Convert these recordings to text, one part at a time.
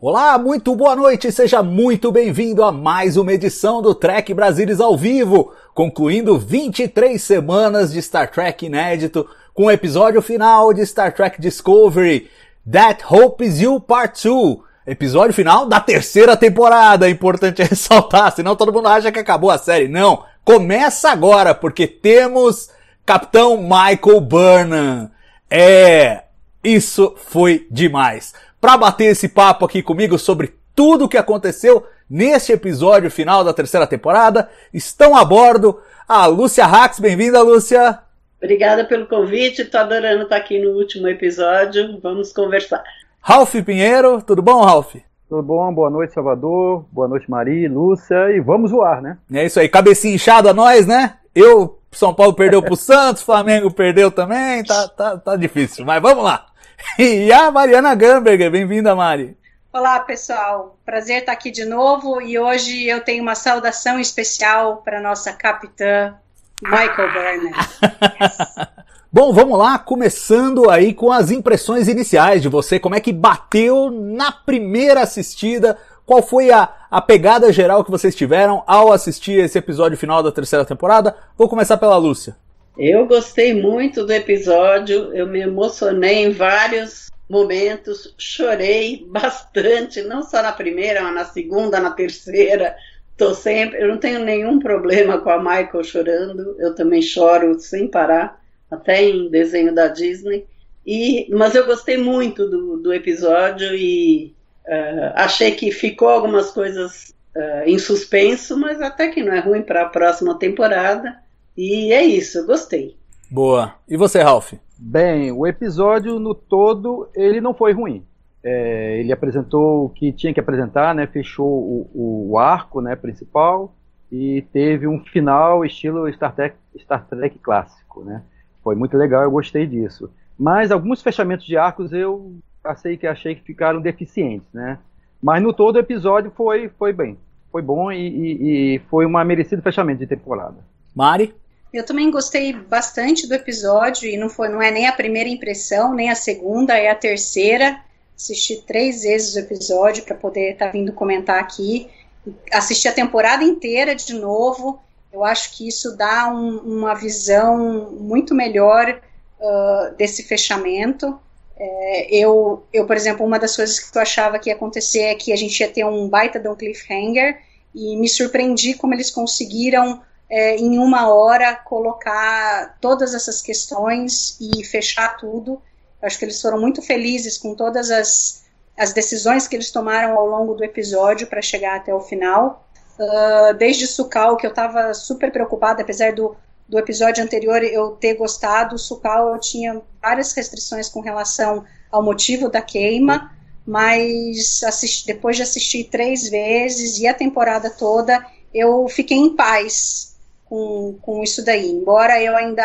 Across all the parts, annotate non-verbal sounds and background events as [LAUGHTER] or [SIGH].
Olá, muito boa noite, seja muito bem-vindo a mais uma edição do Trek Brasilis ao vivo, concluindo 23 semanas de Star Trek inédito, com o episódio final de Star Trek Discovery, That Hope Is You Part 2, episódio final da terceira temporada, é importante [LAUGHS] ressaltar, senão todo mundo acha que acabou a série. Não, começa agora, porque temos Capitão Michael Burnham. É, isso foi demais. Para bater esse papo aqui comigo sobre tudo o que aconteceu neste episódio final da terceira temporada, estão a bordo a Lúcia Rax. Bem-vinda, Lúcia. Obrigada pelo convite, tô adorando estar aqui no último episódio. Vamos conversar. Ralph Pinheiro, tudo bom, Ralph? Tudo bom? Boa noite, Salvador. Boa noite, Maria, Lúcia. E vamos voar, né? É isso aí, cabecinha inchada nós, né? Eu, São Paulo perdeu pro [LAUGHS] Santos, Flamengo perdeu também, tá, tá, tá difícil, mas vamos lá. [LAUGHS] E a Mariana Gamberger, bem-vinda, Mari. Olá, pessoal. Prazer estar aqui de novo e hoje eu tenho uma saudação especial para nossa capitã Michael Burnham. [LAUGHS] Bom, vamos lá, começando aí com as impressões iniciais de você, como é que bateu na primeira assistida, qual foi a, a pegada geral que vocês tiveram ao assistir esse episódio final da terceira temporada? Vou começar pela Lúcia. Eu gostei muito do episódio, eu me emocionei em vários momentos, chorei [LAUGHS] bastante, não só na primeira, mas na segunda, na terceira. Tô sempre, eu não tenho nenhum problema com a Michael chorando, eu também choro sem parar, até em desenho da Disney. E, mas eu gostei muito do, do episódio e uh, achei que ficou algumas coisas uh, em suspenso, mas até que não é ruim para a próxima temporada. E é isso, eu gostei. Boa. E você, Ralph? Bem, o episódio no todo, ele não foi ruim. É, ele apresentou o que tinha que apresentar, né? Fechou o, o, arco né, principal e teve um final estilo Star Trek, Star Trek clássico, né? Foi muito legal, eu gostei disso. Mas alguns fechamentos de arcos eu achei que achei que ficaram deficientes, né? Mas no todo o episódio foi, foi bem. Foi bom e, e, e foi um merecido fechamento de temporada. Mari? Eu também gostei bastante do episódio e não foi, não é nem a primeira impressão, nem a segunda, é a terceira. Assisti três vezes o episódio para poder estar tá vindo comentar aqui. Assisti a temporada inteira de novo. Eu acho que isso dá um, uma visão muito melhor uh, desse fechamento. É, eu, eu, por exemplo, uma das coisas que eu achava que ia acontecer é que a gente ia ter um baita de um cliffhanger e me surpreendi como eles conseguiram é, em uma hora colocar todas essas questões e fechar tudo. Eu acho que eles foram muito felizes com todas as, as decisões que eles tomaram ao longo do episódio para chegar até o final. Uh, desde Sukal, que eu estava super preocupada, apesar do, do episódio anterior eu ter gostado, Sukal eu tinha várias restrições com relação ao motivo da queima, mas assisti, depois de assistir três vezes e a temporada toda, eu fiquei em paz com, com isso daí. Embora eu ainda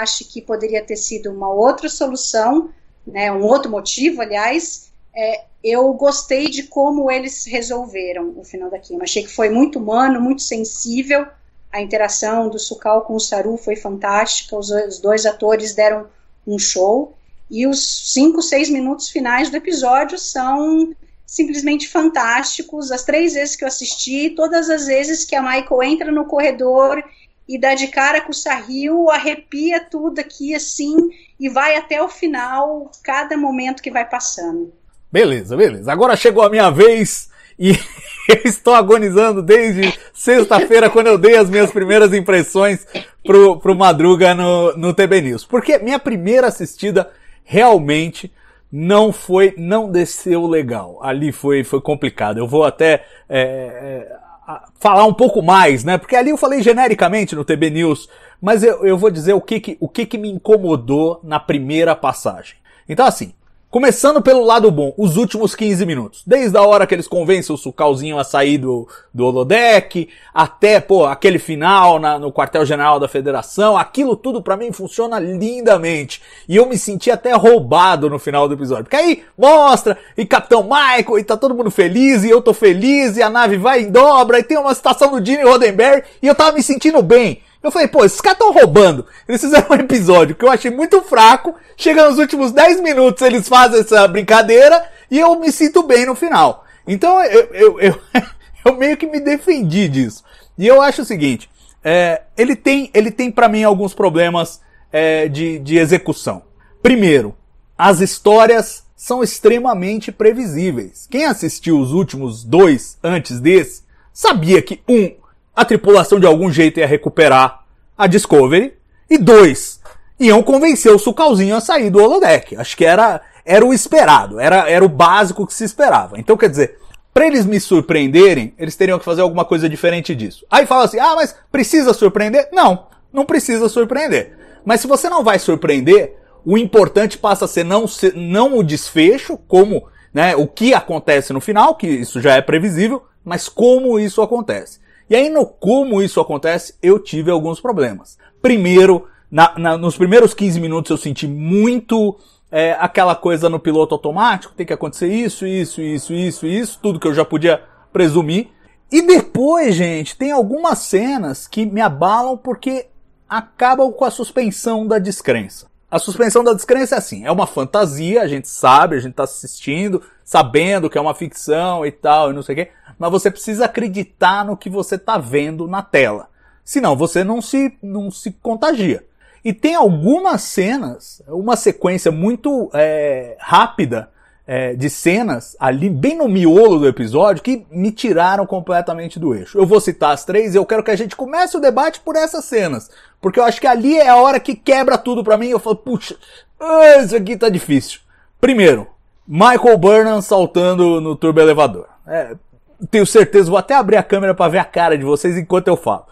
ache que poderia ter sido uma outra solução, né, um outro motivo, aliás, é, eu gostei de como eles resolveram o final da queima. Achei que foi muito humano, muito sensível. A interação do Sukal com o Saru foi fantástica. Os, os dois atores deram um show. E os cinco, seis minutos finais do episódio são simplesmente fantásticos. As três vezes que eu assisti, todas as vezes que a Michael entra no corredor e dá de cara com o Sahil, arrepia tudo aqui assim e vai até o final, cada momento que vai passando. Beleza, beleza. Agora chegou a minha vez e [LAUGHS] eu estou agonizando desde sexta-feira quando eu dei as minhas primeiras impressões pro, pro Madruga no, no TB News. Porque minha primeira assistida realmente não foi, não desceu legal. Ali foi, foi complicado. Eu vou até é, a falar um pouco mais, né? Porque ali eu falei genericamente no TB News, mas eu, eu vou dizer o que que, o que que me incomodou na primeira passagem. Então assim, Começando pelo lado bom, os últimos 15 minutos. Desde a hora que eles convencem o Sucalzinho a sair do, do holodeck, até, pô, aquele final na, no quartel-general da federação, aquilo tudo para mim funciona lindamente. E eu me senti até roubado no final do episódio. Porque aí mostra, e Capitão Michael, e tá todo mundo feliz, e eu tô feliz, e a nave vai em dobra, e tem uma citação do Gene Roddenberry, e eu tava me sentindo bem. Eu falei, pô, esses caras estão roubando. Eles fizeram um episódio que eu achei muito fraco. Chega nos últimos 10 minutos, eles fazem essa brincadeira e eu me sinto bem no final. Então eu, eu, eu, [LAUGHS] eu meio que me defendi disso. E eu acho o seguinte, é, ele tem, ele tem para mim alguns problemas é, de, de execução. Primeiro, as histórias são extremamente previsíveis. Quem assistiu os últimos dois antes desse, sabia que um, a tripulação de algum jeito ia recuperar a Discovery. E dois, iam convencer o Sucalzinho a sair do holodeck. Acho que era, era o esperado, era, era o básico que se esperava. Então, quer dizer, para eles me surpreenderem, eles teriam que fazer alguma coisa diferente disso. Aí fala assim, ah, mas precisa surpreender? Não, não precisa surpreender. Mas se você não vai surpreender, o importante passa a ser não, não o desfecho, como, né, o que acontece no final, que isso já é previsível, mas como isso acontece. E aí, no como isso acontece, eu tive alguns problemas. Primeiro, na, na, nos primeiros 15 minutos eu senti muito é, aquela coisa no piloto automático, tem que acontecer isso, isso, isso, isso, isso, tudo que eu já podia presumir. E depois, gente, tem algumas cenas que me abalam porque acabam com a suspensão da descrença. A suspensão da descrença é assim, é uma fantasia, a gente sabe, a gente tá assistindo, sabendo que é uma ficção e tal, e não sei o quê mas você precisa acreditar no que você está vendo na tela. Senão você não se, não se contagia. E tem algumas cenas, uma sequência muito é, rápida é, de cenas ali bem no miolo do episódio que me tiraram completamente do eixo. Eu vou citar as três e eu quero que a gente comece o debate por essas cenas. Porque eu acho que ali é a hora que quebra tudo para mim. Eu falo, puxa, isso aqui tá difícil. Primeiro, Michael Burnham saltando no turbo elevador. É, tenho certeza, vou até abrir a câmera para ver a cara de vocês enquanto eu falo.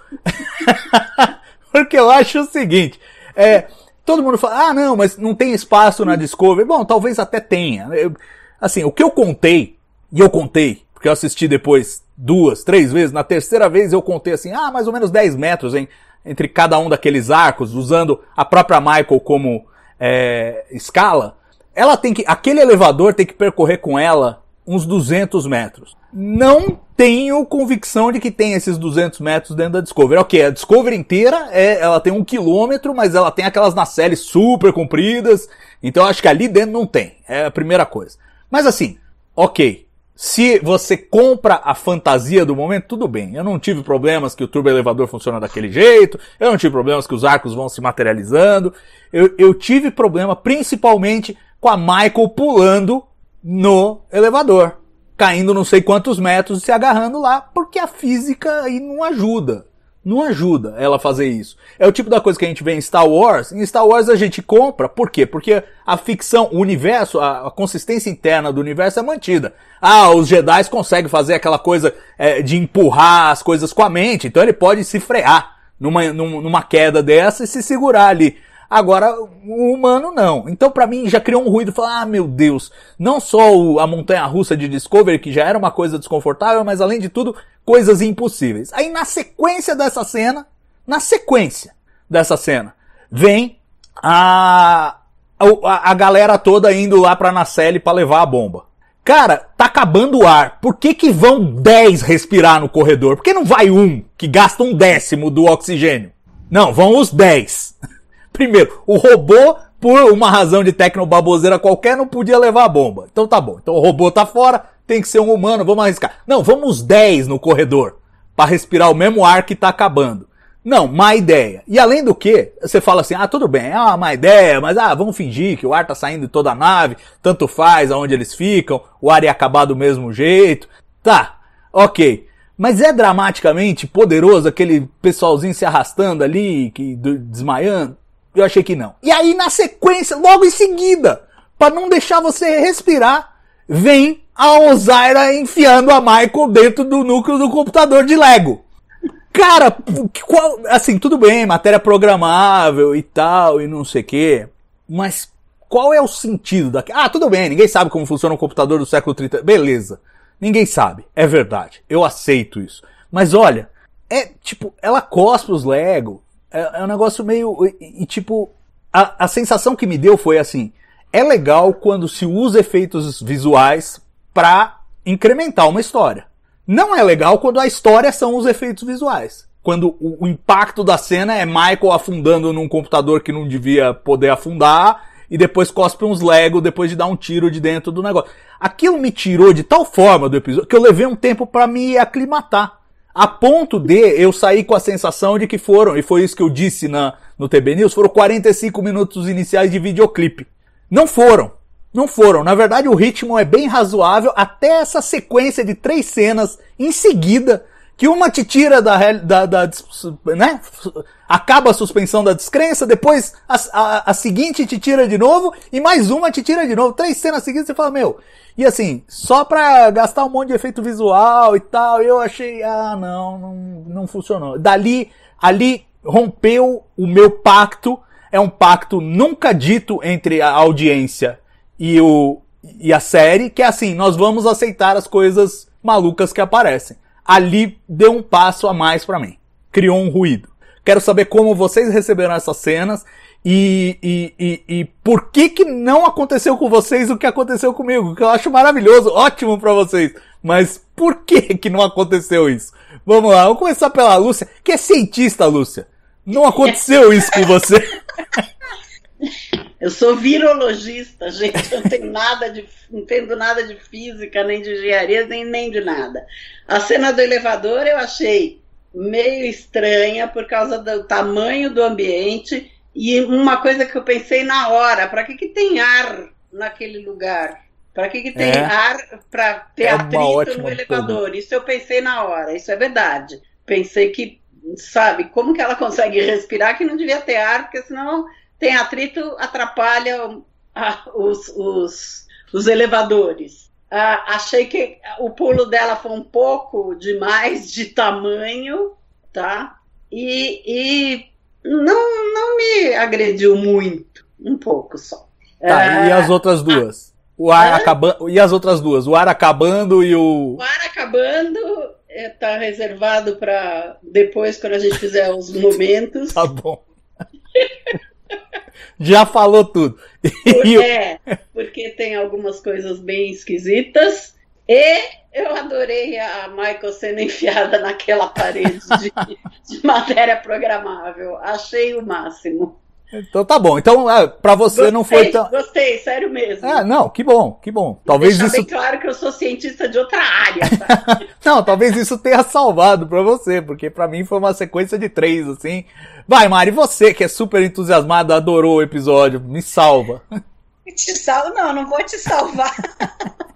[LAUGHS] Porque eu acho o seguinte, é, todo mundo fala, ah não, mas não tem espaço na Discovery. Bom, talvez até tenha. Eu, assim, o que eu contei, e eu contei, porque eu assisti depois duas, três vezes, na terceira vez eu contei assim, ah, mais ou menos 10 metros hein, entre cada um daqueles arcos, usando a própria Michael como é, escala. Ela tem que, aquele elevador tem que percorrer com ela uns 200 metros não tenho convicção de que tem esses 200 metros dentro da Discovery. Ok, a Discovery inteira, é, ela tem um quilômetro, mas ela tem aquelas nacelles super compridas, então acho que ali dentro não tem. É a primeira coisa. Mas assim, ok. Se você compra a fantasia do momento, tudo bem. Eu não tive problemas que o turbo elevador funciona daquele jeito. Eu não tive problemas que os arcos vão se materializando. Eu, eu tive problema principalmente com a Michael pulando no elevador caindo não sei quantos metros e se agarrando lá, porque a física aí não ajuda. Não ajuda ela a fazer isso. É o tipo da coisa que a gente vê em Star Wars. Em Star Wars a gente compra, por quê? Porque a ficção, o universo, a, a consistência interna do universo é mantida. Ah, os Jedi conseguem fazer aquela coisa é, de empurrar as coisas com a mente, então ele pode se frear numa, numa queda dessa e se segurar ali. Agora, o humano não. Então, para mim, já criou um ruído. Falar, ah, meu Deus, não só o, a montanha russa de Discovery, que já era uma coisa desconfortável, mas além de tudo, coisas impossíveis. Aí, na sequência dessa cena, na sequência dessa cena, vem a, a, a galera toda indo lá pra Nacelle para levar a bomba. Cara, tá acabando o ar. Por que que vão 10 respirar no corredor? Por que não vai um que gasta um décimo do oxigênio? Não, vão os 10. Primeiro, o robô, por uma razão de tecnobaboseira qualquer, não podia levar a bomba. Então tá bom. Então o robô tá fora, tem que ser um humano, vamos arriscar. Não, vamos 10 no corredor. para respirar o mesmo ar que tá acabando. Não, má ideia. E além do que, você fala assim, ah, tudo bem, é uma má ideia, mas ah, vamos fingir que o ar tá saindo de toda a nave, tanto faz aonde eles ficam, o ar ia acabar do mesmo jeito. Tá, ok. Mas é dramaticamente poderoso aquele pessoalzinho se arrastando ali, que, desmaiando? Eu achei que não. E aí, na sequência, logo em seguida, para não deixar você respirar, vem a Ozaira enfiando a Michael dentro do núcleo do computador de Lego. Cara, qual, assim, tudo bem, matéria programável e tal, e não sei o quê, mas qual é o sentido daqui? Ah, tudo bem, ninguém sabe como funciona um computador do século 30. Beleza. Ninguém sabe. É verdade. Eu aceito isso. Mas olha, é tipo, ela cospe os Lego. É, é um negócio meio. E, tipo, a, a sensação que me deu foi assim: é legal quando se usa efeitos visuais para incrementar uma história. Não é legal quando a história são os efeitos visuais. Quando o, o impacto da cena é Michael afundando num computador que não devia poder afundar e depois cospe uns Lego depois de dar um tiro de dentro do negócio. Aquilo me tirou de tal forma do episódio que eu levei um tempo para me aclimatar. A ponto de eu sair com a sensação de que foram, e foi isso que eu disse na, no TB News, foram 45 minutos iniciais de videoclipe. Não foram. Não foram. Na verdade, o ritmo é bem razoável até essa sequência de três cenas em seguida que uma te tira da, da, da né? Acaba a suspensão da descrença, depois a, a, a, seguinte te tira de novo e mais uma te tira de novo. Três cenas seguidas você fala, meu. E assim, só pra gastar um monte de efeito visual e tal, eu achei, ah, não, não, não funcionou. Dali, ali rompeu o meu pacto. É um pacto nunca dito entre a audiência e, o, e a série, que é assim, nós vamos aceitar as coisas malucas que aparecem. Ali deu um passo a mais para mim. Criou um ruído. Quero saber como vocês receberam essas cenas e, e, e, e, por que que não aconteceu com vocês o que aconteceu comigo, que eu acho maravilhoso, ótimo para vocês. Mas por que que não aconteceu isso? Vamos lá, vamos começar pela Lúcia, que é cientista, Lúcia. Não aconteceu isso com você? [LAUGHS] Eu sou virologista, gente. Eu não tenho nada de, não entendo nada de física, nem de engenharia, nem, nem de nada. A cena do elevador eu achei meio estranha por causa do tamanho do ambiente e uma coisa que eu pensei na hora: para que, que tem ar naquele lugar? Para que, que tem é. ar para ter é atrito no elevador? Isso eu pensei na hora, isso é verdade. Pensei que, sabe, como que ela consegue respirar que não devia ter ar, porque senão tem atrito, atrapalha os, os, os elevadores. Ah, achei que o pulo dela foi um pouco demais de tamanho, tá? E, e não, não me agrediu muito, um pouco só. Tá, e as ah, outras duas? O ar acabando. E as outras duas? O ar acabando e o. O ar acabando está é, reservado para depois, quando a gente fizer os [LAUGHS] momentos. tá bom. [LAUGHS] Já falou tudo. É, porque tem algumas coisas bem esquisitas. E eu adorei a Michael sendo enfiada naquela parede de, [LAUGHS] de matéria programável. Achei o máximo. Então tá bom. Então, é, para você gostei, não foi tão. Gostei, sério mesmo. É, não, que bom, que bom. Talvez Deixar isso. bem claro que eu sou cientista de outra área. Tá? [LAUGHS] não, talvez isso tenha salvado para você, porque para mim foi uma sequência de três, assim. Vai, Mari, você que é super entusiasmada, adorou o episódio, me salva. [LAUGHS] Te salvo? Não, não vou te salvar.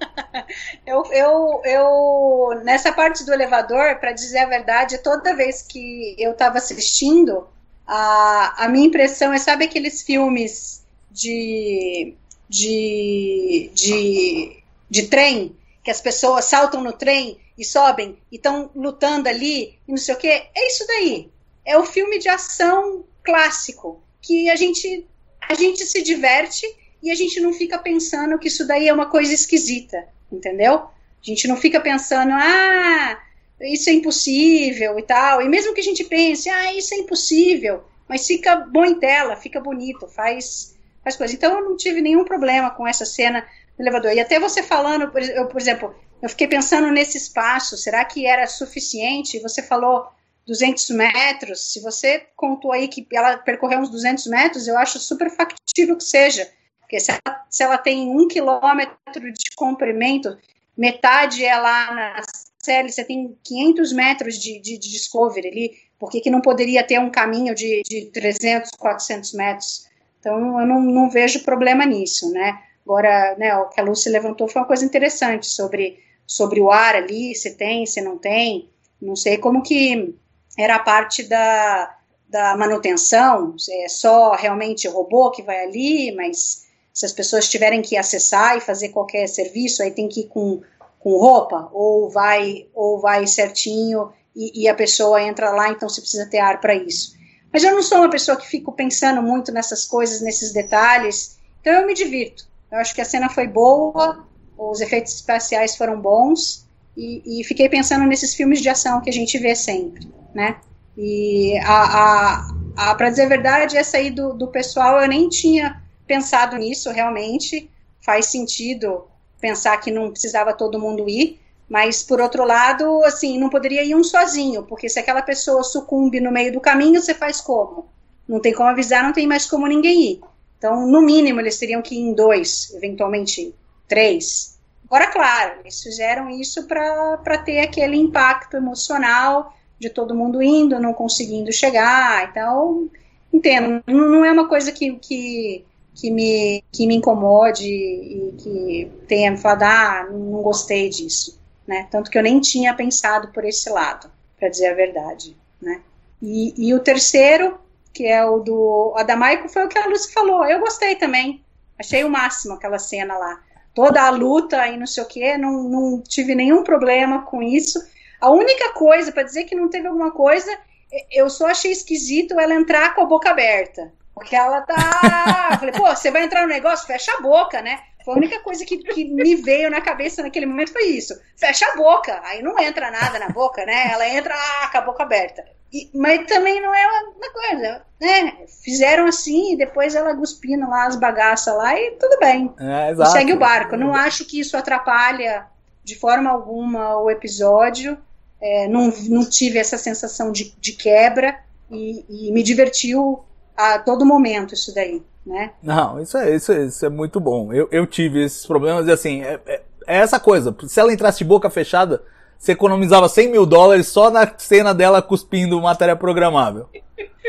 [LAUGHS] eu, eu, eu, nessa parte do elevador, para dizer a verdade, toda vez que eu estava assistindo, a, a minha impressão é, sabe aqueles filmes de, de, de, de trem, que as pessoas saltam no trem e sobem e estão lutando ali e não sei o que? É isso daí. É o filme de ação clássico, que a gente, a gente se diverte e a gente não fica pensando que isso daí é uma coisa esquisita, entendeu? A gente não fica pensando, ah, isso é impossível e tal. E mesmo que a gente pense, ah, isso é impossível, mas fica bom em tela, fica bonito, faz, faz coisa. Então eu não tive nenhum problema com essa cena do elevador. E até você falando, eu, por exemplo, eu fiquei pensando nesse espaço, será que era suficiente? Você falou 200 metros, se você contou aí que ela percorreu uns 200 metros, eu acho super factível que seja. Porque se ela, se ela tem um quilômetro de comprimento, metade é lá na série, você tem 500 metros de, de, de Discovery ali, por que, não poderia ter um caminho de, de 300, 400 metros? Então, eu não, não vejo problema nisso, né? Agora, né, o que a Lúcia levantou foi uma coisa interessante sobre, sobre o ar ali, se tem, se não tem. Não sei como que era a parte da, da manutenção, é só realmente robô que vai ali, mas Se as pessoas tiverem que acessar e fazer qualquer serviço, aí tem que ir com, com roupa, ou vai, ou vai certinho e, e a pessoa entra lá, então você precisa ter ar para isso. Mas eu não sou uma pessoa que fico pensando muito nessas coisas, nesses detalhes, então eu me divirto. Eu acho que a cena foi boa, os efeitos especiais foram bons, e, e fiquei pensando nesses filmes de ação que a gente vê sempre, né? E a, a, a para dizer a verdade, essa aí do, do pessoal eu nem tinha pensado nisso realmente. Faz sentido pensar que não precisava todo mundo ir, mas por outro lado, assim, não poderia ir um sozinho, porque se aquela pessoa sucumbe no meio do caminho, você faz como? Não tem como avisar, não tem mais como ninguém ir. Então, no mínimo, eles teriam que ir em dois, eventualmente três. Agora, claro, eles fizeram isso para ter aquele impacto emocional de todo mundo indo, não conseguindo chegar. Então, entendo, não é uma coisa que, que, que, me, que me incomode e que tenha me falado, ah, não gostei disso. Né? Tanto que eu nem tinha pensado por esse lado, para dizer a verdade. Né? E, e o terceiro, que é o do Adamaico, foi o que a Lucy falou. Eu gostei também. Achei o máximo aquela cena lá toda a luta e não sei o que, não, não tive nenhum problema com isso. A única coisa, para dizer que não teve alguma coisa, eu só achei esquisito ela entrar com a boca aberta. Porque ela tá. [LAUGHS] Falei, pô, você vai entrar no negócio? Fecha a boca, né? Foi a única coisa que, que me veio na cabeça naquele momento foi isso. Fecha a boca. Aí não entra nada na boca, né? Ela entra ah, com a boca aberta. E, mas também não é uma coisa, né? Fizeram assim e depois ela cuspindo lá as bagaças lá e tudo bem. É, e segue o barco. Não acho que isso atrapalha de forma alguma o episódio. É, não, não tive essa sensação de, de quebra e, e, me divertiu a todo momento isso daí, né? Não, isso é, isso é, isso é muito bom. Eu, eu tive esses problemas e assim, é, é, é essa coisa. Se ela entrasse de boca fechada, você economizava 100 mil dólares só na cena dela cuspindo matéria programável.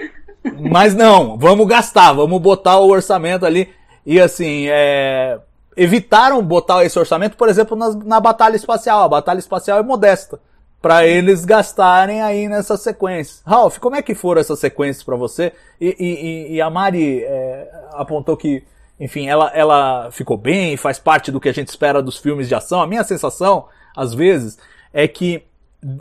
[LAUGHS] Mas não, vamos gastar, vamos botar o orçamento ali. E assim, é... evitaram botar esse orçamento, por exemplo, na, na batalha espacial. A batalha espacial é modesta. Para eles gastarem aí nessa sequência. Ralph, como é que foram essas sequências para você? E, e, e, a Mari é, apontou que, enfim, ela, ela ficou bem, faz parte do que a gente espera dos filmes de ação. A minha sensação, às vezes, é que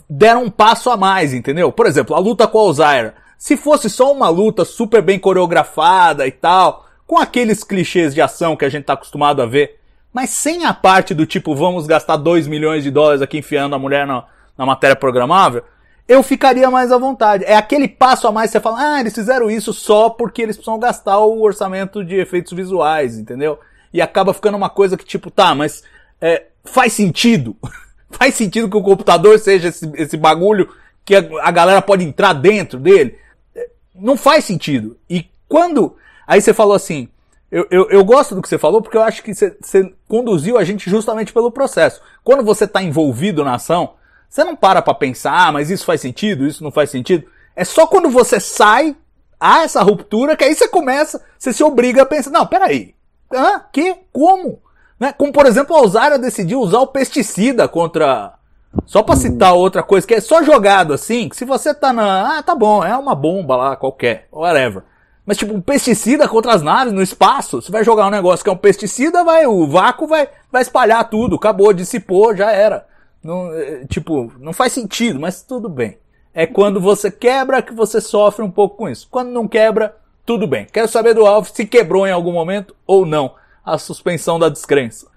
deram um passo a mais, entendeu? Por exemplo, a luta com o Alzheimer. Se fosse só uma luta super bem coreografada e tal, com aqueles clichês de ação que a gente tá acostumado a ver, mas sem a parte do tipo, vamos gastar 2 milhões de dólares aqui enfiando a mulher na, na matéria programável, eu ficaria mais à vontade. É aquele passo a mais que você fala, ah, eles fizeram isso só porque eles precisam gastar o orçamento de efeitos visuais, entendeu? E acaba ficando uma coisa que tipo, tá, mas é, faz sentido. [LAUGHS] Faz sentido que o computador seja esse, esse bagulho que a, a galera pode entrar dentro dele? Não faz sentido. E quando. Aí você falou assim. Eu, eu, eu gosto do que você falou porque eu acho que você, você conduziu a gente justamente pelo processo. Quando você está envolvido na ação, você não para para pensar, ah, mas isso faz sentido, isso não faz sentido. É só quando você sai, há essa ruptura, que aí você começa, você se obriga a pensar, não, peraí. Hã? Que? Como? Né? Como, por exemplo, a Alzara decidiu usar o pesticida contra. Só pra citar outra coisa, que é só jogado assim, que se você tá na. Ah, tá bom, é uma bomba lá qualquer, whatever. Mas tipo, um pesticida contra as naves no espaço, você vai jogar um negócio que é um pesticida, vai, o vácuo vai, vai espalhar tudo, acabou, dissipou, já era. Não, é, tipo, não faz sentido, mas tudo bem. É quando você quebra que você sofre um pouco com isso. Quando não quebra, tudo bem. Quero saber do Alf se quebrou em algum momento ou não a suspensão da descrença?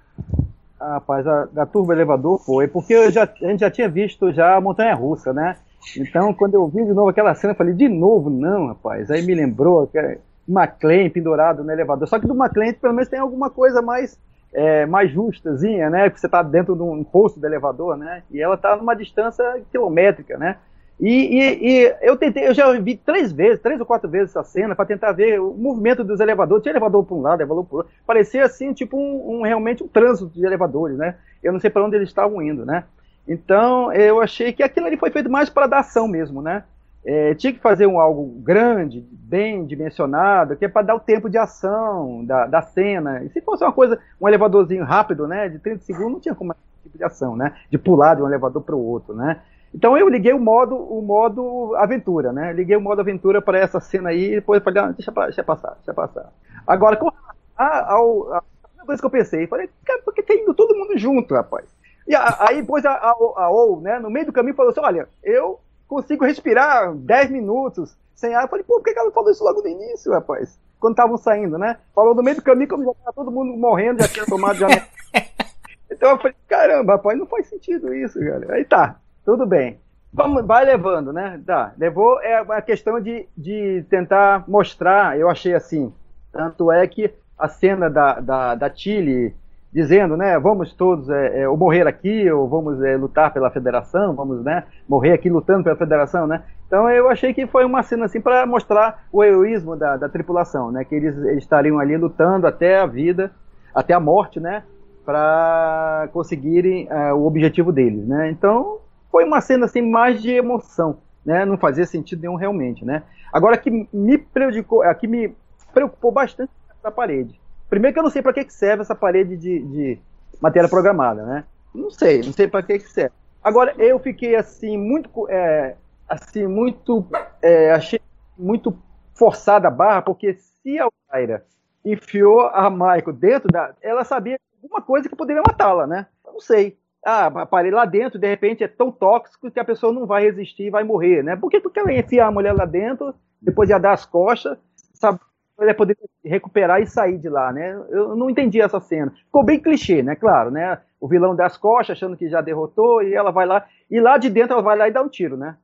Ah, rapaz, a, da turbo elevador foi, porque já, a gente já tinha visto já a montanha russa, né? Então, quando eu vi de novo aquela cena, eu falei, de novo, não, rapaz. Aí me lembrou que é McLean pendurado no elevador. Só que do McLean, pelo menos, tem alguma coisa mais, é, mais justazinha, né? Que você está dentro de um posto do elevador, né? E ela está numa distância quilométrica, né? E, e, e, eu tentei, eu já vi três vezes, três ou quatro vezes essa cena para tentar ver o movimento dos elevadores. Tinha elevador para um lado, elevador para outro. Parecia assim, tipo um, um, realmente um trânsito de elevadores, né? Eu não sei para onde eles estavam indo, né? Então eu achei que aquilo ali foi feito mais para dar ação mesmo, né? É, tinha que fazer um algo grande, bem dimensionado, que é para dar o tempo de ação da, da cena. E se fosse uma coisa, um elevadorzinho rápido, né, de 30 segundos, não tinha como tipo de ação, né? De pular de um elevador para o outro, né? Então eu liguei o modo, o modo aventura, né? Liguei o modo aventura para essa cena aí e depois falei, ah, deixa, deixa passar, deixa passar. Agora, com a, ao, a coisa que eu pensei, falei, cara, por que tá todo mundo junto, rapaz? E a, aí depois a, a, a OU, né, no meio do caminho, falou assim, olha, eu consigo respirar 10 minutos sem ar. Eu falei, pô, por que ela não falou isso logo no início, rapaz? Quando estavam saindo, né? Falou no meio do caminho, quando já estava todo mundo morrendo, já tinha tomado já. [LAUGHS] então eu falei, caramba, rapaz, não faz sentido isso, cara. Aí tá, tudo bem. Vamos, vai levando, né? Tá, levou é a questão de, de tentar mostrar, eu achei assim. Tanto é que a cena da, da, da Chile dizendo, né, vamos todos é, é, ou morrer aqui, ou vamos é, lutar pela federação, vamos, né, morrer aqui lutando pela federação, né. Então eu achei que foi uma cena assim para mostrar o heroísmo da, da tripulação, né, que eles, eles, estariam ali lutando até a vida, até a morte, né, para conseguirem uh, o objetivo deles, né. Então foi uma cena assim mais de emoção, né, não fazia sentido nenhum realmente, né. Agora que me prejudicou, aqui me preocupou bastante a parede Primeiro que eu não sei para que, serve essa parede de, de matéria programada, né? Não sei, não sei para que, serve. Agora, eu fiquei assim, muito. É, assim, muito. É, achei muito forçada a barra, porque se a Mayra enfiou a Michael dentro da. Ela sabia alguma coisa que poderia matá-la, né? Eu não sei. Ah, parei lá dentro, de repente é tão tóxico que a pessoa não vai resistir e vai morrer, né? Por que, porque ela ia enfiar a mulher lá dentro, depois ia dar as costas, sabe, ele poder recuperar e sair de lá, né? Eu não entendi essa cena. Ficou bem clichê, né? Claro, né? O vilão das costas achando que já derrotou e ela vai lá e lá de dentro ela vai lá e dá um tiro, né?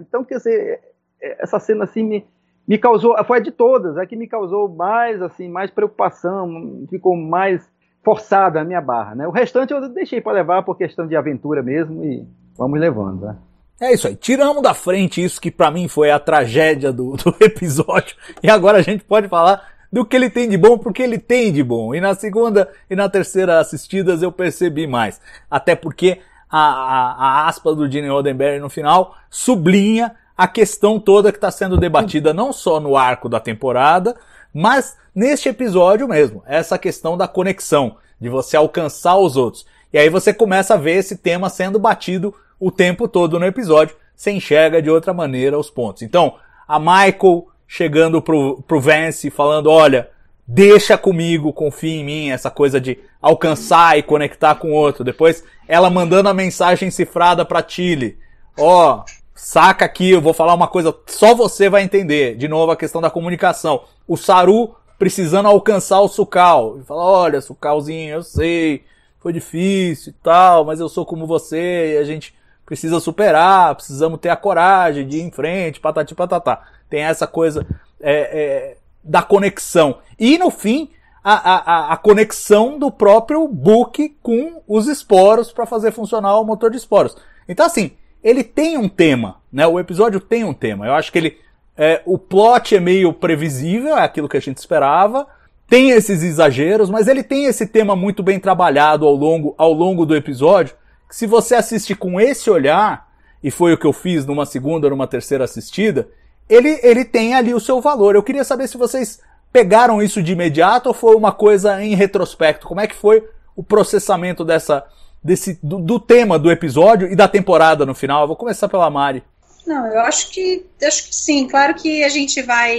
Então, quer dizer, é, essa cena assim me, me causou, foi a de todas, é que me causou mais assim, mais preocupação, ficou mais forçada a minha barra, né? O restante eu deixei para levar por questão de aventura mesmo e vamos levando, né? É isso aí, tiramos da frente isso que para mim foi a tragédia do, [LAUGHS] do episódio e agora a gente pode falar do que ele tem de bom, porque ele tem de bom. E na segunda e na terceira assistidas eu percebi mais. Até porque a, a, a aspa do Gene Roddenberry no final sublinha a questão toda que está sendo debatida não só no arco da temporada, mas neste episódio mesmo. Essa questão da conexão, de você alcançar os outros. E aí você começa a ver esse tema sendo batido o tempo todo no episódio, você enxerga de outra maneira os pontos. Então, a Michael chegando pro, pro Vance falando, olha, deixa comigo, confia em mim, essa coisa de alcançar e conectar com o outro. Depois, ela mandando a mensagem cifrada pra Tilly. Ó, oh, saca aqui, eu vou falar uma coisa, só você vai entender. De novo, a questão da comunicação. O Saru precisando alcançar o Sukal. E fala, olha, Sukalzinho, eu sei, foi difícil e tal, mas eu sou como você e a gente precisa superar, precisamos ter a coragem de ir em frente, patati patatá. Tem essa coisa é, é, da conexão. E no fim, a, a, a conexão do próprio book com os esporos para fazer funcionar o motor de esporos. Então assim, ele tem um tema, né? O episódio tem um tema. Eu acho que ele, é, o plot é meio previsível, é aquilo que a gente esperava. Tem esses exageros, mas ele tem esse tema muito bem trabalhado ao longo, ao longo do episódio se você assiste com esse olhar, e foi o que eu fiz numa segunda ou numa terceira assistida, ele, ele tem ali o seu valor. Eu queria saber se vocês pegaram isso de imediato ou foi uma coisa em retrospecto. Como é que foi o processamento dessa, desse, do, do tema do episódio e da temporada no final? Eu vou começar pela Mari. Não, eu acho que acho que sim. Claro que a gente vai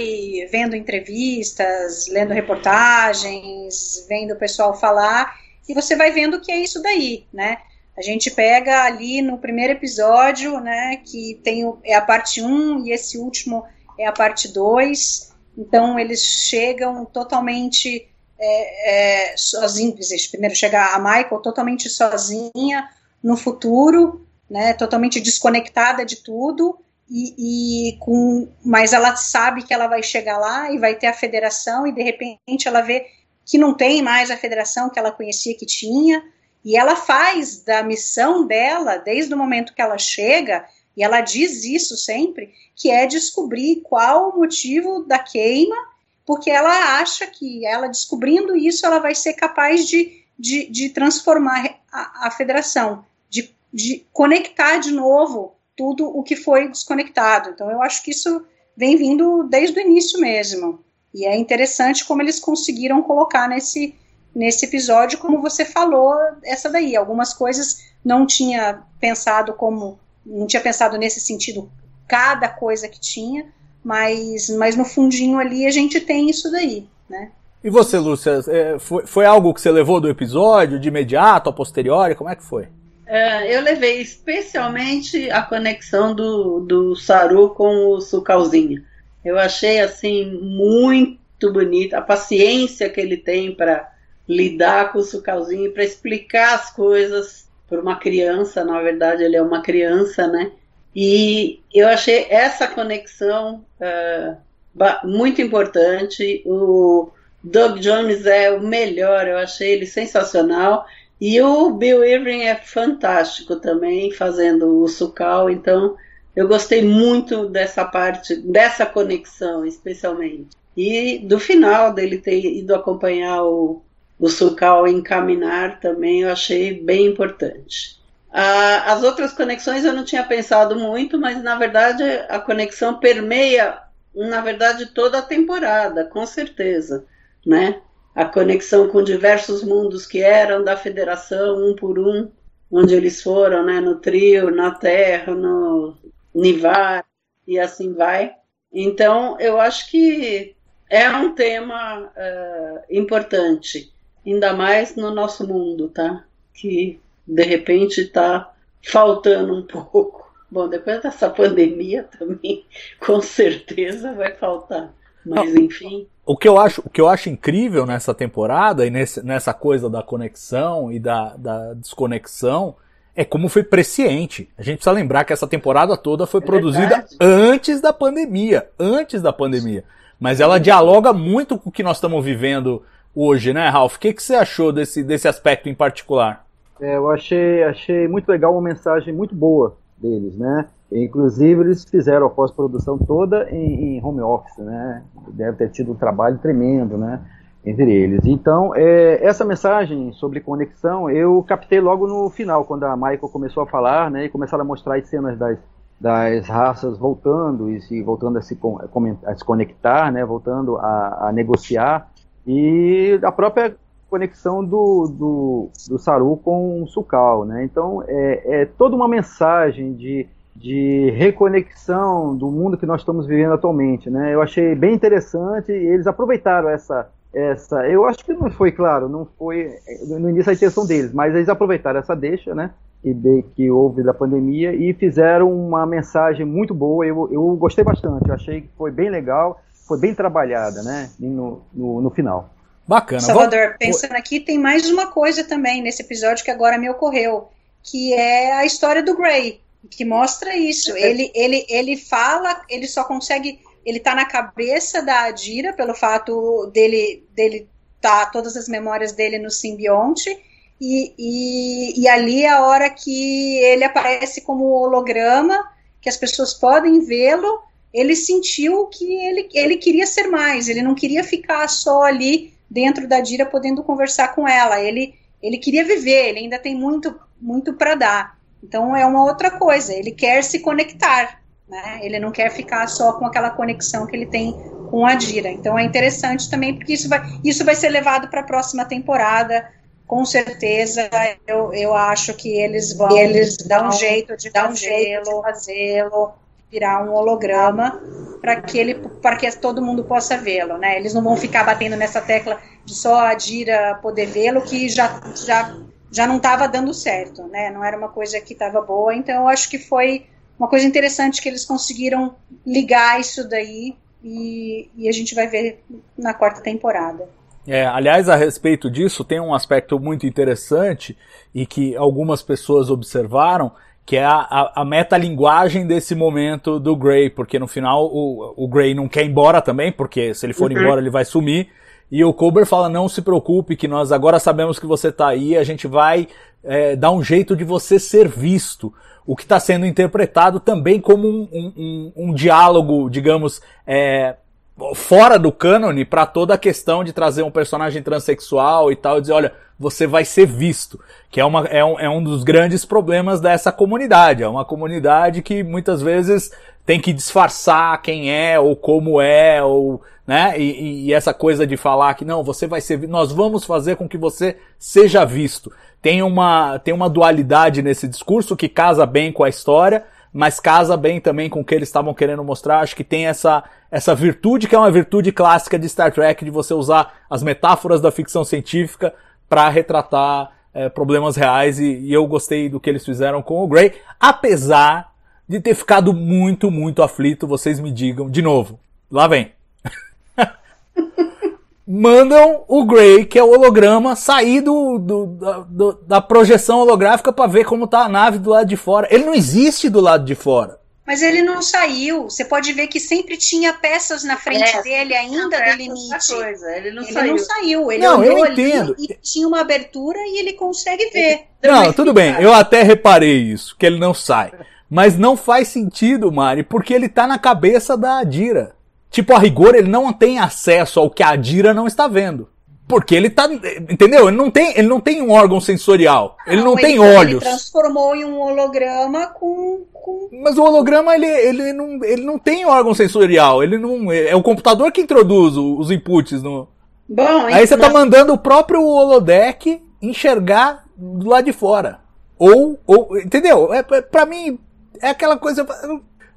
vendo entrevistas, lendo reportagens, vendo o pessoal falar, e você vai vendo que é isso daí, né? A gente pega ali no primeiro episódio, né, que tem o, é a parte 1 e esse último é a parte 2. Então eles chegam totalmente é, é, sozinhos. Primeiro chega a Michael totalmente sozinha no futuro, né, totalmente desconectada de tudo. E, e, com, mas ela sabe que ela vai chegar lá e vai ter a federação e de repente ela vê que não tem mais a federação que ela conhecia que tinha e ela faz da missão dela, desde o momento que ela chega, e ela diz isso sempre, que é descobrir qual o motivo da queima, porque ela acha que ela descobrindo isso, ela vai ser capaz de, de, de transformar a, a federação, de, de conectar de novo tudo o que foi desconectado. Então, eu acho que isso vem vindo desde o início mesmo. E é interessante como eles conseguiram colocar nesse, nesse episódio, como você falou, essa daí. Algumas coisas não tinha pensado como. Não tinha pensado nesse sentido, cada coisa que tinha, mas, mas no fundinho ali a gente tem isso daí, né? E você, Lúcia, é, foi, foi algo que você levou do episódio de imediato, a posteriori? Como é que foi? É, eu levei especialmente a conexão do, do Saru com o Sucalzinho. Eu achei assim muito bonita a paciência que ele tem para lidar com o Sucalzinho, para explicar as coisas para uma criança. Na verdade, ele é uma criança, né? E eu achei essa conexão uh, muito importante. O Doug Jones é o melhor, eu achei ele sensacional. E o Bill Irving é fantástico também, fazendo o Sucal, então eu gostei muito dessa parte, dessa conexão, especialmente. E do final dele ter ido acompanhar o, o Sucal em Caminar também eu achei bem importante. Ah, as outras conexões eu não tinha pensado muito, mas na verdade a conexão permeia, na verdade, toda a temporada, com certeza, né? A conexão com diversos mundos que eram da Federação, um por um, onde eles foram, né? No trio, na Terra, no Nivar e assim vai. Então, eu acho que é um tema uh, importante, ainda mais no nosso mundo, tá? Que de repente está faltando um [LAUGHS] pouco. Bom, depois dessa pandemia também, [LAUGHS] com certeza vai faltar. Mas enfim. O que eu acho, o que eu acho incrível nessa temporada e nesse, nessa coisa da conexão e da, da desconexão é como foi presciente. A gente precisa lembrar que essa temporada toda foi é produzida verdade. antes da pandemia, antes da pandemia. Mas ela dialoga muito com o que nós estamos vivendo hoje, né, Ralph? O que, que você achou desse, desse aspecto em particular? É, eu achei, achei muito legal uma mensagem muito boa deles, né? Inclusive eles fizeram a pós-produção toda em, em, home office, né? Deve ter tido um trabalho tremendo, né? Entre eles. Então, é, essa mensagem sobre conexão eu captei logo no final, quando a Michael começou a falar, né? E começaram a mostrar as cenas das, das raças voltando e se, voltando a se, a se conectar, né? Voltando a, a negociar e a própria conexão do, do, do Saru com o Sukal, né? Então é, é toda uma mensagem de, de reconexão do mundo que nós estamos vivendo atualmente, né? Eu achei bem interessante e eles aproveitaram essa essa, eu acho que não foi claro, não foi no início a intenção deles, mas eles aproveitaram essa deixa, né? Que, que houve da pandemia e fizeram uma mensagem muito boa. Eu, eu gostei bastante, eu achei que foi bem legal, foi bem trabalhada, né? No, no, no final. Bacana. Salvador, Vamos... pensando aqui, tem mais uma coisa também nesse episódio que agora me ocorreu, que é a história do Gray, que mostra isso. É. Ele, ele, ele fala, ele só consegue, ele tá na cabeça da Adira pelo fato dele, dele tá todas as memórias dele no simbionte. E, e, e ali é a hora que ele aparece como holograma, que as pessoas podem vê-lo, ele sentiu que ele, ele queria ser mais, ele não queria ficar só ali dentro da Dira podendo conversar com ela. Ele, ele queria viver, ele ainda tem muito, muito para dar. Então é uma outra coisa, ele quer se conectar, né? Ele não quer ficar só com aquela conexão que ele tem com a Dira. Então é interessante também porque isso vai, isso vai ser levado para a próxima temporada. Com certeza, eu, eu acho que eles vão eles dão um jeito de dar um jeito de fazê-lo virar um holograma para que ele para que todo mundo possa vê-lo, né? Eles não vão ficar batendo nessa tecla de só a Dira poder vê-lo que já já já não estava dando certo, né? Não era uma coisa que estava boa, então eu acho que foi uma coisa interessante que eles conseguiram ligar isso daí e, e a gente vai ver na quarta temporada. É, aliás, a respeito disso, tem um aspecto muito interessante e que algumas pessoas observaram, que é a, a, a metalinguagem desse momento do Gray, porque no final o, o Gray não quer ir embora também, porque se ele for uhum. embora ele vai sumir. E o Colbert fala, não se preocupe, que nós agora sabemos que você está aí, a gente vai é, dar um jeito de você ser visto. O que está sendo interpretado também como um, um, um, um diálogo, digamos, é, fora do cânone para toda a questão de trazer um personagem transexual e tal, e dizer, olha, você vai ser visto, que é, uma, é, um, é um dos grandes problemas dessa comunidade. É uma comunidade que muitas vezes tem que disfarçar quem é ou como é, ou, né, e, e essa coisa de falar que não, você vai ser, nós vamos fazer com que você seja visto. Tem uma, tem uma dualidade nesse discurso que casa bem com a história, mas casa bem também com o que eles estavam querendo mostrar. Acho que tem essa, essa virtude que é uma virtude clássica de Star Trek, de você usar as metáforas da ficção científica para retratar é, problemas reais, e, e eu gostei do que eles fizeram com o Grey, apesar de ter ficado muito, muito aflito, vocês me digam, de novo, lá vem. [LAUGHS] mandam o Grey, que é o holograma, sair do, do, do da projeção holográfica para ver como tá a nave do lado de fora. Ele não existe do lado de fora. Mas ele não saiu. Você pode ver que sempre tinha peças na frente é, dele ainda do limite. Coisa. Ele não ele saiu. Não saiu. Ele não, eu entendo. e tinha uma abertura e ele consegue ver. Não, tudo bem. Eu até reparei isso, que ele não sai. Mas não faz sentido, Mari, porque ele tá na cabeça da Adira. Tipo, a rigor, ele não tem acesso ao que a Adira não está vendo. Porque ele tá. Entendeu? Ele não tem, ele não tem um órgão sensorial. Não, ele não ele, tem olhos. Ele transformou em um holograma com. com... Mas o holograma, ele, ele, não, ele não tem órgão sensorial. Ele não. É o computador que introduz os inputs no. Bom, Aí você tá mandando o próprio holodeck enxergar do lado de fora. Ou. ou entendeu? É, é, pra mim, é aquela coisa.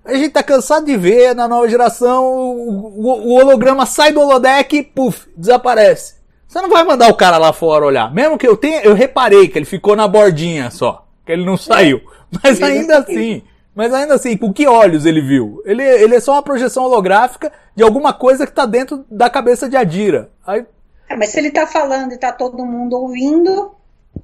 A gente tá cansado de ver na nova geração o, o, holograma sai do holodeck e puf, desaparece. Você não vai mandar o cara lá fora olhar. Mesmo que eu tenha, eu reparei que ele ficou na bordinha só, que ele não saiu. Mas ainda assim, mas ainda assim, com que olhos ele viu? Ele, ele é só uma projeção holográfica de alguma coisa que tá dentro da cabeça de Adira. Aí... É, mas se ele tá falando e tá todo mundo ouvindo,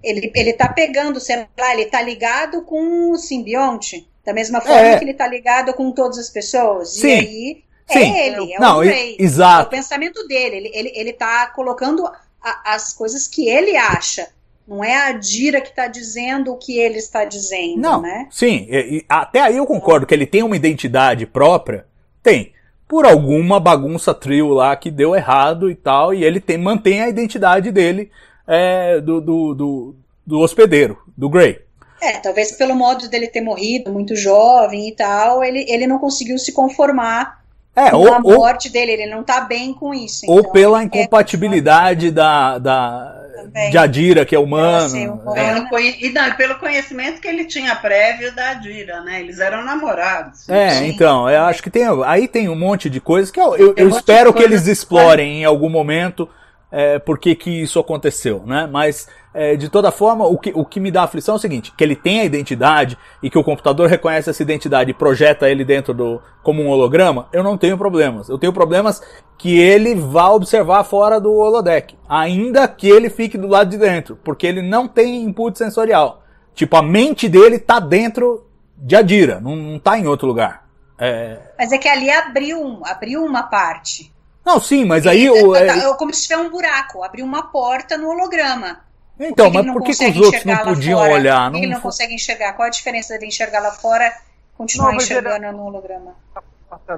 ele, ele tá pegando, sei lá, ele tá ligado com o simbionte. Da mesma forma é. que ele está ligado com todas as pessoas. Sim. E aí é Sim. ele, é Não, o rei. Exato. É o pensamento dele. Ele, ele, ele tá colocando a, as coisas que ele acha. Não é a Dira que está dizendo o que ele está dizendo, Não, né? Sim, e, e, até aí eu concordo que ele tem uma identidade própria. Tem. Por alguma bagunça trio lá que deu errado e tal, e ele tem, mantém a identidade dele é, do, do, do, do hospedeiro, do Grey. É, talvez pelo modo dele ter morrido muito jovem e tal, ele, ele não conseguiu se conformar é, com ou, a morte ou, dele, ele não tá bem com isso. Ou então, pela incompatibilidade é, da, da de Adira, que é humano. Assim, é. E não, pelo conhecimento que ele tinha prévio da Adira, né? Eles eram namorados. É, Sim. então, eu acho que tem. Aí tem um monte de coisas que eu, eu, eu espero que eles explorem em algum momento é, por que, isso aconteceu, né? Mas, é, de toda forma, o que, o que me dá aflição é o seguinte, que ele tem a identidade e que o computador reconhece essa identidade e projeta ele dentro do, como um holograma, eu não tenho problemas. Eu tenho problemas que ele vá observar fora do holodeck, ainda que ele fique do lado de dentro, porque ele não tem input sensorial. Tipo, a mente dele tá dentro de Adira, não, não tá em outro lugar. É... Mas é que ali abriu, abriu uma parte. Não, sim, mas aí o. É, é como se tiver um buraco, abriu uma porta no holograma. Então, por mas por que, que os outros não podiam fora? olhar? Não, ele não consegue enxergar? Qual a diferença dele enxergar lá fora e continuar não, enxergando no holograma?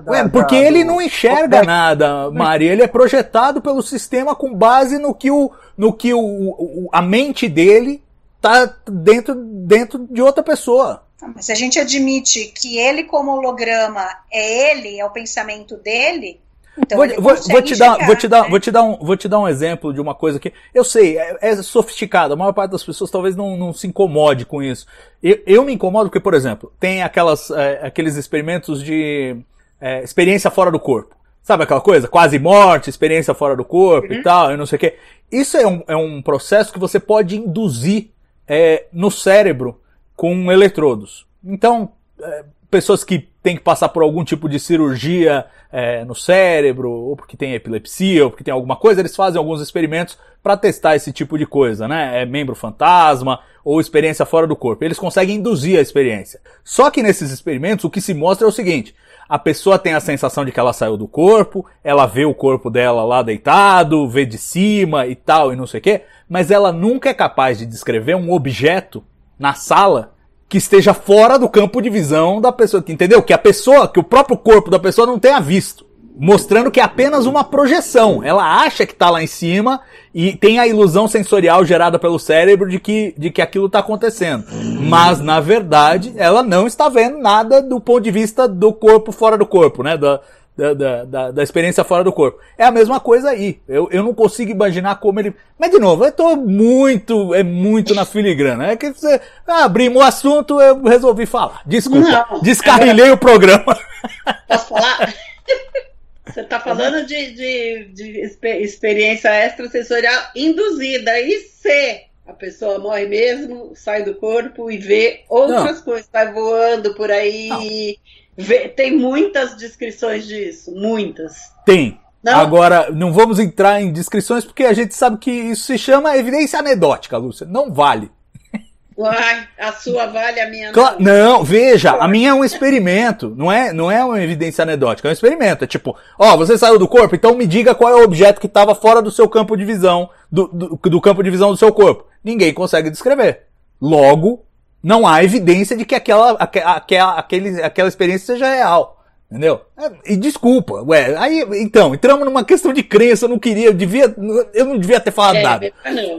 Ué, porque ele não enxerga nada, Maria. Ele é projetado pelo sistema com base no que, o, no que o, o a mente dele tá dentro, dentro de outra pessoa. Mas se a gente admite que ele, como holograma, é ele, é o pensamento dele, então, vou, vou, vou, te dar, vou te dar, né? vou te dar um, vou te dar um exemplo de uma coisa que eu sei é, é sofisticado. A maior parte das pessoas talvez não, não se incomode com isso. Eu, eu me incomodo porque, por exemplo, tem aquelas, é, aqueles experimentos de é, experiência fora do corpo. Sabe aquela coisa? Quase morte, experiência fora do corpo uhum. e tal, e não sei o quê. Isso é um, é um processo que você pode induzir é, no cérebro com eletrodos. Então, é, pessoas que têm que passar por algum tipo de cirurgia é, no cérebro, ou porque tem epilepsia, ou porque tem alguma coisa, eles fazem alguns experimentos para testar esse tipo de coisa, né? É membro fantasma ou experiência fora do corpo. Eles conseguem induzir a experiência. Só que nesses experimentos o que se mostra é o seguinte: a pessoa tem a sensação de que ela saiu do corpo, ela vê o corpo dela lá deitado, vê de cima e tal e não sei o quê, mas ela nunca é capaz de descrever um objeto na sala que esteja fora do campo de visão da pessoa, entendeu? Que a pessoa, que o próprio corpo da pessoa não tenha visto. Mostrando que é apenas uma projeção. Ela acha que está lá em cima e tem a ilusão sensorial gerada pelo cérebro de que, de que aquilo está acontecendo. Mas, na verdade, ela não está vendo nada do ponto de vista do corpo fora do corpo, né? Da, da, da, da, experiência fora do corpo. É a mesma coisa aí. Eu, eu não consigo imaginar como ele. Mas de novo, eu tô muito, é muito na filigrana. É que você abrimos o assunto, eu resolvi falar. Desculpa. Não. Descarrilhei o programa. [LAUGHS] Posso falar? Você está falando de, de, de exper- experiência extrasensorial induzida. E se a pessoa morre mesmo, sai do corpo e vê outras coisas, vai voando por aí. vê- tem muitas descrições disso, muitas. Tem. Não? Agora, não vamos entrar em descrições porque a gente sabe que isso se chama evidência anedótica, Lúcia. Não vale. Uai, a sua vale, a minha não. não, veja, a minha é um experimento, não é, não é uma evidência anedótica, é um experimento. É tipo, ó, você saiu do corpo, então me diga qual é o objeto que estava fora do seu campo de visão, do, do, do campo de visão do seu corpo. Ninguém consegue descrever. Logo, não há evidência de que aquela, aque- aquela, aquele, aquela experiência seja real. Entendeu? É, E desculpa, ué, aí, então, entramos numa questão de crença, eu não queria, eu devia, eu não devia ter falado É, nada.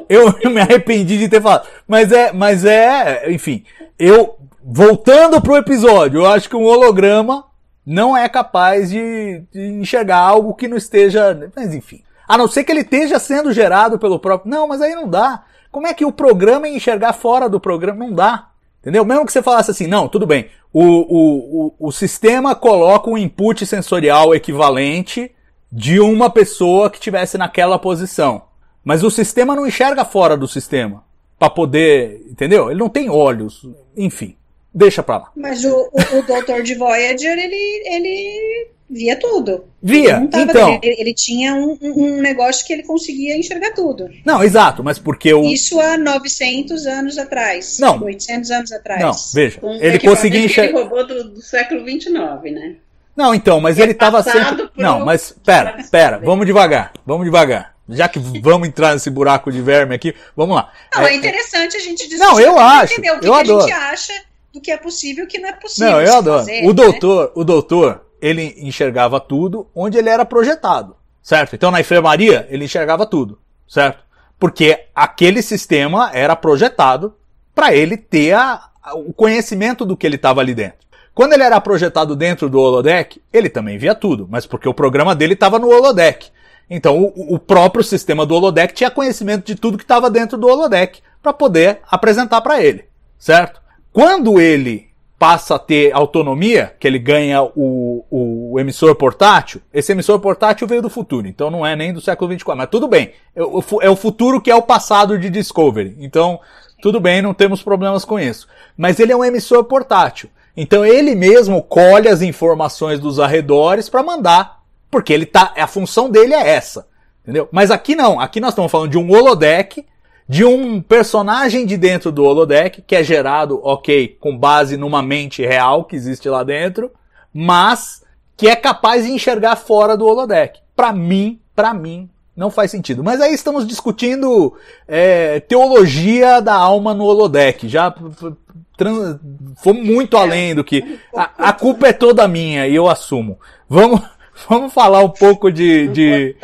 Eu, eu me arrependi de ter falado. Mas é, mas é, enfim, eu, voltando pro episódio, eu acho que um holograma não é capaz de, de enxergar algo que não esteja, mas enfim. A não ser que ele esteja sendo gerado pelo próprio, não, mas aí não dá. Como é que o programa enxergar fora do programa? Não dá. Entendeu? Mesmo que você falasse assim, não, tudo bem. O, o, o, o sistema coloca um input sensorial equivalente de uma pessoa que estivesse naquela posição. Mas o sistema não enxerga fora do sistema. Pra poder. Entendeu? Ele não tem olhos. Enfim. Deixa pra lá. Mas o, o, o doutor de Voyager, ele, ele via tudo. Via, Ele então. Ele, ele tinha um, um negócio que ele conseguia enxergar tudo. Não, exato, mas porque o. Isso há 900 anos atrás. Não. 800 anos atrás. Não, veja. Um Ele conseguia enxergar. Ele roubou do, do século XXIX, né? Não, então, mas É ele tava passado sempre. Não, mas pera, pera, vamos devagar, vamos devagar. Já que vamos entrar nesse buraco de verme aqui, vamos lá. Não, É, é, interessante a gente discutir. Não, eu acho, entender o que, eu que a adoro. gente acha do que é possível e o que não é possível. Não, eu adoro. fazer, o né? doutor, o doutor, ele enxergava tudo onde ele era projetado, certo? Então na enfermaria ele enxergava tudo, certo? Porque aquele sistema era projetado para ele ter a- a- o conhecimento do que ele estava ali dentro. Quando ele era projetado dentro do holodeck, ele também via tudo, mas porque o programa dele estava no holodeck. Então o, o próprio sistema do holodeck tinha conhecimento de tudo que estava dentro do holodeck para poder apresentar para ele, certo? Quando ele passa a ter autonomia, que ele ganha o, o emissor portátil, esse emissor portátil veio do futuro, então não é nem do século 24, mas tudo bem. É é o futuro que é o passado de Discovery. Então, tudo bem, não temos problemas com isso. Mas ele é um emissor portátil. Então ele mesmo colhe as informações dos arredores para mandar, porque ele tá, a função dele é essa, entendeu? Mas aqui não, aqui nós estamos falando de um holodeck, de um personagem de dentro do holodeck que é gerado, OK, com base numa mente real que existe lá dentro, mas que é capaz de enxergar fora do holodeck. Para mim, para mim, não faz sentido. Mas aí estamos discutindo é, teologia da alma no holodeck. Já trans, fomos muito além do que. A, a culpa é toda minha e eu assumo. Vamos, [LAUGHS] vamos falar um pouco de, de,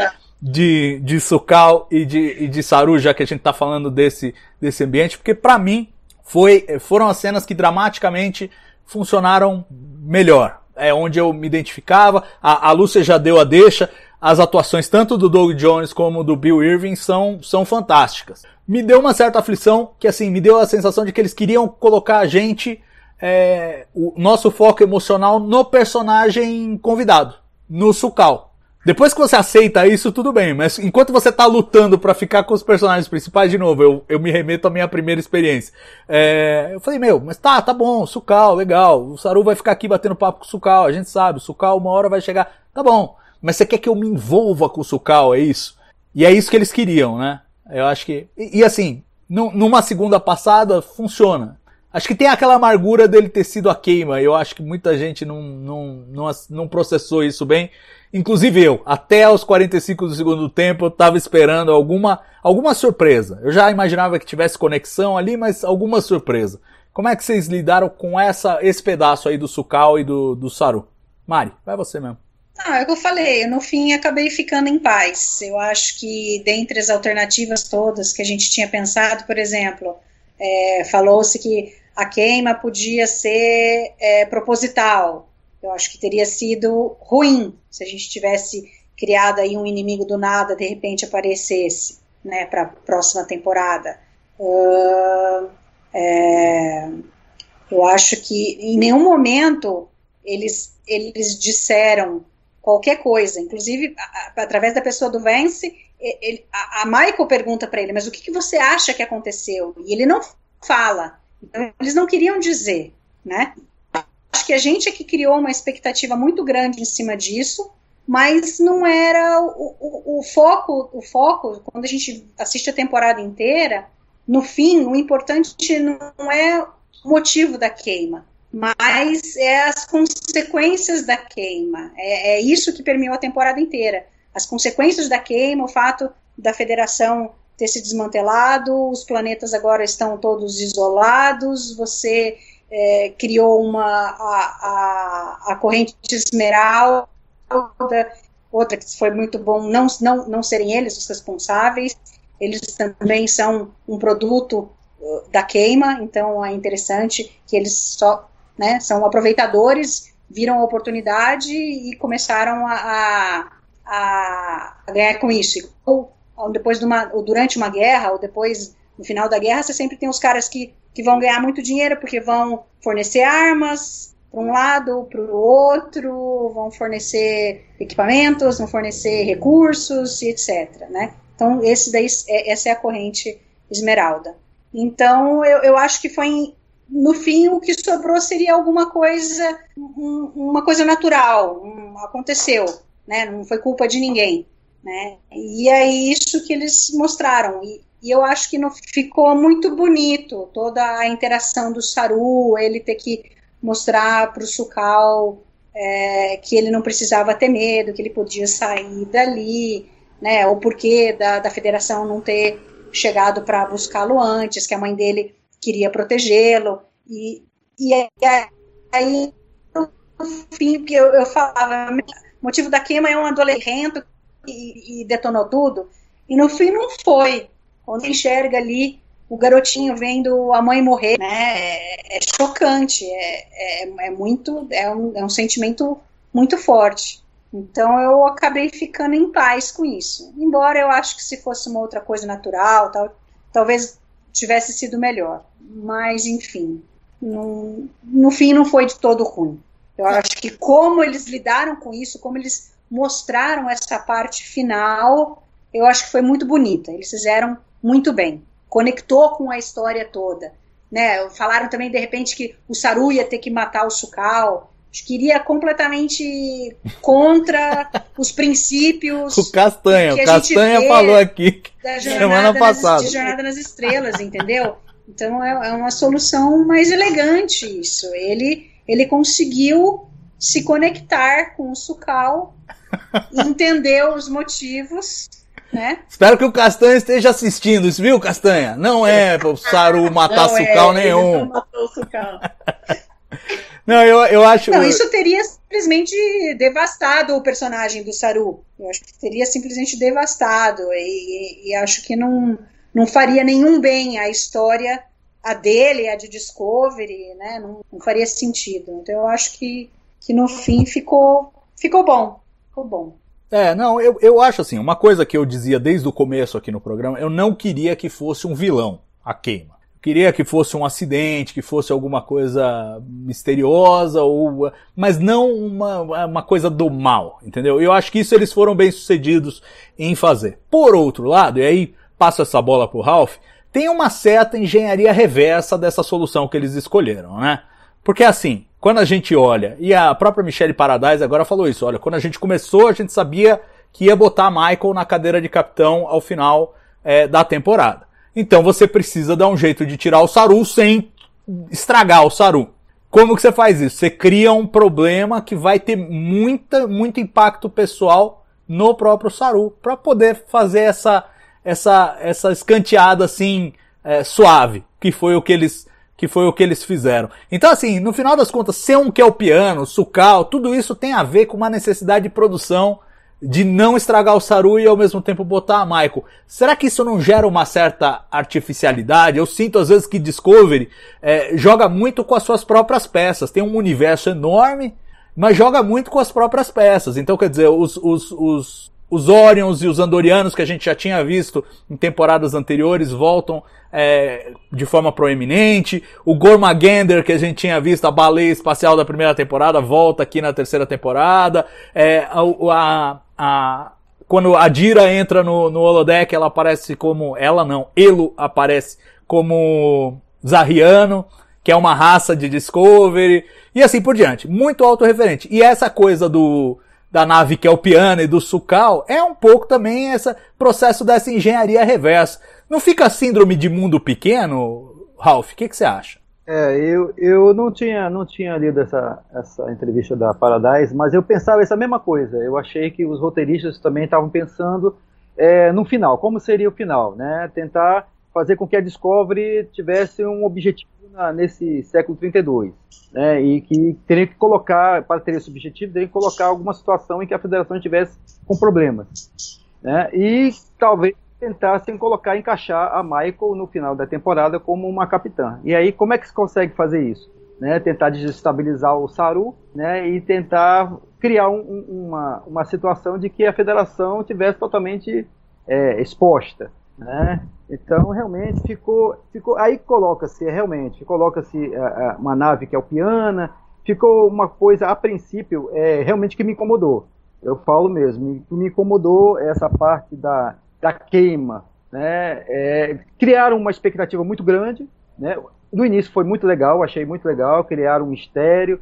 de, de Sukal e de, e de Saru, já que a gente está falando desse, desse ambiente, porque para mim foi, foram as cenas que dramaticamente funcionaram melhor. É onde eu me identificava. A, a Lúcia já deu a deixa. As atuações tanto do Doug Jones como do Bill Irving são, são fantásticas. Me deu uma certa aflição, que assim, me deu a sensação de que eles queriam colocar a gente, é, o nosso foco emocional no personagem convidado, no Sukal. Depois que você aceita isso, tudo bem, mas enquanto você tá lutando pra ficar com os personagens principais, de novo, eu, eu me remeto à minha primeira experiência. É, eu falei, meu, mas tá, tá bom, Sukal, legal, o Saru vai ficar aqui batendo papo com o Sukal, a gente sabe, o Sukal uma hora vai chegar, tá bom, mas você quer que eu me envolva com o Sukal, é isso? E é isso que eles queriam, né? Eu acho que, e, e assim, nu- numa segunda passada, funciona. Acho que tem aquela amargura dele ter sido a queima. Eu acho que muita gente não, não, não, não processou isso bem. Inclusive eu. Até os 45 do segundo tempo eu tava esperando alguma, alguma surpresa. Eu já imaginava que tivesse conexão ali, mas alguma surpresa. Como é que vocês lidaram com essa, esse pedaço aí do Sukal e do, do Saru? Mari, vai você mesmo. Ah, é o que eu falei, no fim acabei ficando em paz. Eu acho que dentre as alternativas todas que a gente tinha pensado, por exemplo, é, falou-se que a queima podia ser é, proposital. Eu acho que teria sido ruim se a gente tivesse criado aí um inimigo do nada, de repente aparecesse, né, para a próxima temporada. Uh, é, eu acho que em nenhum momento eles, eles disseram qualquer coisa, inclusive através da pessoa do Vance, ele, a, a, Michael pergunta para ele, mas o que, que, você acha que aconteceu? E ele não fala. Então, eles não queriam dizer, né? Acho que a gente é que criou uma expectativa muito grande em cima disso, mas não era o, o, o foco. O foco, quando a gente assiste a temporada inteira, no fim, o importante não é o motivo da queima mas é as consequências da queima. É, é, isso que permeou a temporada inteira. As consequências da queima, o fato da federação ter se desmantelado, os planetas agora estão todos isolados, você é, criou uma a, a, a, corrente esmeralda, outra que foi muito bom não, não, não serem eles os responsáveis, eles também são um produto uh, da queima, então é interessante que eles só né? São aproveitadores, viram a oportunidade e começaram a, a, a ganhar com isso. Ou, ou depois de uma, ou durante uma guerra, ou depois no final da guerra, você sempre tem os caras que, que vão ganhar muito dinheiro porque vão fornecer armas para um lado, para o outro, vão fornecer equipamentos, vão fornecer recursos e etc. Né? Então, esse daí, é, essa é a corrente esmeralda. Então, eu, eu acho que foi no fim o que sobrou seria alguma coisa, um, uma coisa natural, um, aconteceu, né? Não foi culpa de ninguém, né? E é isso que eles mostraram. E, e eu acho que não ficou muito bonito toda a interação do Saru, ele ter que mostrar para o Sukal é, que ele não precisava ter medo, que ele podia sair dali, né? O porquê da, da federação não ter chegado para buscá-lo antes, que a mãe dele queria protegê-lo. E, e aí, no fim, que eu, eu falava, o motivo da queima é um adolescente e, e detonou tudo. E no fim não foi. Quando enxerga ali o garotinho vendo a mãe morrer, né? É, é chocante, é, é, é muito, é um, é um sentimento muito forte. Então eu acabei ficando em paz com isso. Embora eu acho que se fosse uma outra coisa natural, tal, talvez tivesse sido melhor. Mas, enfim, no, no fim não foi de todo ruim. Eu acho que como eles lidaram com isso, como eles mostraram essa parte final, eu acho que foi muito bonita. Eles fizeram muito bem. Conectou com a história toda. Né? Falaram também, de repente, que o Saru ia ter que matar o Sukal. Queria completamente contra [LAUGHS] os princípios. O Castanha, o Castanha falou aqui [LAUGHS] semana passada. Nas, de Jornada nas Estrelas, entendeu? Então é, é uma solução mais elegante isso. Ele, ele conseguiu se conectar com o Sucal, [LAUGHS] entender os motivos né? Espero que o Castanha esteja assistindo isso, viu, Castanha? Não é o Saru matar não Sucal é, nenhum. Ele não matou o Sucal. [LAUGHS] Não, eu, eu acho. Não, isso teria simplesmente devastado o personagem do Saru. Eu acho que teria simplesmente devastado. E, e, e acho que não, não faria nenhum bem à história, a dele, a de Discovery, né? Não, não faria sentido. Então eu acho que, que no fim ficou, ficou bom. Ficou bom. É, não, eu, eu acho assim, uma coisa que eu dizia desde o começo aqui no programa, eu não queria que fosse um vilão, a queima queria que fosse um acidente, que fosse alguma coisa misteriosa, ou, mas não uma, uma coisa do mal, entendeu? Eu acho que isso eles foram bem sucedidos em fazer. Por outro lado, e aí passo essa bola pro Ralph, tem uma certa engenharia reversa dessa solução que eles escolheram, né? Porque assim, quando a gente olha, e a própria Michelle Paradise agora falou isso, olha, quando a gente começou a gente sabia que ia botar Michael na cadeira de capitão ao final é, da temporada. Então você precisa dar um jeito de tirar o Saru sem estragar o Saru. Como que você faz isso? Você cria um problema que vai ter muita, muito impacto pessoal no próprio Saru para poder fazer essa essa essa escanteada assim é, suave, que foi o que eles que foi o que eles fizeram. Então assim, no final das contas, ser um que é o piano, sucal, tudo isso tem a ver com uma necessidade de produção de não estragar o Saru e ao mesmo tempo botar a Michael. Será que isso não gera uma certa artificialidade? Eu sinto às vezes que Discovery é, joga muito com as suas próprias peças. Tem um universo enorme mas joga muito com as próprias peças. Então, quer dizer, os, os, os, os Orions e os Andorianos que a gente já tinha visto em temporadas anteriores voltam é, de forma proeminente. O Gormagander que a gente tinha visto, a baleia espacial da primeira temporada, volta aqui na terceira temporada. É, a, a, a, quando a Dira entra no, no holodeck, ela aparece como. Ela não, Elo aparece como Zariano, que é uma raça de Discovery, e assim por diante. Muito autorreferente. E essa coisa do da nave Kelpiana e do Sukal é um pouco também esse processo dessa engenharia reversa. Não fica síndrome de mundo pequeno, Ralph? O que, que você acha? É, eu, eu não tinha não tinha lido essa, essa entrevista da Paradise, mas eu pensava essa mesma coisa. Eu achei que os roteiristas também estavam pensando é, no final, como seria o final, né? Tentar fazer com que a Discovery tivesse um objetivo na, nesse século 32, né? E que teria que colocar, para ter esse objetivo, teria que colocar alguma situação em que a Federação estivesse com problemas, né? E talvez tentassem colocar, encaixar a Michael no final da temporada como uma capitã. E aí, como é que se consegue fazer isso? Né, tentar desestabilizar o Saru né, e tentar criar um, uma, uma situação de que a federação tivesse totalmente é, exposta. Né? Então, realmente, ficou. ficou aí coloca-se, realmente, coloca-se uma nave que é o Piana, ficou uma coisa, a princípio, é, realmente que me incomodou. Eu falo mesmo, me, me incomodou essa parte da, da queima. Né? É, criaram uma expectativa muito grande. Né? No início foi muito legal, achei muito legal, criaram um mistério,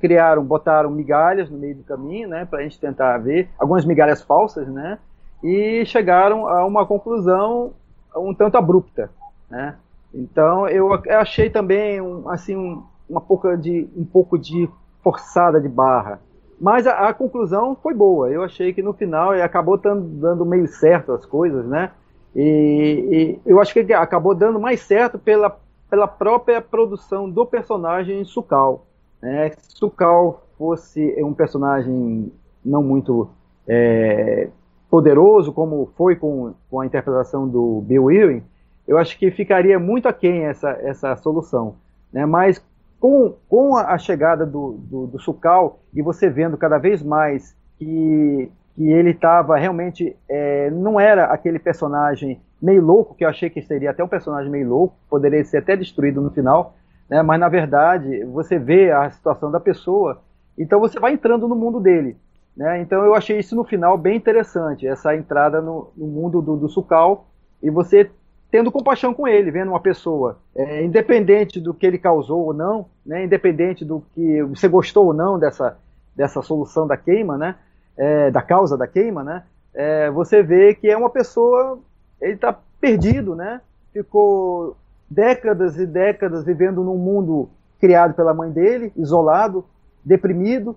criaram, botaram migalhas no meio do caminho, né, para a gente tentar ver, algumas migalhas falsas, né, e chegaram a uma conclusão um tanto abrupta, né? Então eu achei também um, assim um, uma pouca de um pouco de forçada de barra, mas a, a conclusão foi boa. Eu achei que no final acabou dando meio certo as coisas, né? E, e eu acho que acabou dando mais certo pela pela própria produção do personagem Sukal. Né? Sukal fosse um personagem não muito é, poderoso, como foi com, com a interpretação do Bill Ewing, eu acho que ficaria muito aquém essa, essa solução. Né? Mas com, com a chegada do, do, do Sukal e você vendo cada vez mais que, que ele estava realmente. É, não era aquele personagem meio louco, que eu achei que seria até um personagem meio louco, poderia ser até destruído no final, né? mas na verdade você vê a situação da pessoa, então você vai entrando no mundo dele. Né? Então eu achei isso no final bem interessante, essa entrada no, no mundo do, do Sucal e você tendo compaixão com ele, vendo uma pessoa, é, independente do que ele causou ou não, né, independente do que você gostou ou não dessa, dessa solução da queima, né, é, da causa da queima, né, é, você vê que é uma pessoa, ele está perdido, né, ficou décadas e décadas vivendo num mundo criado pela mãe dele, isolado, deprimido,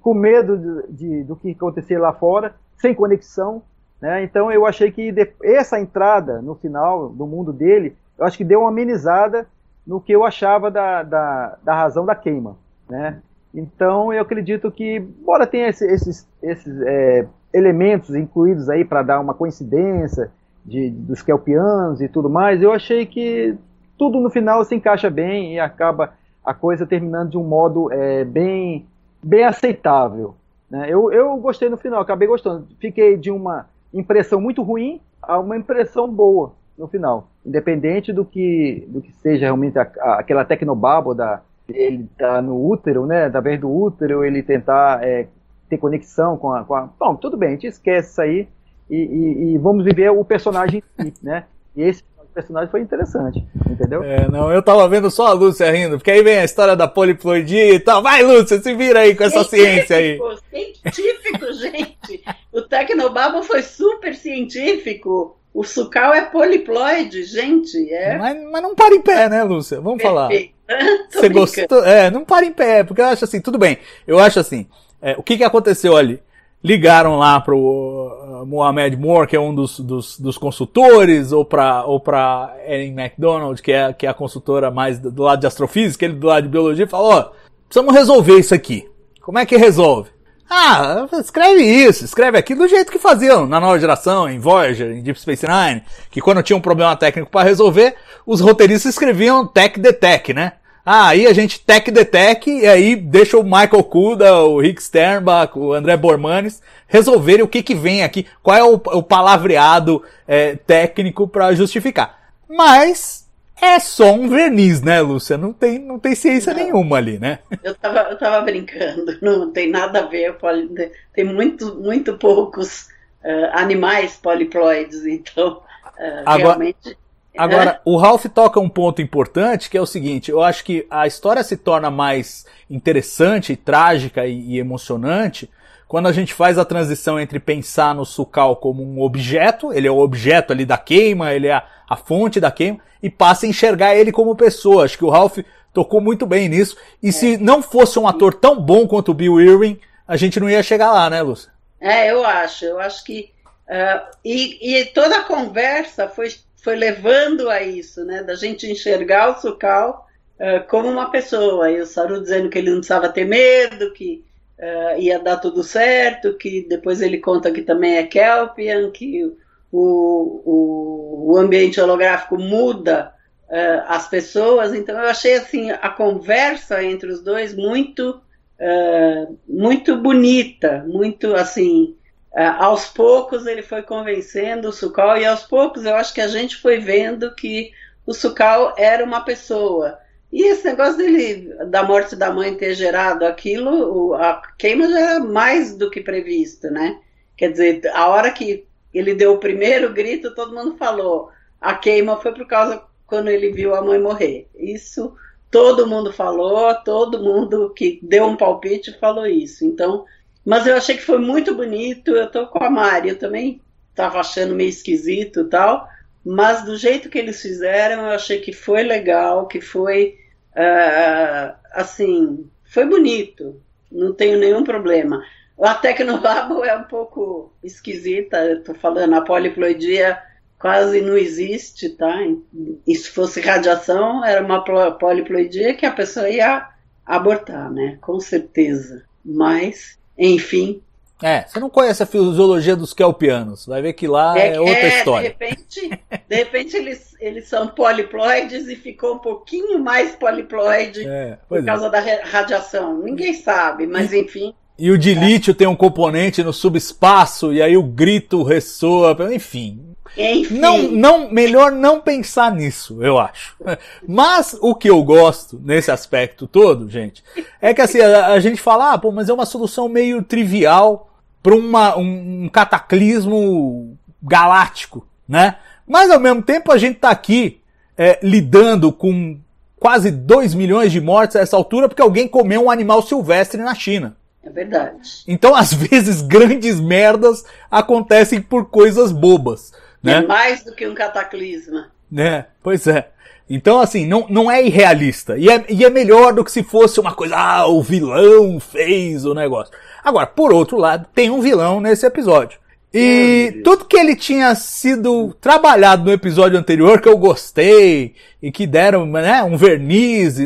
com medo de, de, do que acontecia lá fora, sem conexão. Né? Então eu achei que de, essa entrada no final do mundo dele, eu acho que deu uma amenizada no que eu achava da, da, da razão da queima. Né? Então eu acredito que, embora tenha esse, esses, esses é, elementos incluídos aí para dar uma coincidência de, dos kelpianos e tudo mais, eu achei que tudo no final se encaixa bem e acaba a coisa terminando de um modo é, bem bem aceitável. Né? Eu, eu gostei no final, acabei gostando. Fiquei de uma impressão muito ruim a uma impressão boa no final. Independente do que, do que seja realmente a, a, aquela tecnobabo da ele tá no útero, né? Através do útero ele tentar é, ter conexão com a, com a. Bom, tudo bem, a gente esquece isso aí e, e, e vamos viver o personagem, né? E esse personagem foi interessante, entendeu? É, não, eu tava vendo só a Lúcia rindo, porque aí vem a história da poliploidia e tal. Vai, Lúcia, se vira aí com essa ciência aí. Científico, [LAUGHS] gente. O Tecnobabo foi super científico. O sucal é poliploide, gente. É... Mas, mas não para em pé, né, Lúcia? Vamos falar. [LAUGHS] Você gostou? É, não para em pé, porque eu acho assim, tudo bem. Eu acho assim, é, o que, que aconteceu ali? Ligaram lá pro uh, Mohamed Moore, que é um dos, dos, dos consultores, ou para ou pra Erin McDonald, que é, que é a consultora mais do, do lado de astrofísica, ele do lado de biologia, falou, ó, precisamos resolver isso aqui. Como é que resolve? Ah, escreve isso, escreve aqui do jeito que faziam na nova geração, em Voyager, em Deep Space Nine, que quando tinha um problema técnico para resolver, os roteiristas escreviam tech de tech, né? Ah, aí a gente tech the tech e aí deixa o Michael Kuda, o Rick Sternbach, o André Bormanes resolverem o que que vem aqui, qual é o, o palavreado é, técnico para justificar. Mas é só um verniz, né, Lúcia? Não tem, não tem ciência não. nenhuma ali, né? Eu tava, eu tava brincando, [LAUGHS] não tem nada a ver, tem muito, muito poucos uh, animais poliploides, então uh, Agora... realmente Agora, [LAUGHS] o Ralph toca um ponto importante, que é o seguinte, eu acho que a história se torna mais interessante, trágica e, e emocionante quando a gente faz a transição entre pensar no Sukal como um objeto, ele é o objeto ali da queima, ele é a, a fonte da queima, e passa a enxergar ele como pessoa. Acho que o Ralph tocou muito bem nisso. E é. se não fosse um ator tão bom quanto o Bill Irwin, a gente não ia chegar lá, né, Lúcia? É, eu acho. Eu acho que. Uh, e, e toda a conversa foi foi levando a isso, né? Da gente enxergar o Sukal uh, como uma pessoa. E o Saru dizendo que ele não precisava ter medo, que uh, ia dar tudo certo, que depois ele conta que também é Kelpian, que o, o, o ambiente holográfico muda uh, as pessoas. Então eu achei assim a conversa entre os dois muito muito bonita, muito assim aos poucos ele foi convencendo o Sukal e aos poucos eu acho que a gente foi vendo que o Sukal era uma pessoa. E esse negócio dele, da morte da mãe ter gerado aquilo, a queima já era mais do que previsto, né? Quer dizer, a hora que ele deu o primeiro grito, todo mundo falou. A queima foi por causa quando ele viu a mãe morrer. Isso todo mundo falou, todo mundo que deu um palpite falou isso. Então, mas eu achei que foi muito bonito. Eu tô com a Mari, eu também estava achando meio esquisito e tal. Mas do jeito que eles fizeram, eu achei que foi legal, que foi uh, assim, foi bonito. Não tenho nenhum problema. A Tecnobabble é um pouco esquisita, eu tô falando, a poliploidia quase não existe, tá? E se fosse radiação, era uma poliploidia que a pessoa ia abortar, né? Com certeza. Mas enfim. É, você não conhece a fisiologia dos kelpianos, vai ver que lá é, é outra é, história. De repente, de repente eles, eles são poliploides e ficou um pouquinho mais poliploide é, por causa é. da radiação. Ninguém sabe, mas enfim. E o de lítio tem um componente no subespaço e aí o grito ressoa, enfim. Enfim. Não, não, melhor não pensar nisso, eu acho. Mas o que eu gosto nesse aspecto todo, gente, é que assim, a, a gente fala, ah, pô, mas é uma solução meio trivial para um, um cataclismo galáctico, né? Mas ao mesmo tempo a gente tá aqui é, lidando com quase 2 milhões de mortes a essa altura porque alguém comeu um animal silvestre na China. É verdade. Então, às [LAUGHS] vezes, grandes merdas acontecem por coisas bobas. Né? É mais do que um cataclisma. É, pois é. Então, assim, não, não é irrealista. E é, e é melhor do que se fosse uma coisa, ah, o vilão fez o negócio. Agora, por outro lado, tem um vilão nesse episódio. E tudo que ele tinha sido trabalhado no episódio anterior, que eu gostei, e que deram né, um verniz,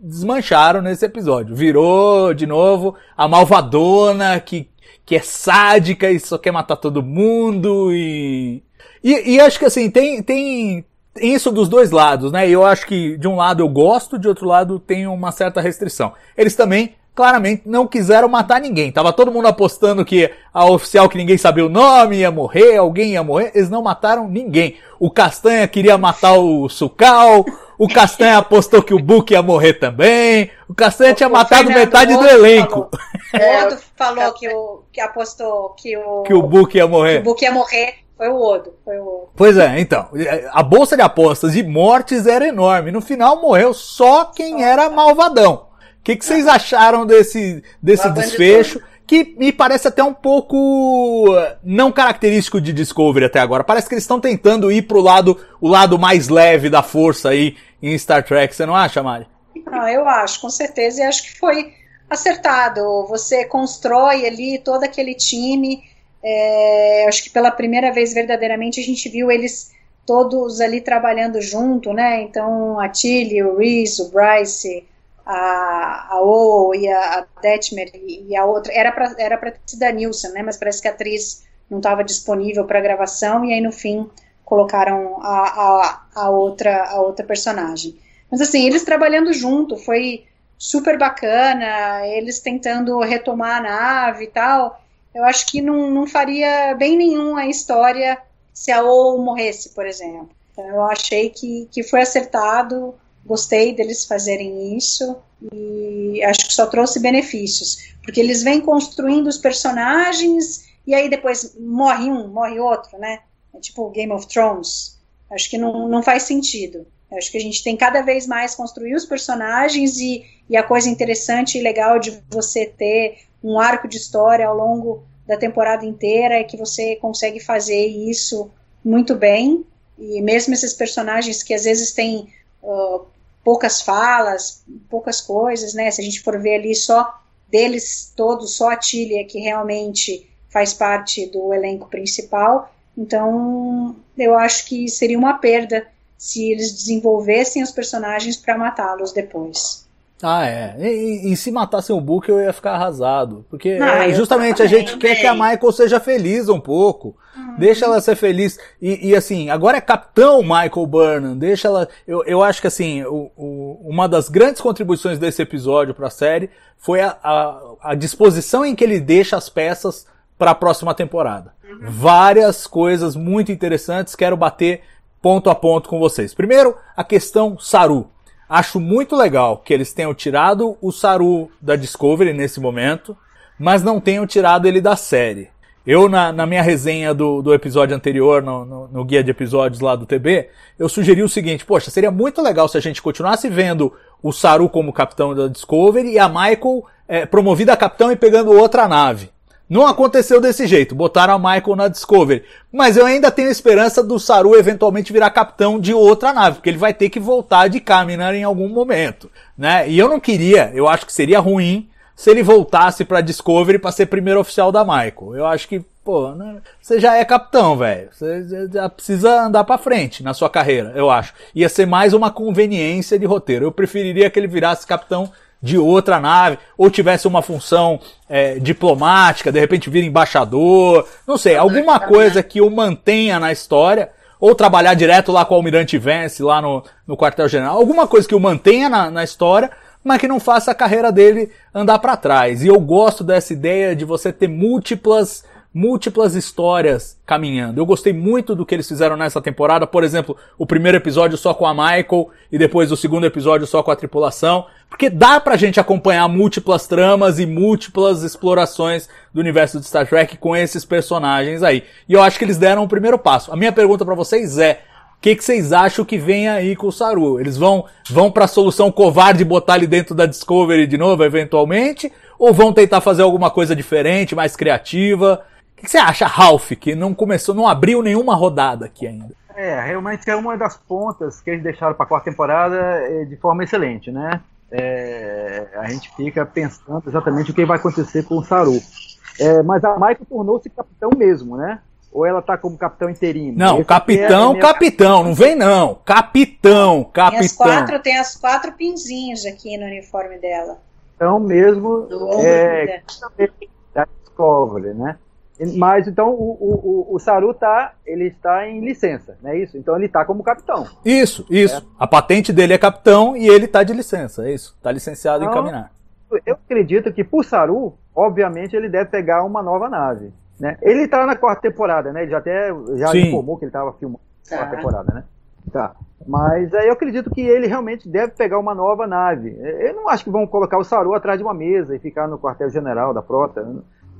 desmancharam nesse episódio. Virou, de novo, a malvadona que que é sádica e só quer matar todo mundo e. E, e acho que assim, tem, tem isso dos dois lados, né? Eu acho que de um lado eu gosto, de outro lado tem uma certa restrição. Eles também claramente não quiseram matar ninguém. Tava todo mundo apostando que a oficial que ninguém sabia o nome ia morrer, alguém ia morrer. Eles não mataram ninguém. O Castanha queria matar o Sucal, o Castanha [LAUGHS] apostou que o Book ia morrer também. O Castanha o, tinha matado metade do elenco. O Odo falou [LAUGHS] que, o, que apostou que o. Que o Book ia morrer. o Book ia morrer. Foi o Odo, foi o Odo. Pois é, então. A bolsa de apostas de mortes era enorme. No final morreu só quem era malvadão. O que, que vocês acharam desse, desse desfecho? que me parece até um pouco não característico de Discovery até agora. Parece que eles estão tentando ir pro lado, o lado mais leve da força aí em Star Trek, você não acha, Mari? Não, eu acho, com certeza, e acho que foi acertado. Você constrói ali todo aquele time. É, acho que pela primeira vez verdadeiramente a gente viu eles todos ali trabalhando junto, né? Então a Tilly, o Reese, o Bryce, a, a O e a, a Detmer e a outra. Era para era pra ter sido a Nilsson, né? Mas parece que a atriz não estava disponível para gravação e aí no fim colocaram a, a, a, outra, a outra personagem. Mas assim, eles trabalhando junto, foi super bacana, eles tentando retomar a nave e tal. Eu acho que não, não faria bem nenhum a história se a O morresse, por exemplo. Então, eu achei que, que foi acertado, gostei deles fazerem isso e acho que só trouxe benefícios, porque eles vêm construindo os personagens e aí depois morre um, morre outro, né? É tipo Game of Thrones. Acho que não, não faz sentido. Acho que a gente tem cada vez mais construir os personagens e, e a coisa interessante e legal de você ter um arco de história ao longo da temporada inteira é que você consegue fazer isso muito bem. E mesmo esses personagens que às vezes têm uh, poucas falas, poucas coisas, né? Se a gente for ver ali só deles todos, só a Tília que realmente faz parte do elenco principal. Então, eu acho que seria uma perda se eles desenvolvessem os personagens para matá-los depois. Ah, é. E, e, se matassem o Book eu ia ficar arrasado. Porque é, justamente a gente quer que a Michael seja feliz um pouco. Uhum. Deixa ela ser feliz. E, e, assim, agora é capitão Michael Burnham. Deixa ela. Eu, eu acho que assim, o, o, uma das grandes contribuições desse episódio para a série foi a, a, a, disposição em que ele deixa as peças para a próxima temporada. Uhum. Várias coisas muito interessantes. Quero bater ponto a ponto com vocês. Primeiro, a questão Saru. Acho muito legal que eles tenham tirado o Saru da Discovery nesse momento, mas não tenham tirado ele da série. Eu, na, na minha resenha do, do episódio anterior, no, no, no, guia de episódios lá do TB, eu sugeri o seguinte, poxa, seria muito legal se a gente continuasse vendo o Saru como capitão da Discovery e a Michael é, promovida a capitão e pegando outra nave. Não aconteceu desse jeito, botaram a Michael na Discovery. Mas eu ainda tenho esperança do Saru eventualmente virar capitão de outra nave, porque ele vai ter que voltar de Kaminar em algum momento, né? E eu não queria, eu acho que seria ruim se ele voltasse para Discovery para ser primeiro oficial da Michael. Eu acho que, pô, né? você já é capitão, velho. Você já precisa andar para frente na sua carreira, eu acho. Ia ser mais uma conveniência de roteiro. Eu preferiria que ele virasse capitão de outra nave, ou tivesse uma função é, diplomática, de repente vira embaixador, não sei, alguma coisa que o mantenha na história, ou trabalhar direto lá com o Almirante Vance, lá no, no quartel-general, alguma coisa que o mantenha na, na história, mas que não faça a carreira dele andar para trás. E eu gosto dessa ideia de você ter múltiplas múltiplas histórias caminhando. Eu gostei muito do que eles fizeram nessa temporada, por exemplo, o primeiro episódio só com a Michael e depois o segundo episódio só com a tripulação, porque dá pra gente acompanhar múltiplas tramas e múltiplas explorações do universo de Star Trek com esses personagens aí. E eu acho que eles deram o primeiro passo. A minha pergunta para vocês é: o que, que, vocês acham que vem aí com o Saru? Eles vão vão para a solução covarde botar ele dentro da Discovery de novo, eventualmente? Ou vão tentar fazer alguma coisa diferente, mais criativa? O que você acha, Ralph, que não começou, não abriu nenhuma rodada aqui ainda? É, realmente é uma das pontas que eles deixaram para a quarta temporada é, de forma excelente, né? É, a gente fica pensando exatamente o que vai acontecer com o Saru. É, mas a Michael tornou-se capitão mesmo, né? Ou ela tá como capitão interino? Não, Esse capitão, é capitão, não vem não. Capitão, capitão. Tem as quatro, tem as quatro pinzinhos aqui no uniforme dela. Então mesmo Do é, da Discovery, né? Mas então o, o, o Saru tá, ele está em licença, não é isso? Então ele está como capitão. Isso, isso. É. A patente dele é capitão e ele está de licença, é isso. Está licenciado então, em caminhar. Eu acredito que por Saru, obviamente ele deve pegar uma nova nave. Né? Ele está na quarta temporada, né? Ele já até já informou que ele estava filmando a quarta tá. temporada, né? Tá. Mas aí eu acredito que ele realmente deve pegar uma nova nave. Eu não acho que vão colocar o Saru atrás de uma mesa e ficar no quartel-general da frota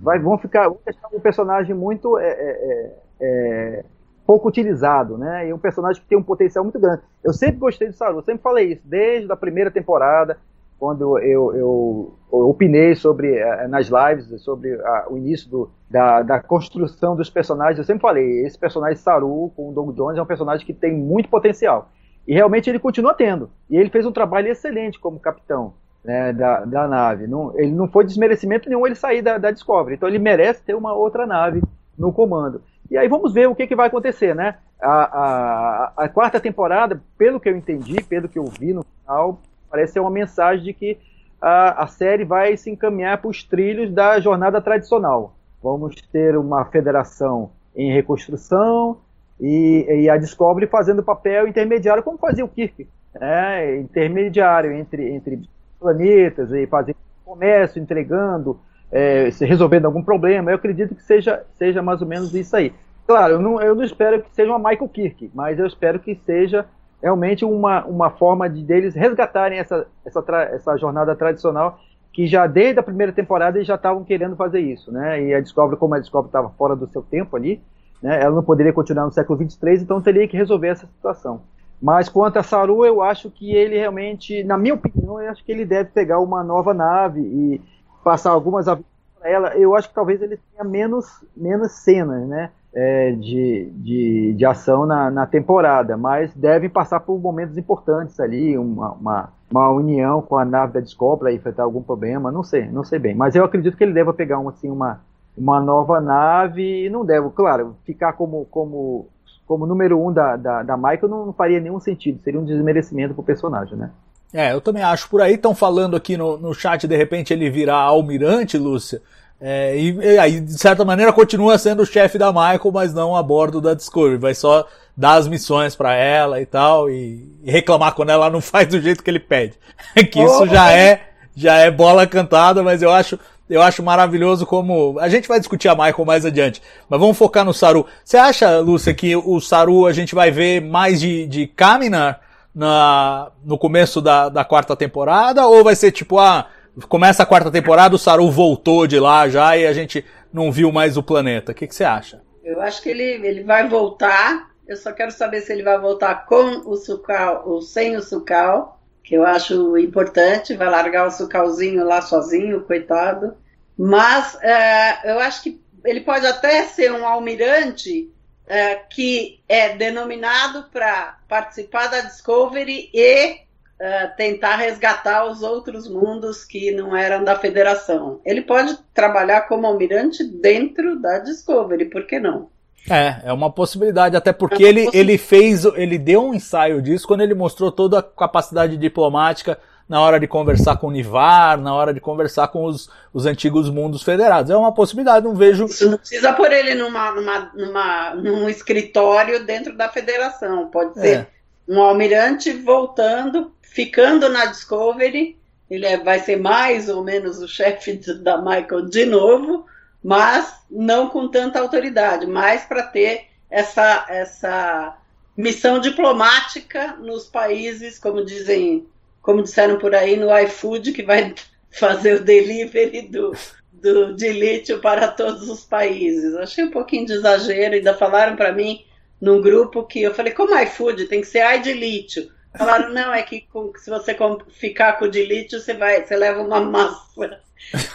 vai, vão ficar vão deixar um personagem muito é, é, é, é, pouco utilizado, né? E um personagem que tem um potencial muito grande. Eu sempre gostei do Saru, sempre falei isso, desde a primeira temporada, quando eu, eu, eu opinei sobre é, nas lives sobre a, o início do, da, da, construção dos personagens. Eu sempre falei, esse personagem Saru com o Doug Jones é um personagem que tem muito potencial. E realmente ele continua tendo. E ele fez um trabalho excelente como capitão né, da, da nave. Não, ele não foi desmerecimento nenhum ele sair da, da Discovery. Então ele merece ter uma outra nave no comando. E aí vamos ver o que, que vai acontecer, né? A, a, a, quarta temporada, pelo que eu entendi, pelo que eu vi no final, parece ser uma mensagem de que a, a série vai se encaminhar para os trilhos da jornada tradicional. Vamos ter uma federação em reconstrução e, e a Discovery fazendo papel intermediário, como fazia o Kirk é, intermediário entre, entre planetas e fazendo comércio, entregando, é, resolvendo algum problema. Eu acredito que seja, seja mais ou menos isso aí. Claro, eu não, eu não espero que seja uma Michael Kirk, mas eu espero que seja realmente uma, uma forma de deles resgatarem essa, essa, essa jornada tradicional que já desde a primeira temporada eles já estavam querendo fazer isso, né? E a Discovery, como a Discovery estava fora do seu tempo ali, né? Ela não poderia continuar no século 23, então teria que resolver essa situação. Mas quanto a Saru, eu acho que ele realmente, na minha opinião, eu acho que ele deve pegar uma nova nave e passar algumas aventuras para ela. Eu acho que talvez ele tenha menos, menos cenas, né? É, de, de, de ação na, na temporada, mas devem passar por momentos importantes ali, uma, uma, uma união com a nave da Discovery para enfrentar algum problema, não sei, não sei bem. Mas eu acredito que ele deva pegar assim, uma, uma nova nave e não deve, claro, ficar como, como como número um da, da, da Michael não, não faria nenhum sentido, seria um desmerecimento pro personagem, né? É, eu também acho. Por aí estão falando aqui no, no chat, de repente ele virar almirante, Lúcia. É, e, e, aí, de certa maneira, continua sendo o chefe da Michael, mas não a bordo da Discovery. Vai só dar as missões para ela e tal, e, e, reclamar quando ela não [LAUGHS] faz do jeito que ele pede. [LAUGHS] que isso já é, já é bola cantada, mas eu acho eu acho maravilhoso como. A gente vai discutir a Michael mais adiante, mas vamos focar no Saru. Você acha, Lúcia, que o Saru a gente vai ver mais de, de Kaminar na, no começo da, da quarta temporada? Ou vai ser tipo, ah, começa a quarta temporada, o Saru voltou de lá já e a gente não viu mais o planeta? O que, que você acha? Eu acho que ele, ele vai voltar. Eu só quero saber se ele vai voltar com o Sucal ou sem o Sucal que eu acho importante, vai largar o sucalzinho lá sozinho, coitado. Mas é, eu acho que ele pode até ser um almirante é, que é denominado para participar da Discovery e é, tentar resgatar os outros mundos que não eram da Federação. Ele pode trabalhar como almirante dentro da Discovery, por que não? É, é uma possibilidade, até porque é ele, ele fez, ele deu um ensaio disso quando ele mostrou toda a capacidade diplomática na hora de conversar com o Nivar, na hora de conversar com os, os antigos mundos federados. É uma possibilidade, não vejo. Isso não precisa pôr ele numa, numa, numa, num escritório dentro da federação. Pode ser é. um almirante voltando, ficando na Discovery. Ele é, vai ser mais ou menos o chefe da Michael de novo mas não com tanta autoridade, mais para ter essa, essa missão diplomática nos países, como dizem, como disseram por aí no iFood, que vai [LAUGHS] fazer o delivery do, do, de lítio para todos os países. Achei um pouquinho de exagero, ainda falaram para mim num grupo que eu falei, como iFood, tem que ser ai de lítio. Falaram, não, é que com, se você ficar com o de lítio, você vai, você leva uma massa.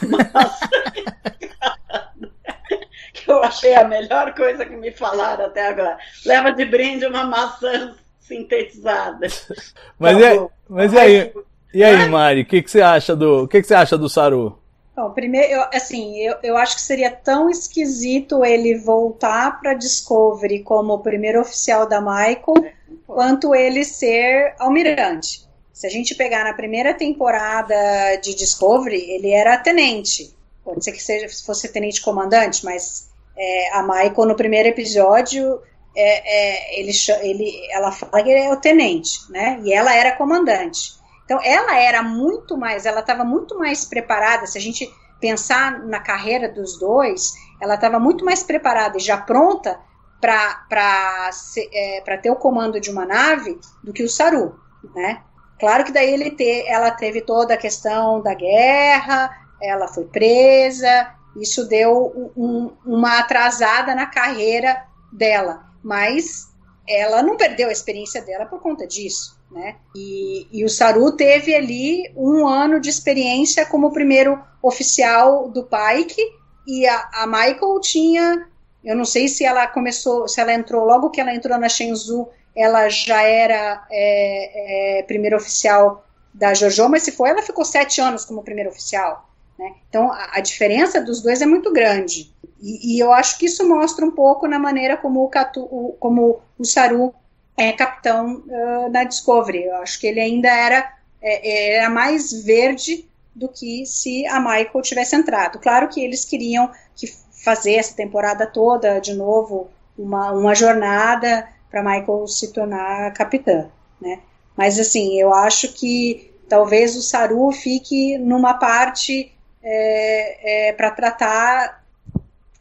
Massa [LAUGHS] que eu achei a melhor coisa que me falaram até agora. Leva de brinde uma maçã sintetizada. Mas, tá é, mas e aí, e aí, Mari, o que, que você acha do, que, que você acha do Saru? Bom, primeiro, eu, assim, eu, eu acho que seria tão esquisito ele voltar para Discovery como o primeiro oficial da Michael, quanto ele ser almirante. Se a gente pegar na primeira temporada de Discovery, ele era tenente. Pode ser que seja, fosse tenente comandante, mas é, a Michael no primeiro episódio é, é, ele, ele, ela fala que ele é o tenente, né? E ela era comandante. Então ela era muito mais, ela estava muito mais preparada. Se a gente pensar na carreira dos dois, ela estava muito mais preparada e já pronta para é, ter o comando de uma nave do que o Saru, né? Claro que daí ele te, ela teve toda a questão da guerra, ela foi presa, isso deu um, uma atrasada na carreira dela, mas ela não perdeu a experiência dela por conta disso, né? E, e, o Saru teve ali um ano de experiência como primeiro oficial do Pike e a, a Michael tinha, eu não sei se ela começou, se ela entrou logo que ela entrou na Shenzhou, ela já era é, é, primeiro oficial da Jojo, mas se foi, ela ficou sete anos como primeiro oficial. Né? Então, a, a, diferença dos dois é muito grande. E, e, eu acho que isso mostra um pouco na maneira como o, Katu, o, como o Saru é capitão uh, na Discovery. Eu acho que ele ainda era, é, era mais verde do que se a Michael tivesse entrado. Claro que eles queriam que fazer essa temporada toda de novo uma, uma jornada para Michael se tornar capitã, né? Mas assim, eu acho que talvez o Saru fique numa parte é, é, para tratar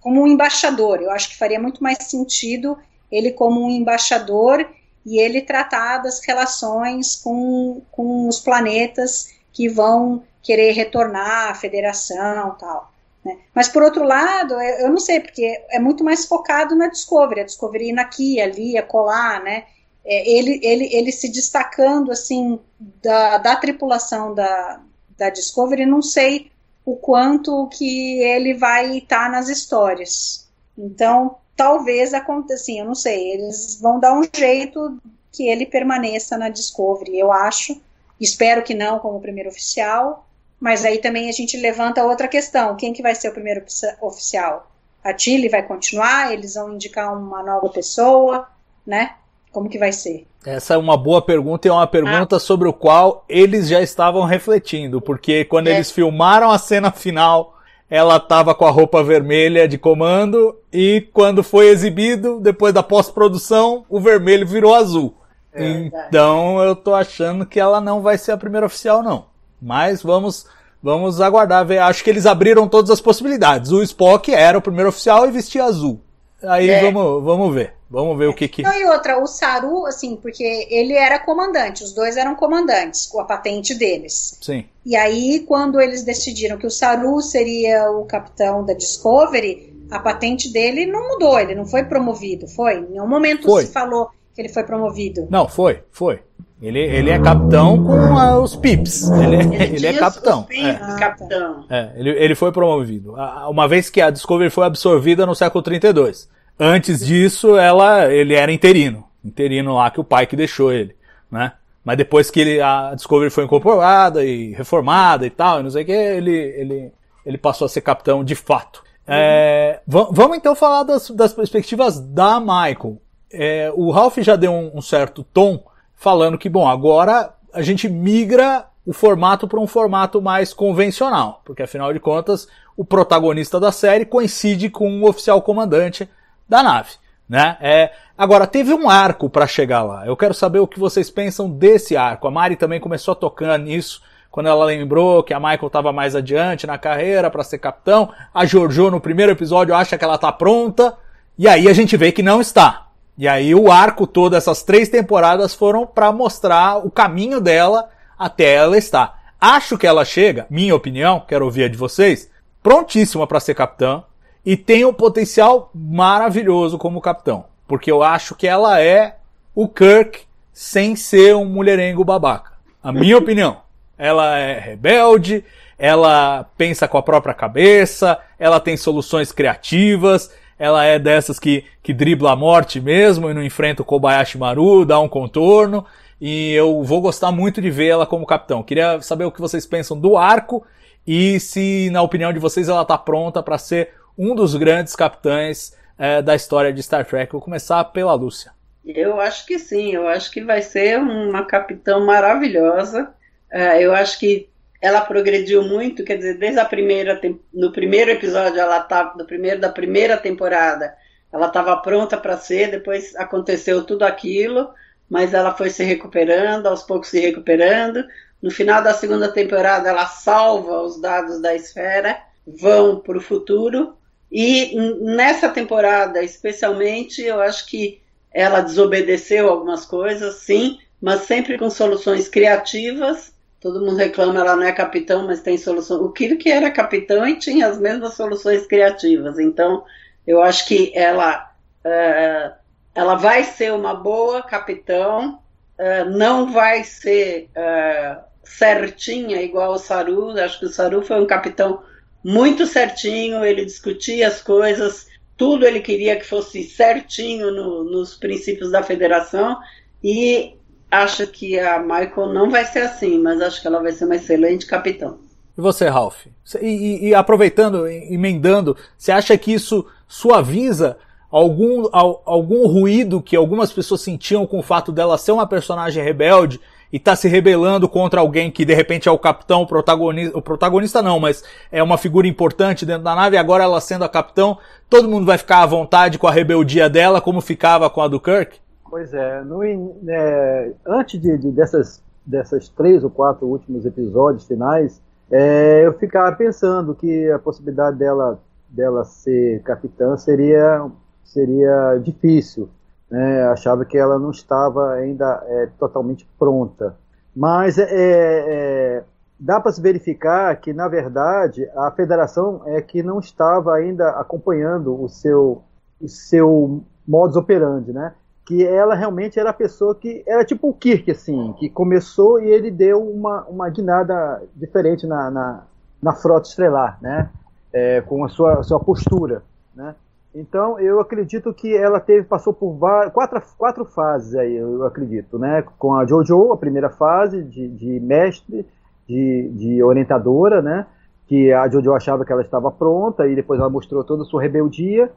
como um embaixador. Eu acho que faria muito mais sentido ele como um embaixador e ele tratar das relações com, com os planetas que vão querer retornar à federação tal. Né? Mas por outro lado, eu, não sei, porque é muito mais focado na Discovery, a Discovery indo aqui, ali, colar, né? É, ele, ele, ele se destacando assim da, da tripulação da, da Discovery, não sei o quanto que ele vai estar tá nas histórias. Então, talvez aconteça, assim, eu não sei, eles vão dar um jeito que ele permaneça na Discovery, eu acho. Espero que não como primeiro oficial, mas aí também a gente levanta outra questão: quem que vai ser o primeiro oficial? A Tilly vai continuar? Eles vão indicar uma nova pessoa, né? Como que vai ser? Essa é uma boa pergunta e é uma pergunta ah. sobre o qual eles já estavam refletindo, porque quando é. eles filmaram a cena final, ela estava com a roupa vermelha de comando e quando foi exibido, depois da pós-produção, o vermelho virou azul. É então eu tô achando que ela não vai ser a primeira oficial não. Mas vamos vamos aguardar ver. Acho que eles abriram todas as possibilidades. O Spock era o primeiro oficial e vestia azul. Aí é. vamos, vamos ver. Vamos ver o que que. Não, e outra, o Saru, assim, porque ele era comandante, os dois eram comandantes, com a patente deles. Sim. E aí, quando eles decidiram que o Saru seria o capitão da Discovery, a patente dele não mudou, ele não foi promovido, foi? Em nenhum momento foi. se falou que ele foi promovido. Não, foi, foi. Ele, ele é capitão com uh, os pips. Ele, ele, [LAUGHS] ele é capitão. Pips, é. capitão. É, ele, ele foi promovido. Uma vez que a Discovery foi absorvida no século 32. Antes disso, ela, ele era interino. Interino lá que o pai que deixou ele, né? Mas depois que ele, a Discovery foi incorporada e reformada e tal, e não sei o que, ele, ele, ele passou a ser capitão de fato. Uhum. É, vamos então falar das, das perspectivas da Michael. É, o Ralph já deu um, um certo tom falando que, bom, agora a gente migra o formato para um formato mais convencional, porque afinal de contas o protagonista da série coincide com o um oficial comandante da nave, né? É, agora teve um arco para chegar lá. Eu quero saber o que vocês pensam desse arco. A Mari também começou a tocar nisso quando ela lembrou que a Michael estava mais adiante na carreira para ser capitão. A Giorgio no primeiro episódio acha que ela está pronta e aí a gente vê que não está. E aí o arco todo, essas três temporadas foram para mostrar o caminho dela até ela estar. Acho que ela chega, minha opinião, quero ouvir a de vocês, prontíssima para ser capitã e tem um potencial maravilhoso como capitão, porque eu acho que ela é o Kirk sem ser um mulherengo babaca. A minha opinião. Ela é rebelde, ela pensa com a própria cabeça, ela tem soluções criativas, ela é dessas que, que dribla a morte mesmo e não enfrenta o Kobayashi Maru, dá um contorno. E eu vou gostar muito de ver ela como capitão. Queria saber o que vocês pensam do arco e se, na opinião de vocês, ela está pronta para ser um dos grandes capitães é, da história de Star Trek. Vou começar pela Lúcia. Eu acho que sim, eu acho que vai ser uma capitã maravilhosa. Uh, eu acho que ela progrediu muito, quer dizer, desde a primeira no primeiro episódio ela tá do primeiro da primeira temporada, ela estava pronta para ser, depois aconteceu tudo aquilo, mas ela foi se recuperando, aos poucos se recuperando. No final da segunda temporada ela salva os dados da esfera, vão para o futuro e nessa temporada especialmente eu acho que ela desobedeceu algumas coisas, sim, mas sempre com soluções criativas Todo mundo reclama, ela não é capitão, mas tem solução. O Kirk era capitão e tinha as mesmas soluções criativas. Então, eu acho que ela, uh, ela vai ser uma boa capitão, uh, não vai ser uh, certinha igual o Saru. Acho que o Saru foi um capitão muito certinho, ele discutia as coisas, tudo ele queria que fosse certinho no, nos princípios da federação. E acho que a Michael não vai ser assim, mas acho que ela vai ser uma excelente capitão. E você, Ralph? E, e, e aproveitando, emendando, você acha que isso suaviza algum, algum ruído que algumas pessoas sentiam com o fato dela ser uma personagem rebelde e tá se rebelando contra alguém que de repente é o capitão, o protagonista, o protagonista não, mas é uma figura importante dentro da nave e agora ela sendo a capitão, todo mundo vai ficar à vontade com a rebeldia dela como ficava com a do Kirk? Pois é, no, é antes de, de, dessas, dessas três ou quatro últimos episódios finais, é, eu ficava pensando que a possibilidade dela, dela ser capitã seria, seria difícil. Né? Achava que ela não estava ainda é, totalmente pronta. Mas é, é dá para se verificar que, na verdade, a federação é que não estava ainda acompanhando o seu, o seu modus operandi, né? Que ela realmente era a pessoa que era tipo o Kirk, assim, que começou e ele deu uma, uma guinada diferente na, na, na frota estrelar, né? É, com a sua, a sua postura, né? Então eu acredito que ela teve passou por quatro, quatro fases aí, eu acredito, né? Com a JoJo, a primeira fase de, de mestre, de, de orientadora, né? Que a JoJo achava que ela estava pronta e depois ela mostrou toda a sua rebeldia.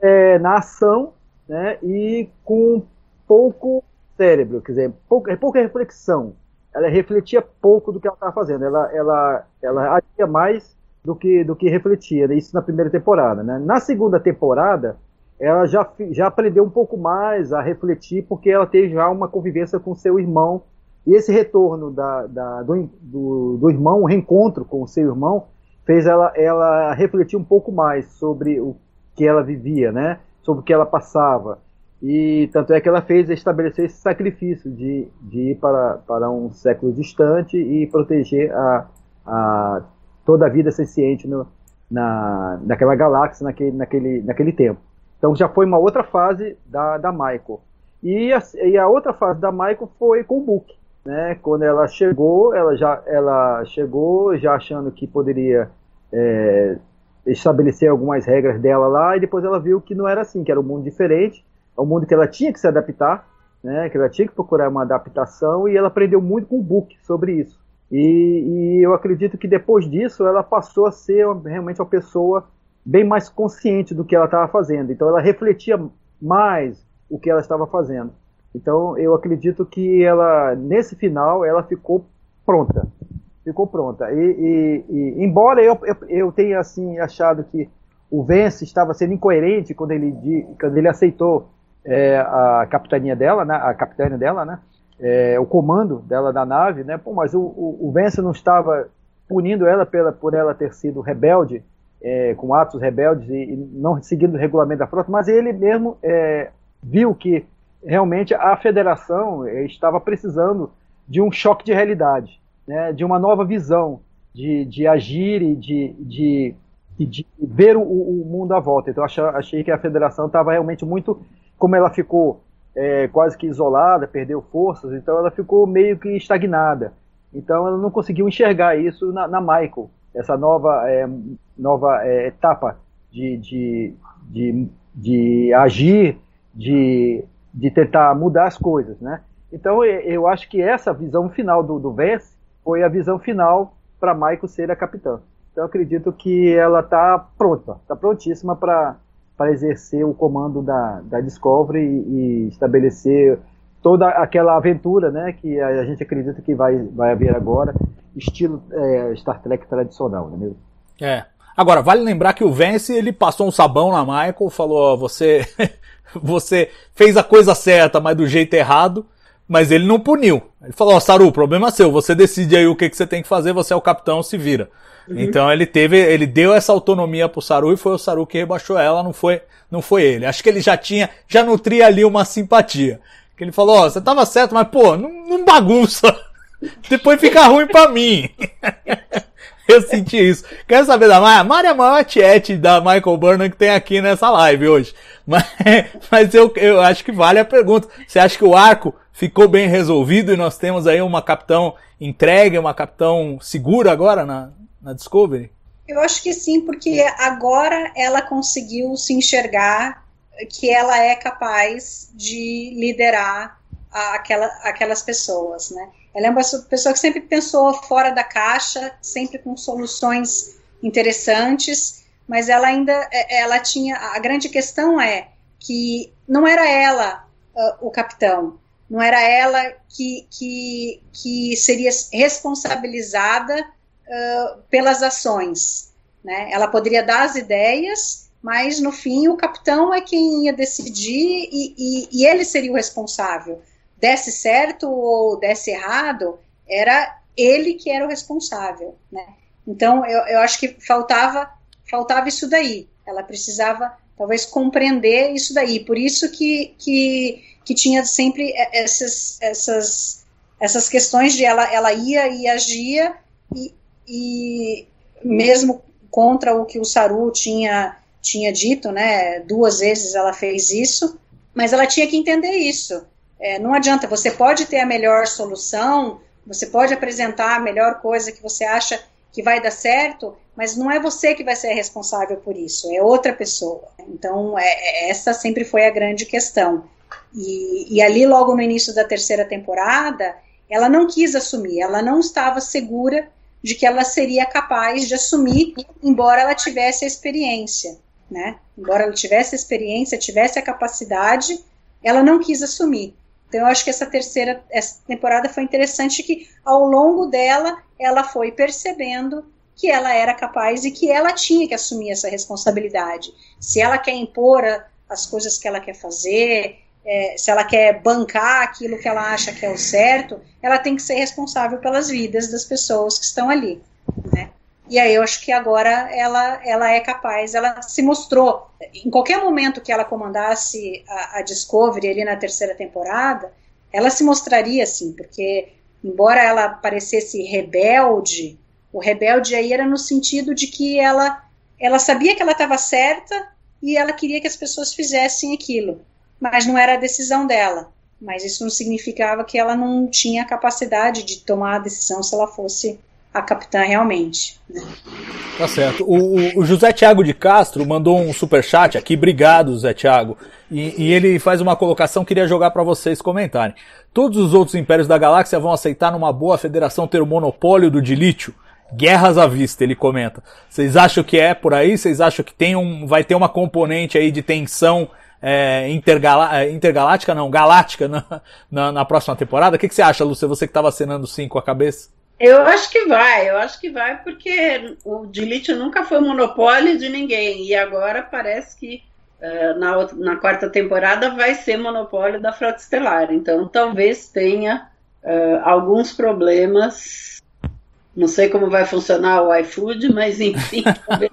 É, na ação, né, e com pouco cérebro, quer dizer, pouca, é pouca reflexão. Ela refletia pouco do que ela estava fazendo, ela, ela, ela agia mais do que, do que refletia, né, isso na primeira temporada. Né. Na segunda temporada, ela já, já aprendeu um pouco mais a refletir, porque ela teve já uma convivência com seu irmão, e esse retorno da, da do, do, do irmão, o reencontro com o seu irmão, fez ela, ela refletir um pouco mais sobre o que ela vivia, né? Sobre o que ela passava. E tanto é que ela fez estabelecer esse sacrifício de, de ir para, para um século distante e proteger a, a, toda a vida senciente no, na, naquela galáxia, naquele, naquele, naquele tempo. Então já foi uma outra fase da, da Michael. E a, e a outra fase da Michael foi com o Book. Né? Quando ela chegou, ela já ela chegou já achando que poderia é, estabelecer algumas regras dela lá e depois ela viu que não era assim, que era um mundo diferente, é um mundo que ela tinha que se adaptar, né, que ela tinha que procurar uma adaptação e ela aprendeu muito com o Book sobre isso. E, e eu acredito que depois disso ela passou a ser realmente uma pessoa bem mais consciente do que ela estava fazendo. Então ela refletia mais o que ela estava fazendo. Então eu acredito que ela nesse final ela ficou pronta ficou pronta. E, e, e embora eu, eu, eu, tenha assim achado que o Vence estava sendo incoerente quando ele, quando ele aceitou é, a capitania dela, né, a capitânia dela, né, é, o comando dela da nave, né, pô, mas o, o, o Vence não estava punindo ela pela, por ela ter sido rebelde, é, com atos rebeldes e, e, não seguindo o regulamento da frota, mas ele mesmo é, viu que realmente a federação é, estava precisando de um choque de realidade né, de uma nova visão de, de agir e de, de, de ver o, o, mundo à volta. Então achei, achei que a federação estava realmente muito, como ela ficou é, quase que isolada, perdeu forças, então ela ficou meio que estagnada. Então ela não conseguiu enxergar isso na, na Michael, essa nova, é, nova é, etapa de, de, de, de agir, de, de tentar mudar as coisas, né? Então eu acho que essa visão final do, do Vance foi a visão final para Michael ser a capitã. Então acredito que ela está pronta, está prontíssima para exercer o comando da, da Discovery e, e, estabelecer toda aquela aventura né, que a, a, gente acredita que vai, vai haver agora, estilo é, Star Trek tradicional, não é mesmo? É. Agora, vale lembrar que o Vance, ele passou um sabão na Michael, falou, você, [LAUGHS] você fez a coisa certa, mas do jeito errado, mas ele não puniu. Ele falou, ó, oh, Saru, problema seu, você decide aí o que, que você tem que fazer, você é o capitão, se vira. Uhum. Então ele teve, ele deu essa autonomia pro Saru e foi o Saru que rebaixou ela, não foi, não foi ele. Acho que ele já tinha, já nutria ali uma simpatia. Que ele falou, ó, oh, você tava certo, mas pô, não, não bagunça. [LAUGHS] Depois fica ruim pra mim. [LAUGHS] Eu senti isso. Quero saber da Maia? Maria é a maior tiete da Michael Burnham que tem aqui nessa live hoje. [LAUGHS] Mas, mas eu, eu acho que vale a pergunta. Você acha que o arco ficou bem resolvido e nós temos aí uma capitão entregue, uma capitão segura agora na, na Discovery? Eu acho que sim, porque agora ela conseguiu se enxergar que ela é capaz de liderar aquela, aquelas pessoas, né? Ela é uma pessoa que sempre pensou fora da caixa, sempre com soluções interessantes, mas ela ainda, é, ela tinha, a grande questão é que não era ela uh, o capitão, não era ela que, que, que seria responsabilizada uh, pelas ações. Né? Ela poderia dar as ideias, mas no fim o capitão é quem ia decidir e, e, e ele seria o responsável. Desse certo ou desse errado, era ele que era o responsável, né? Então eu, eu acho que faltava faltava isso daí. Ela precisava talvez compreender isso daí. Por isso que, que, que tinha sempre essas, essas, essas questões de ela, ela ia e agia e, e mesmo contra o que o Saru tinha, tinha dito, né? Duas vezes ela fez isso, mas ela tinha que entender isso. É, não adianta, você pode ter a melhor solução, você pode apresentar a melhor coisa que você acha que vai dar certo, mas não é você que vai ser responsável por isso, é outra pessoa. Então, é, é, essa sempre foi a grande questão. E, e, ali, logo no início da terceira temporada, ela não quis assumir, ela não estava segura de que ela seria capaz de assumir, embora ela tivesse a experiência, né? Embora ela tivesse a experiência, tivesse a capacidade, ela não quis assumir. Então, eu acho que essa terceira essa temporada foi interessante que, ao longo dela, ela foi percebendo que ela era capaz e que ela tinha que assumir essa responsabilidade. Se ela quer impor as coisas que ela quer fazer, é, se ela quer bancar aquilo que ela acha que é o certo, ela tem que ser responsável pelas vidas das pessoas que estão ali, né? E aí eu acho que agora ela, ela é capaz, ela se mostrou, em qualquer momento que ela comandasse a, a Discovery ali na terceira temporada, ela se mostraria assim, porque embora ela parecesse rebelde, o rebelde aí era no sentido de que ela, ela sabia que ela estava certa e ela queria que as pessoas fizessem aquilo, mas não era a decisão dela. Mas isso não significava que ela não tinha capacidade de tomar a decisão se ela fosse a capitã realmente. Né? Tá certo. O, o, José Tiago de Castro mandou um super chat aqui. Obrigado, José Tiago. E, e ele faz uma colocação, queria jogar para vocês comentarem. Todos os outros impérios da galáxia vão aceitar numa boa federação ter o monopólio do dilítio? Guerras à vista, ele comenta. Vocês acham que é por aí? Vocês acham que tem um, vai ter uma componente aí de tensão é, intergala, intergaláctica, não, galáctica na, na, na próxima temporada? O que, que você acha, Lúcia? Você que estava acenando sim com a cabeça? Eu acho que vai, eu acho que vai porque o Dilitio nunca foi monopólio de ninguém e agora parece que uh, na, na quarta temporada vai ser monopólio da Frota Estelar. Então talvez tenha uh, alguns problemas. Não sei como vai funcionar o iFood, mas enfim, [LAUGHS] talvez,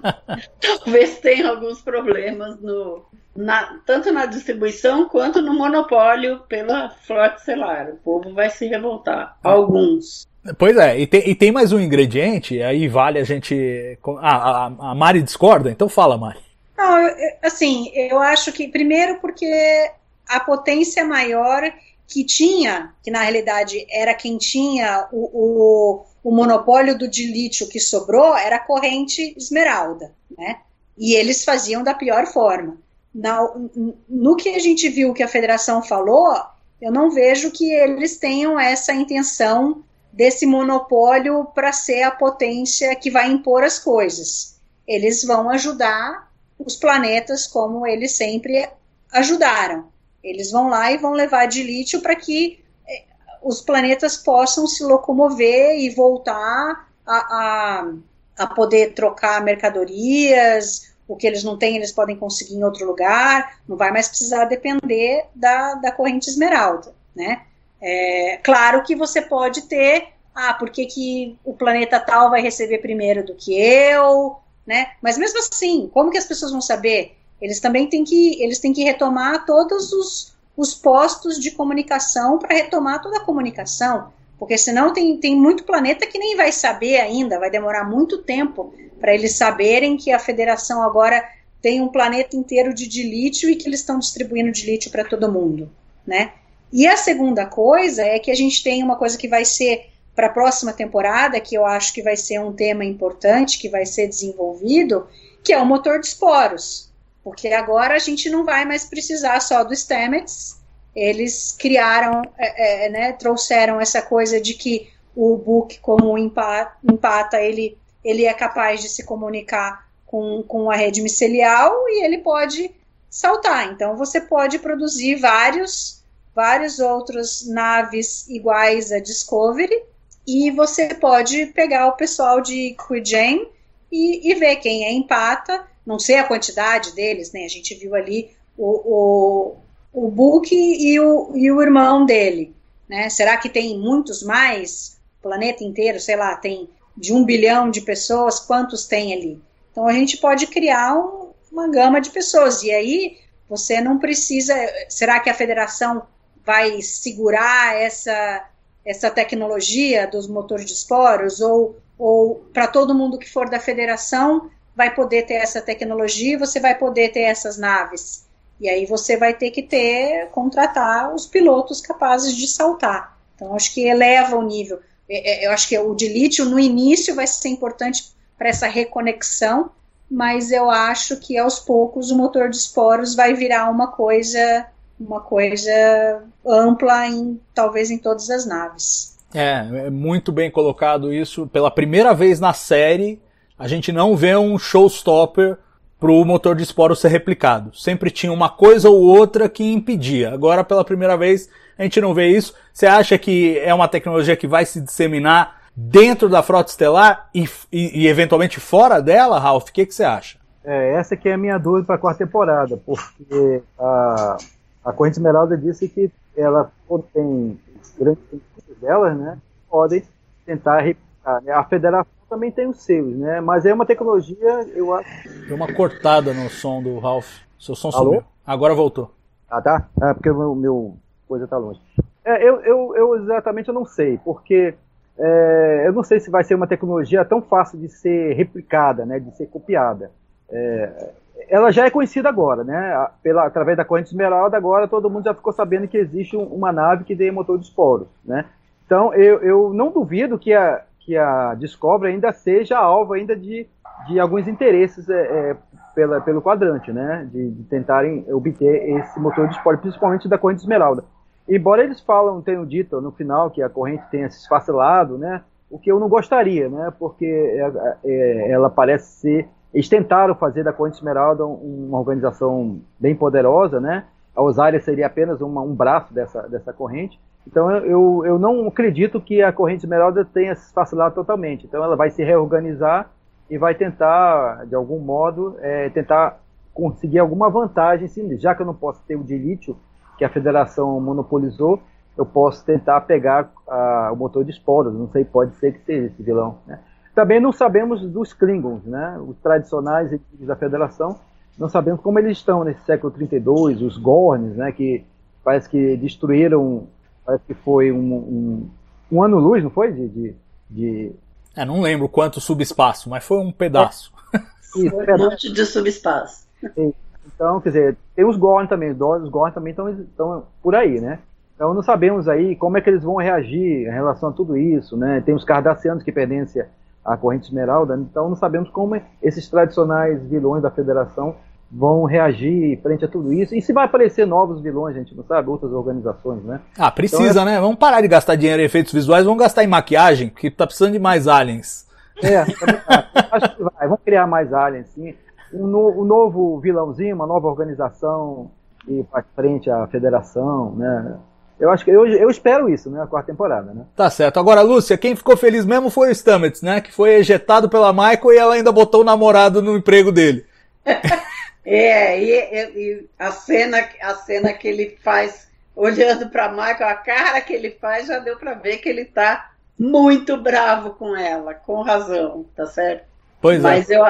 talvez tenha alguns problemas no, na, tanto na distribuição quanto no monopólio pela Frota Estelar. O povo vai se revoltar. Alguns. Pois é, e tem, e tem mais um ingrediente, aí vale a gente. Ah, a, a Mari discorda? Então fala, Mari. Não, eu, assim, eu acho que, primeiro, porque a potência maior que tinha, que na realidade era quem tinha o, o, o monopólio do dilítio que sobrou, era a corrente esmeralda, né? E eles faziam da pior forma. Na, no que a gente viu que a federação falou, eu não vejo que eles tenham essa intenção desse monopólio para ser a potência que vai impor as coisas. Eles vão ajudar os planetas como eles sempre ajudaram. Eles vão lá e vão levar de lítio para que eh, os planetas possam se locomover e voltar a, a, a poder trocar mercadorias, o que eles não têm, eles podem conseguir em outro lugar, não vai mais precisar depender da, da corrente esmeralda, né? É, claro que você pode ter, ah, por que, que o planeta tal vai receber primeiro do que eu, né? Mas mesmo assim, como que as pessoas vão saber? Eles também têm que, eles têm que retomar todos os, os postos de comunicação para retomar toda a comunicação, porque senão tem, tem muito planeta que nem vai saber ainda, vai demorar muito tempo para eles saberem que a federação agora tem um planeta inteiro de dilítio e que eles estão distribuindo dilítio para todo mundo, né? E a segunda coisa é que a gente tem uma coisa que vai ser para a próxima temporada, que eu acho que vai ser um tema importante, que vai ser desenvolvido, que é o motor de esporos. Porque agora a gente não vai mais precisar só do Stamets, eles criaram, é, é, né, trouxeram essa coisa de que o Book, como empata, empata ele, ele é capaz de se comunicar com, com a rede micelial e ele pode saltar. Então você pode produzir vários várias outras naves iguais a Discovery e você pode pegar o pessoal de Quijen e, e ver quem é empata não sei a quantidade deles, né? A gente viu ali o, o, o Book e o, e o irmão dele, né? Será que tem muitos mais? O planeta inteiro, sei lá, tem de um bilhão de pessoas, quantos tem ali? Então a gente pode criar um, uma gama de pessoas. E aí você não precisa. Será que a federação vai segurar essa, essa tecnologia dos motores de esporos? Ou, ou para todo mundo que for da federação vai poder ter essa tecnologia você vai poder ter essas naves? E aí você vai ter que ter, contratar os pilotos capazes de saltar. Então, acho que eleva o nível. É, é, eu acho que o de no início, vai ser importante para essa reconexão, mas eu acho que aos poucos o motor de esporos vai virar uma coisa uma coisa ampla em talvez em todas as naves. É, é muito bem colocado isso. Pela primeira vez na série, a gente não vê um showstopper para o motor de esporo ser replicado. Sempre tinha uma coisa ou outra que impedia. Agora, pela primeira vez, a gente não vê isso. Você acha que é uma tecnologia que vai se disseminar dentro da frota estelar e, e, e eventualmente fora dela, Ralph? O que, que você acha? É, essa que é a minha dúvida para a quarta temporada, porque a, a Corrente Esmeralda disse que ela tem grandes delas, né? Podem tentar replicar. Né? A Federação também tem os seus, né? Mas é uma tecnologia, eu acho. Deu uma cortada no som do Ralph. Seu som Alô? sumiu. Agora voltou. Ah, tá? É porque o meu, meu coisa tá longe. É, eu, eu, eu exatamente eu não sei, porque é, eu não sei se vai ser uma tecnologia tão fácil de ser replicada, né, de ser copiada. É, ela já é conhecida agora, né, pela, através da corrente esmeralda, agora todo mundo já ficou sabendo que existe um, uma nave que tem motor de esporos, né. Então eu, eu não duvido que a, que a Discovery ainda seja alvo ainda de, de alguns interesses é, é, pela, pelo quadrante, né, de, de, tentarem obter esse motor de esporos, principalmente da corrente esmeralda. Embora eles falam, tenham dito no final que a corrente tenha se esfacelado, né? O que eu não gostaria, né? Porque é, é, ela parece ser. Eles tentaram fazer da corrente esmeralda uma organização bem poderosa, né? A Osária seria apenas uma, um braço dessa, dessa corrente. Então eu, eu não acredito que a corrente esmeralda tenha se esfacelado totalmente. Então ela vai se reorganizar e vai tentar, de algum modo, é, tentar conseguir alguma vantagem, sim, já que eu não posso ter o de lítio que a federação monopolizou, eu posso tentar pegar uh, o motor de esporos. Não sei, pode ser que seja esse vilão. Né? Também não sabemos dos Klingons, né? os tradicionais da federação. Não sabemos como eles estão nesse século 32, os Gorns, né? que parece que destruíram, parece que foi um, um, um ano-luz, não foi? De, de, de... É, não lembro quanto subespaço, mas foi um pedaço. É. Isso, um monte de subespaço. Então, quer dizer, tem os Gorn também, os Gorn também estão por aí, né? Então não sabemos aí como é que eles vão reagir em relação a tudo isso, né? Tem os Cardassianos que pertencem à corrente esmeralda, então não sabemos como esses tradicionais vilões da Federação vão reagir frente a tudo isso. E se vai aparecer novos vilões, a gente não sabe, outras organizações, né? Ah, precisa, então, é... né? Vamos parar de gastar dinheiro em efeitos visuais, vamos gastar em maquiagem, porque tá precisando de mais aliens. É, [LAUGHS] acho que vai. Vamos criar mais aliens, sim um, no, um novo vilãozinho, uma nova organização e para frente a federação, né? Eu acho que eu, eu espero isso, né? A quarta temporada, né? Tá certo. Agora, Lúcia, quem ficou feliz mesmo foi o Stamets, né? Que foi ejetado pela Michael e ela ainda botou o namorado no emprego dele. [LAUGHS] é, e, e, a cena, a cena que ele faz olhando para Michael, a cara que ele faz já deu para ver que ele tá muito bravo com ela, com razão, tá certo? Pois Mas é. eu,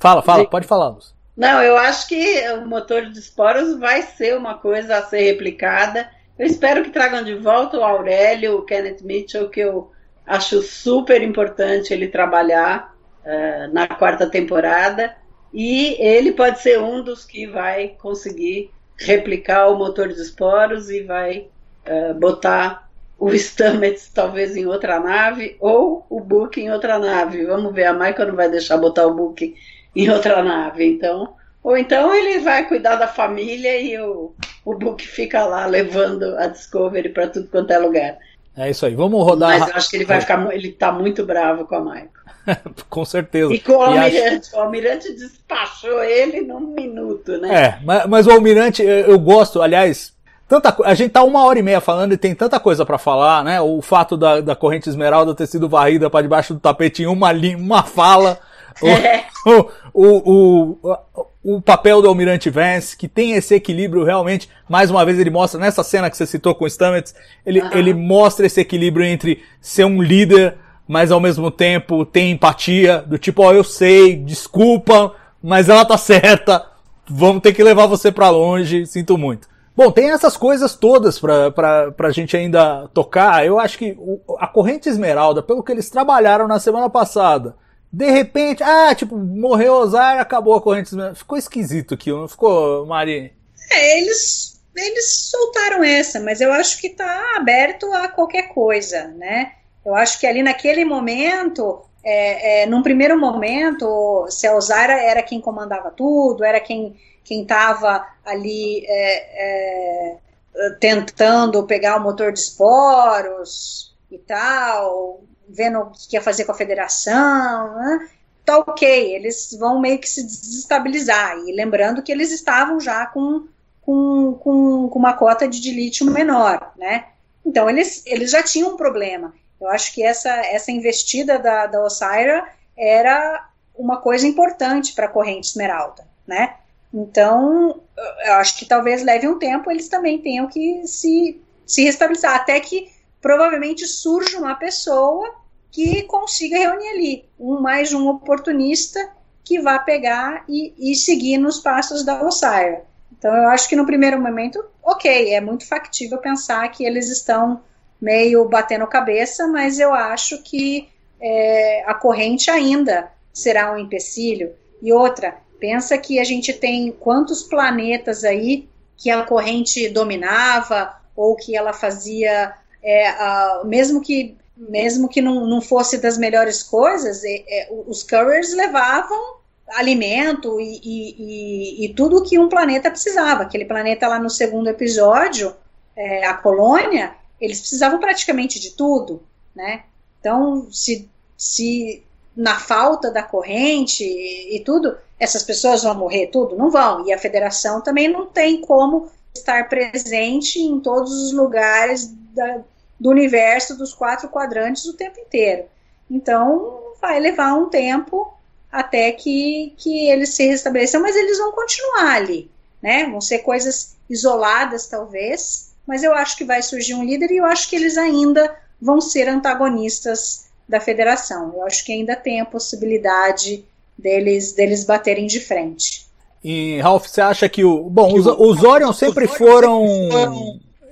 Fala, fala, pode falar, Luz. Não, eu acho que o motor de esporos vai ser uma coisa a ser replicada. Eu espero que tragam de volta o Aurélio, o Kenneth Mitchell, que eu acho super importante ele trabalhar uh, na quarta temporada. E ele pode ser um dos que vai conseguir replicar o motor de esporos e vai uh, botar o Stamets talvez em outra nave ou o Book em outra nave. Vamos ver, a Michael não vai deixar botar o Book em outra nave. Então, ou então ele vai cuidar da família e o, o Book fica lá levando a Discovery para tudo quanto é lugar. É isso aí, vamos rodar. Mas eu acho que ele vai ficar, ele tá muito bravo com a Michael. [LAUGHS] com certeza. E com o Almirante. Acho... O Almirante despachou ele num minuto, né? É, mas, mas o Almirante, eu gosto, aliás, tanta a gente tá uma hora e meia falando e tem tanta coisa para falar, né? O fato da, da corrente esmeralda ter sido varrida para debaixo do tapete em uma, uma fala. É. O, o, o, o papel do Almirante Vance, que tem esse equilíbrio realmente, mais uma vez ele mostra, nessa cena que você citou com o Stamets, ele, ele mostra esse equilíbrio entre ser um líder, mas ao mesmo tempo tem empatia, do tipo, ó, eu sei, desculpa, mas ela tá certa, vamos ter que levar você para longe, sinto muito. Bom, tem essas coisas todas pra, pra, pra gente ainda tocar. Eu acho que o, a corrente esmeralda, pelo que eles trabalharam na semana passada, de repente, ah, tipo, morreu Ozar, acabou a corrente. Ficou esquisito aquilo, não ficou, Mari? É, eles, eles soltaram essa, mas eu acho que tá aberto a qualquer coisa, né? Eu acho que ali naquele momento, é, é, num primeiro momento, se a Ozara era quem comandava tudo, era quem quem estava ali é, é, tentando pegar o motor de esporos e tal, vendo o que ia fazer com a federação, né? tá ok, eles vão meio que se desestabilizar. E lembrando que eles estavam já com, com, com, com uma cota de, de lítio menor, né? Então eles, eles já tinham um problema. Eu acho que essa, essa investida da, da Osira era uma coisa importante para a corrente esmeralda, né? Então, eu acho que talvez leve um tempo, eles também tenham que se, se restabelecer, até que provavelmente surja uma pessoa que consiga reunir ali um mais um oportunista que vá pegar e, e seguir nos passos da Osira. Então eu acho que no primeiro momento, ok, é muito factível pensar que eles estão meio batendo cabeça, mas eu acho que é, a corrente ainda será um empecilho. E outra, pensa que a gente tem quantos planetas aí que a corrente dominava ou que ela fazia, é, mesmo que mesmo que não, não fosse das melhores coisas, é, é, os couriers levavam alimento e, e, e, e, tudo que um planeta precisava. Aquele planeta lá no segundo episódio, é, a colônia, eles precisavam praticamente de tudo, né? Então, se, se na falta da corrente e tudo, essas pessoas vão morrer tudo? Não vão. E a federação também não tem como estar presente em todos os lugares da, do universo dos quatro quadrantes o tempo inteiro. Então, vai levar um tempo até que, que eles se restabeleçam, mas eles vão continuar ali, né? Vão ser coisas isoladas, talvez, mas eu acho que vai surgir um líder e eu acho que eles ainda vão ser antagonistas da federação. Eu acho que ainda tem a possibilidade deles, deles baterem de frente. E, Ralph, você acha que o. Bom, os, os Orion sempre foram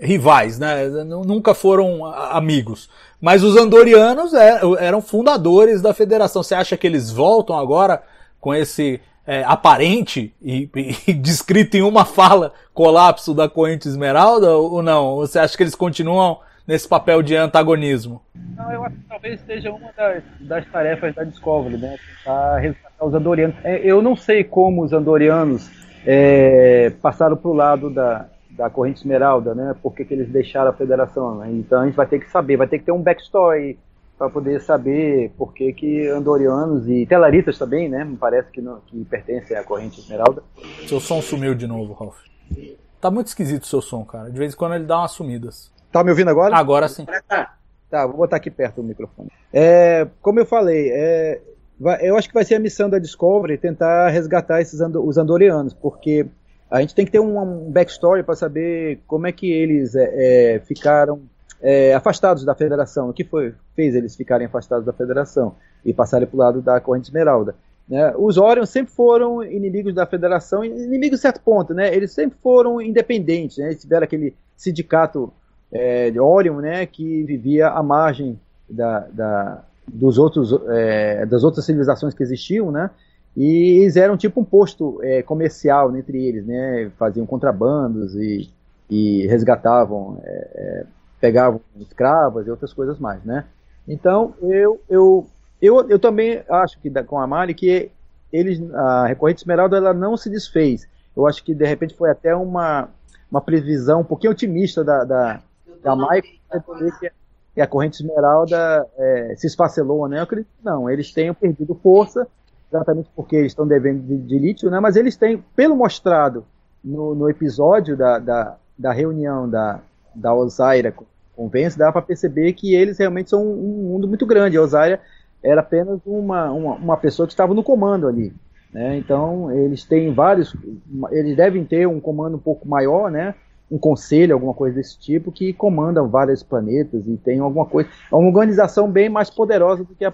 rivais, né? Nunca foram amigos. Mas os Andorianos é, eram fundadores da federação. Você acha que eles voltam agora com esse é, aparente e, e, [LAUGHS] descrito em uma fala colapso da corrente esmeralda ou não? Você acha que eles continuam nesse papel de antagonismo? Não, eu acho que talvez seja uma das, das tarefas da Discovery, né? Tentar resgatar os Andorianos. É, eu não sei como os Andorianos é, passaram para o lado da, da corrente esmeralda, né? Por que, que eles deixaram a federação? Né? Então a gente vai ter que saber, vai ter que ter um backstory para poder saber por que, que andorianos e telaritas também, né? Me parece que, não, que pertencem à corrente esmeralda. Seu som sumiu de novo, Ralph. Tá muito esquisito o seu som, cara. De vez em quando ele dá umas sumidas. Tá me ouvindo agora? Agora sim. Tá, vou botar aqui perto do microfone. É, como eu falei, é, eu acho que vai ser a missão da Discovery tentar resgatar esses os andorianos, porque a gente tem que ter um, backstory para saber como é que eles é, é, ficaram é, afastados da federação, o que foi, fez eles ficarem afastados da federação e passarem para o lado da corrente esmeralda. Né? Os Orion sempre foram inimigos da federação, inimigos de certo ponto, né? eles sempre foram independentes, né? eles tiveram aquele sindicato é, de Orion né? que vivia à margem da, da dos outros, é, das outras civilizações que existiam, né? E eles eram tipo um posto é, comercial entre eles, né? Faziam contrabandos e, e resgatavam, é, é, pegavam escravas e outras coisas mais, né? Então eu eu eu, eu também acho que com a Mali que eles a recorrente esmeralda ela não se desfez. Eu acho que de repente foi até uma uma previsão um pouquinho otimista da da, da Mike que a corrente esmeralda é, se esfacelou, né? Eu acredito que não, eles tenham perdido força exatamente porque eles estão devendo de, de, lítio, né? mas eles têm, pelo mostrado no, no episódio da, da, da, reunião da, da Osaira com Vence, dá para perceber que eles realmente são um, um mundo muito grande. A Osaira era apenas uma, uma, uma, pessoa que estava no comando ali. Né? Então, eles têm vários. Eles devem ter um comando um pouco maior, né? um conselho, alguma coisa desse tipo, que comanda vários planetas e tem alguma coisa. É uma organização bem mais poderosa do que a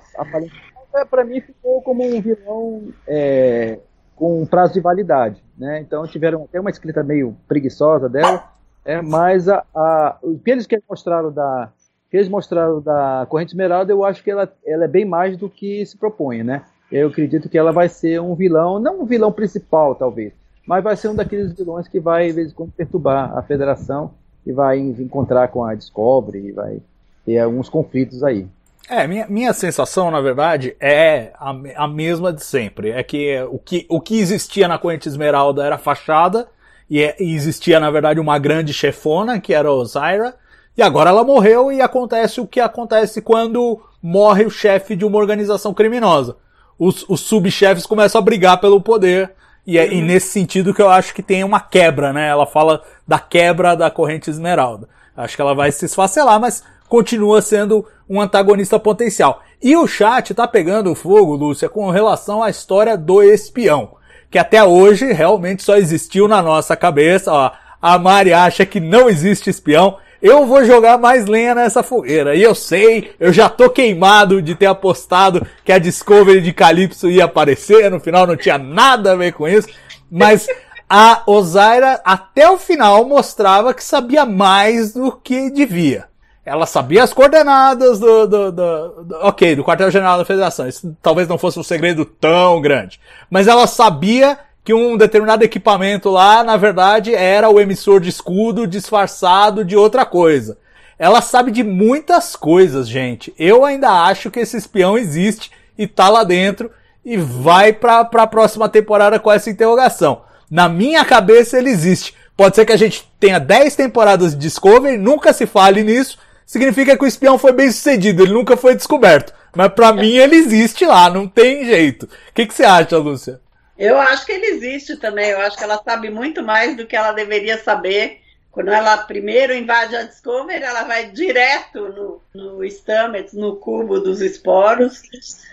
Para mim, ficou como um vilão é, com um prazo de validade. Né? Então, tiveram até uma escrita meio preguiçosa dela, é, mas a, a, o que eles mostraram da. que eles mostraram da Corrente Esmeralda, eu acho que ela, ela é bem mais do que se propõe, né? Eu acredito que ela vai ser um vilão, não um vilão principal, talvez, mas vai ser um daqueles vilões que vai, de vez em quando, perturbar a federação e vai encontrar com a Discovery e vai ter alguns conflitos aí. É, minha, minha sensação, na verdade, é a, a mesma de sempre. É que o, que o que existia na Corrente Esmeralda era fachada, e, é, e existia, na verdade, uma grande chefona, que era Osira, e agora ela morreu e acontece o que acontece quando morre o chefe de uma organização criminosa. Os, os subchefes começam a brigar pelo poder e é e nesse sentido que eu acho que tem uma quebra, né? Ela fala da quebra da corrente esmeralda. Acho que ela vai se esfacelar, mas continua sendo um antagonista potencial. E o chat tá pegando fogo, Lúcia, com relação à história do espião. Que até hoje realmente só existiu na nossa cabeça. Ó, a Mari acha que não existe espião. Eu vou jogar mais lenha nessa fogueira. E eu sei, eu já tô queimado de ter apostado que a Discovery de Calypso ia aparecer. No final não tinha nada a ver com isso. Mas a Osaira, até o final, mostrava que sabia mais do que devia. Ela sabia as coordenadas do, do, do, do ok, do quartel-general da Federação. Isso talvez não fosse um segredo tão grande. Mas ela sabia que um determinado equipamento lá, na verdade, era o emissor de escudo disfarçado de outra coisa. Ela sabe de muitas coisas, gente. Eu ainda acho que esse espião existe e tá lá dentro e vai pra, pra próxima temporada com essa interrogação. Na minha cabeça ele existe. Pode ser que a gente tenha 10 temporadas de Discovery, nunca se fale nisso. Significa que o espião foi bem sucedido, ele nunca foi descoberto. Mas pra mim ele existe lá, não tem jeito. O que, que você acha, Lúcia? Eu acho que ele existe também. Eu acho que ela sabe muito mais do que ela deveria saber. Quando ela primeiro invade a Discovery, ela vai direto no, no Stamets, no cubo dos esporos.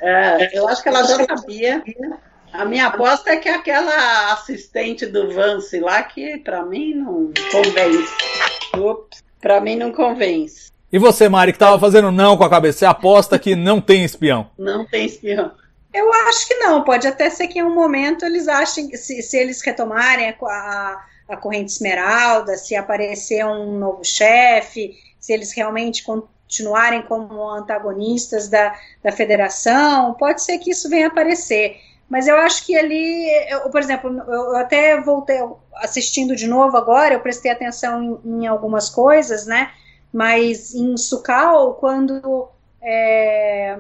É, eu acho que ela já sabia. A minha aposta é que aquela assistente do Vance lá, que para mim não convence. Para mim não convence. E você, Mari, que tava fazendo não com a cabeça, você aposta que não tem espião? [LAUGHS] Não tem espião. Eu acho que não, pode até ser que em um momento eles achem, se, se eles retomarem a, a, a, corrente esmeralda, se aparecer um novo chefe, se eles realmente continuarem como antagonistas da, da federação, pode ser que isso venha aparecer. Mas eu acho que ali, eu, por exemplo, eu até voltei assistindo de novo agora, eu prestei atenção em, em algumas coisas, né? Mas em Sukal, quando é,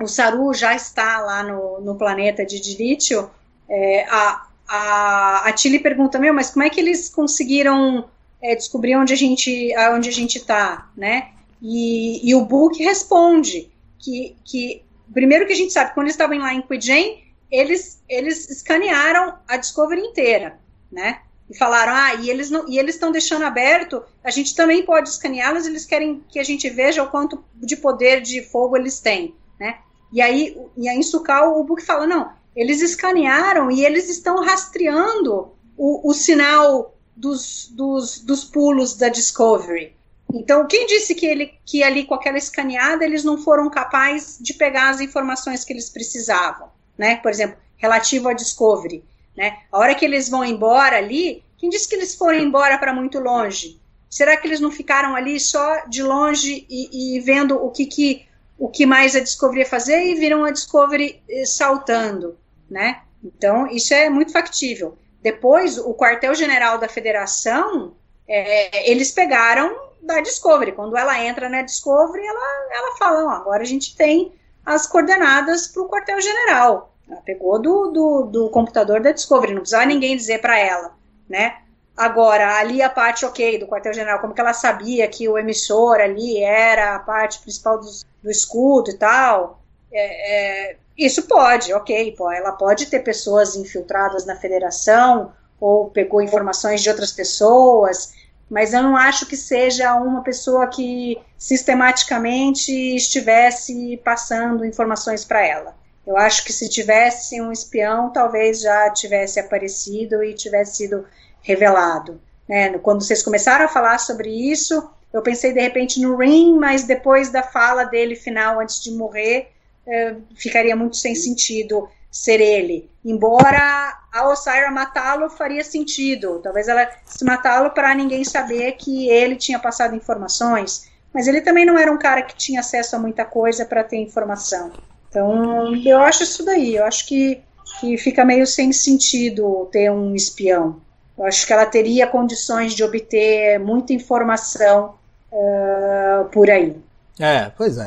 o Saru já está lá no, no planeta de Dilítio, é, a, a, a Tilly pergunta, meu, mas como é que eles conseguiram é, descobrir onde a gente onde a gente está, né? E, e o Book responde que, que primeiro que a gente sabe, quando eles estavam lá em Quijen, eles eles escanearam a Discovery inteira, né? E falaram, ah, e eles não, e eles estão deixando aberto, a gente também pode escaneá-los, eles querem que a gente veja o quanto de poder de fogo eles têm, né? E aí, e aí em Sucal, o Book fala, não, eles escanearam e eles estão rastreando o, o sinal dos, dos, dos pulos da Discovery. Então, quem disse que, ele, que ali com aquela escaneada eles não foram capazes de pegar as informações que eles precisavam, né? Por exemplo, relativo à Discovery, né? A hora que eles vão embora ali, quem disse que eles foram embora para muito longe? Será que eles não ficaram ali só de longe e, e vendo o que, que o que mais a Discovery ia fazer e viram a Discovery eh, saltando, né? Então, isso é muito factível. Depois, o quartel-general da federação, é, eles pegaram da Discovery. Quando ela entra na Discovery, ela, ela fala, agora a gente tem as coordenadas para o quartel-general. Ela pegou do, do, do, computador da Discovery, não precisava ninguém dizer para ela, né? Agora, ali a parte, ok, do quartel-general, como que ela sabia que o emissor ali era a parte principal dos, do escudo e tal, é, é, isso pode, ok, pô, ela pode ter pessoas infiltradas na federação ou pegou informações de outras pessoas, mas eu não acho que seja uma pessoa que sistematicamente estivesse passando informações para ela. Eu acho que se tivesse um espião, talvez já tivesse aparecido e tivesse sido revelado. Né? Quando vocês começaram a falar sobre isso, eu pensei de repente no Ring, mas depois da fala dele final, antes de morrer, eh, ficaria muito sem sentido ser ele. Embora a Osira matá-lo faria sentido. Talvez ela se matá-lo para ninguém saber que ele tinha passado informações. Mas ele também não era um cara que tinha acesso a muita coisa para ter informação. Então, eu acho isso daí. Eu acho que, que fica meio sem sentido ter um espião. Eu acho que ela teria condições de obter muita informação uh, por aí. É, pois é,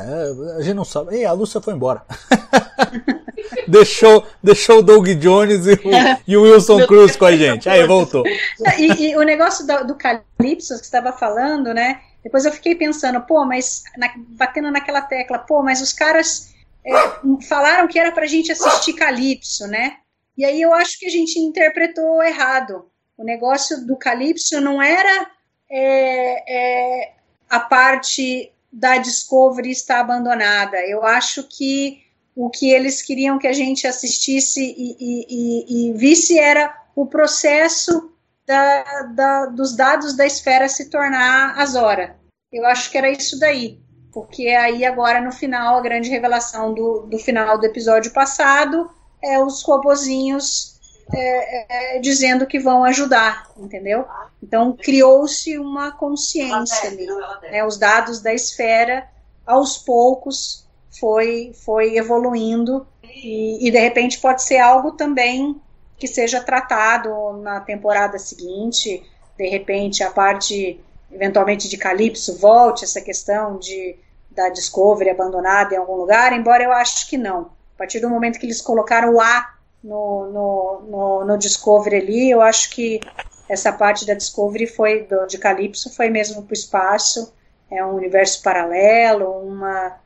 a gente não sabe. E a Lúcia foi embora. [LAUGHS] deixou, deixou o Doug Jones e o, [LAUGHS] e o Wilson Cruz com a gente. Aí voltou. E, e o negócio do, do Calypso que estava falando, né? Depois eu fiquei pensando, pô, mas na, batendo naquela tecla, pô, mas os caras é, falaram que era pra gente assistir Calypso, né? E aí eu acho que a gente interpretou errado. O negócio do Calypso não era é, é, a parte da Discovery está abandonada. Eu acho que o que eles queriam que a gente assistisse e, e, e, e visse era o processo da, da, dos dados da esfera se tornar Azora. Eu acho que era isso daí. Porque aí agora no final, a grande revelação do, do final do episódio passado é os robozinhos é, é, dizendo que vão ajudar, entendeu? Então criou-se uma consciência ali. Né? Os dados da esfera, aos poucos, foi, foi evoluindo e, e de repente pode ser algo também que seja tratado na temporada seguinte. De repente a parte eventualmente de Calypso volte essa questão de da Discovery abandonada em algum lugar, embora eu acho que não. A partir do momento que eles colocaram o A no, no, no, no Discovery ali, eu acho que essa parte da Discovery foi do, de Calypso foi mesmo para o espaço é um universo paralelo uma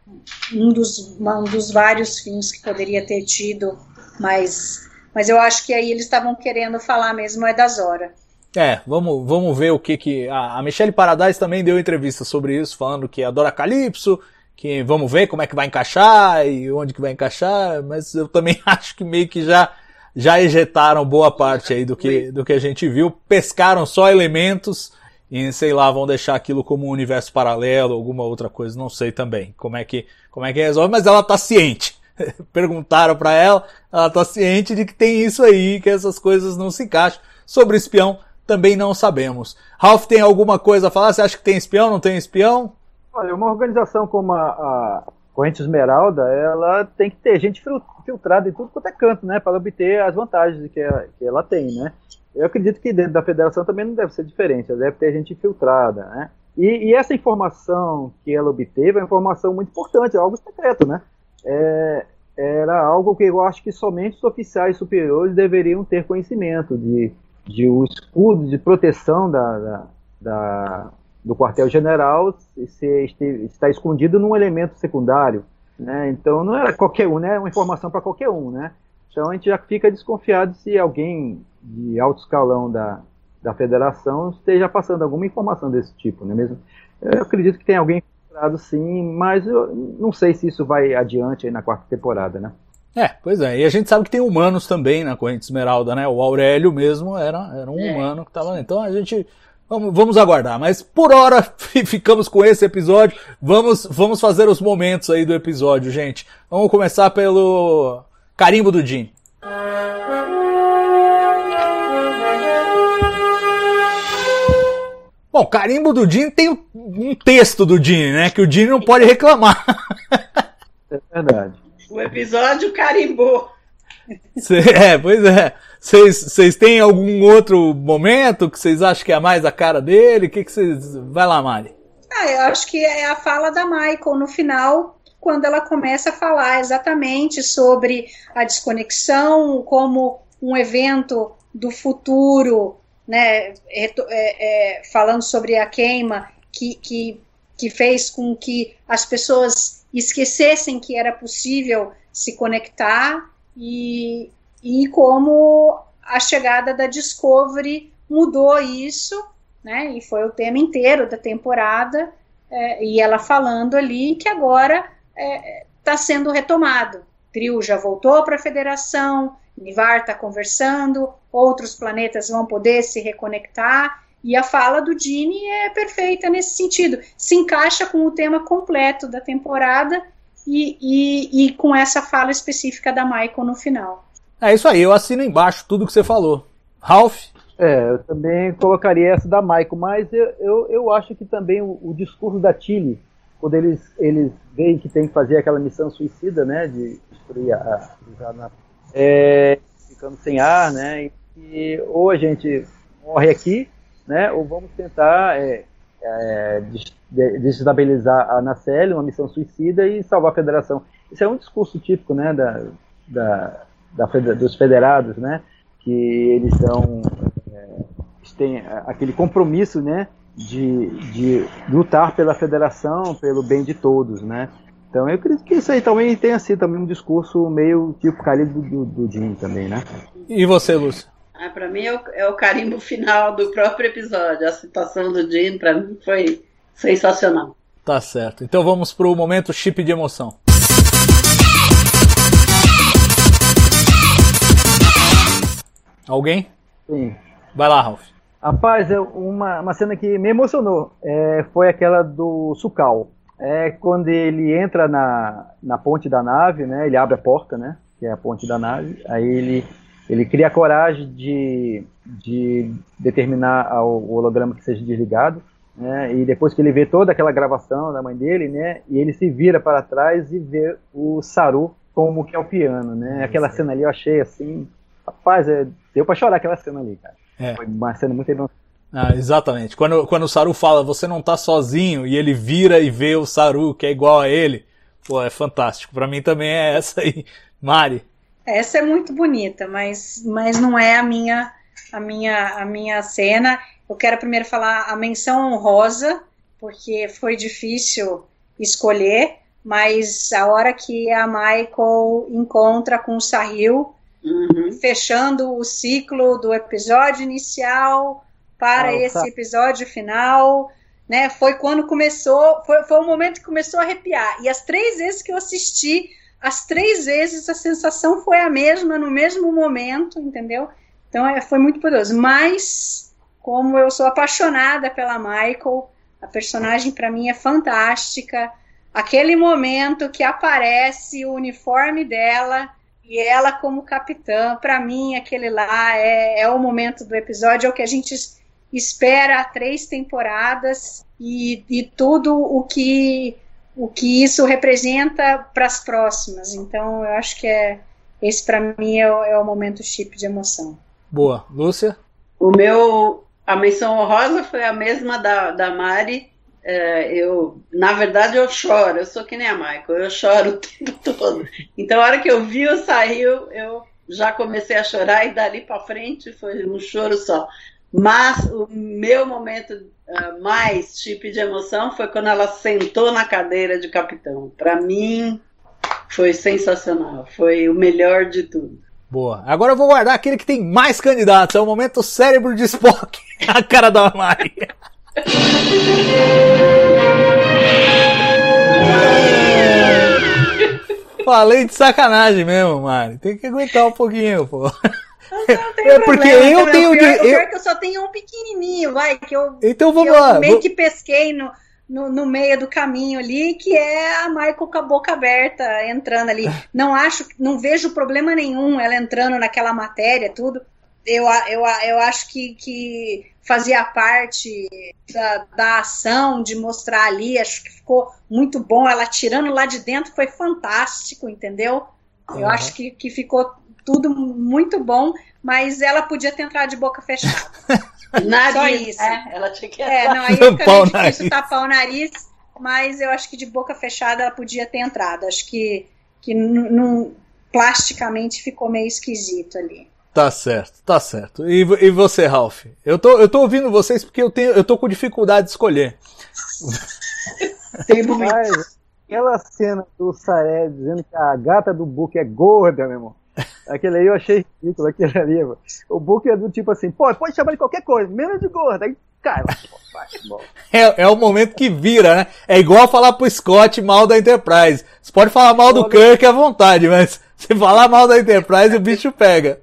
um dos uma, um dos vários fins que poderia ter tido mas mas eu acho que aí eles estavam querendo falar mesmo é das horas é, vamos, vamos ver o que que. A, a Michelle Paradise também deu entrevista sobre isso, falando que adora Calypso, que vamos ver como é que vai encaixar e onde que vai encaixar, mas eu também [LAUGHS] acho que meio que já já ejetaram boa parte aí do que, do que a gente viu, pescaram só elementos e sei lá, vão deixar aquilo como um universo paralelo, alguma outra coisa, não sei também como é que, como é que resolve, mas ela tá ciente. [LAUGHS] Perguntaram para ela, ela tá ciente de que tem isso aí, que essas coisas não se encaixam. Sobre espião, também não sabemos. Ralph tem alguma coisa a falar? Você acha que tem espião, não tem espião? Olha, uma organização como a, a Corrente Esmeralda, ela tem que ter gente filtrada em tudo quanto é canto, né, para obter as vantagens que ela, que ela tem, né. Eu acredito que dentro da federação também não deve ser diferente, deve ter gente filtrada, né. E, e essa informação que ela obteve é uma informação muito importante, é algo secreto, né. É, era algo que eu acho que somente os oficiais superiores deveriam ter conhecimento de, de o escudo de proteção da, da, da do quartel-general está escondido num elemento secundário. Né? Então não era qualquer um, né? uma informação para qualquer um. Né? Então a gente já fica desconfiado se alguém de alto escalão da, da federação esteja passando alguma informação desse tipo. Né? Mesmo, eu acredito que tem alguém infiltrado sim, mas eu não sei se isso vai adiante na quarta temporada. Né? É, pois é. E a gente sabe que tem humanos também na Corrente Esmeralda, né? O Aurélio mesmo era, era um é. humano que estava. Então a gente Vamos, vamos aguardar, mas por hora [LAUGHS] ficamos com esse episódio. Vamos, vamos fazer os momentos aí do episódio, gente. Vamos começar pelo carimbo do Jim. Bom, carimbo do Jim tem um texto do Jim, né? Que o Jim não pode reclamar. [LAUGHS] É verdade. O episódio carimbou. [LAUGHS] É, pois é. Vocês têm algum outro momento que vocês acham que é mais a cara dele? O que vocês. Vai lá, Mari. Ah, eu acho que é a fala da Michael no final, quando ela começa a falar exatamente sobre a desconexão, como um evento do futuro, né, é, é, falando sobre a queima, que, que, que fez com que as pessoas esquecessem que era possível se conectar e, e como a chegada da Discovery mudou isso, né? E foi o tema inteiro da temporada, é, e ela falando ali que agora está é, tá sendo retomado. Krill já voltou para a Federação, Nivar está conversando, outros planetas vão poder se reconectar, e a fala do Gene é perfeita nesse sentido. Se encaixa com o tema completo da temporada e, e, e com essa fala específica da Michael no final. É isso aí, eu assino embaixo tudo que você falou. Ralph? É, eu também colocaria essa da Michael, mas eu, eu, eu acho que também o, o discurso da Tilly, quando eles, eles veem que tem que fazer aquela missão suicida, né, de destruir a, a é, ficando sem ar, né, e ou a gente morre aqui, né, ou vamos tentar é, é, desestabilizar a Nacelle, uma missão suicida e salvar a Federação. Isso é um discurso típico, né, da, da, da dos federados, né, que eles são é, têm aquele compromisso, né, de, de lutar pela federação, pelo bem de todos, né? Então eu acredito que isso aí também tenha sido também um discurso meio tipo do, do Jim também, né? E você, Lúcia? Ah, para mim é o, é o, carimbo [LAUGHS] final do próprio episódio. A citação do Jim para mim foi sensacional. Tá certo. Então vamos pro momento chip de emoção. Alguém? Sim. Vai lá, Ralph. Rapaz, é uma, uma cena que me emocionou é, foi aquela do Sukal. É quando ele entra na, na ponte da nave, né? Ele abre a porta, né? Que é a ponte da nave. Aí ele, ele cria a coragem de, de determinar o holograma que seja desligado. Né, e depois que ele vê toda aquela gravação da mãe dele, né? E ele se vira para trás e vê o Saru como que é o piano, né? Aquela cena ali eu achei assim, rapaz, é, deu para chorar aquela cena ali, cara. É. Foi uma cena muito emocionante. Ah, exatamente. Quando, quando o Saru fala, você não tá sozinho, e ele vira e vê o Saru, que é igual a ele, pô, é fantástico. Para mim também é essa aí. Mari. Essa é muito bonita, mas, mas não é a minha, a minha, a minha cena. Eu quero primeiro falar a menção honrosa, porque foi difícil escolher, mas a hora que a Michael encontra com o Sahil, uhum. fechando o ciclo do episódio inicial para esse episódio final, né? Foi quando começou, foi, foi o momento que começou a arrepiar. E as três vezes que eu assisti, as três vezes a sensação foi a mesma no mesmo momento, entendeu? Então é, foi muito poderoso. Mas como eu sou apaixonada pela Michael, a personagem para mim é fantástica. Aquele momento que aparece o uniforme dela e ela como capitã, para mim aquele lá é, é, o momento do episódio, é o que a gente espera há três temporadas e, e tudo o que o que isso representa para as próximas. Então eu acho que é esse para mim é o, é o momento chip de emoção. Boa, Lúcia. O meu a menção honrosa foi a mesma da, da Mari é, eu, na verdade, eu choro, eu sou que nem a Michael, eu choro o [LAUGHS] tempo todo. Então, a hora que eu vi o saiu, eu já comecei a chorar e dali para frente foi um choro só. Mas o meu momento uh, mais tipo de emoção foi quando ela sentou na cadeira de capitão. Para mim, foi sensacional, foi o melhor de tudo. Boa. Agora eu vou guardar aquele que tem mais candidatos. É o momento cérebro de Spock. [LAUGHS] a cara da Maria. Falei de sacanagem mesmo, Mari. Tem que aguentar um pouquinho, pô. Não é porque eu tenho. O pior, eu... O pior é que eu só tenho um pequenininho, vai. Que eu, então vamos lá. Meio que pesquei no, no, no, meio do caminho ali, que é a Michael com a boca aberta entrando ali. Não acho, não vejo problema nenhum ela entrando naquela matéria, tudo. Eu, eu, eu acho que, que fazia parte da, da ação, de mostrar ali, acho que ficou muito bom. Ela tirando lá de dentro foi fantástico, entendeu? Eu uhum. acho que, que ficou tudo muito bom, mas ela podia ter entrado de boca fechada. [LAUGHS] nariz, Só isso. É, ela tinha que é, não, aí fica meio difícil tapar o nariz, mas eu acho que de boca fechada ela podia ter entrado. Acho que, que não, plasticamente ficou meio esquisito ali. Tá certo, tá certo. E, e você, Ralph? Eu tô, eu tô ouvindo vocês porque eu, tenho, eu tô com dificuldade de escolher. Tem Mas, aquela cena do Saré dizendo que a gata do Book é gorda, meu irmão. Aquele aí eu achei ridículo, aquele ali, mano. O Book é do tipo assim, pô, pode chamar de qualquer coisa, menos de gorda. Aí cai lá. É, é o momento que vira, né? É igual falar pro Scott mal da Enterprise. Você pode falar mal do Kirk à vontade, mas [LAUGHS] Você falar mal da Enterprise, o bicho pega.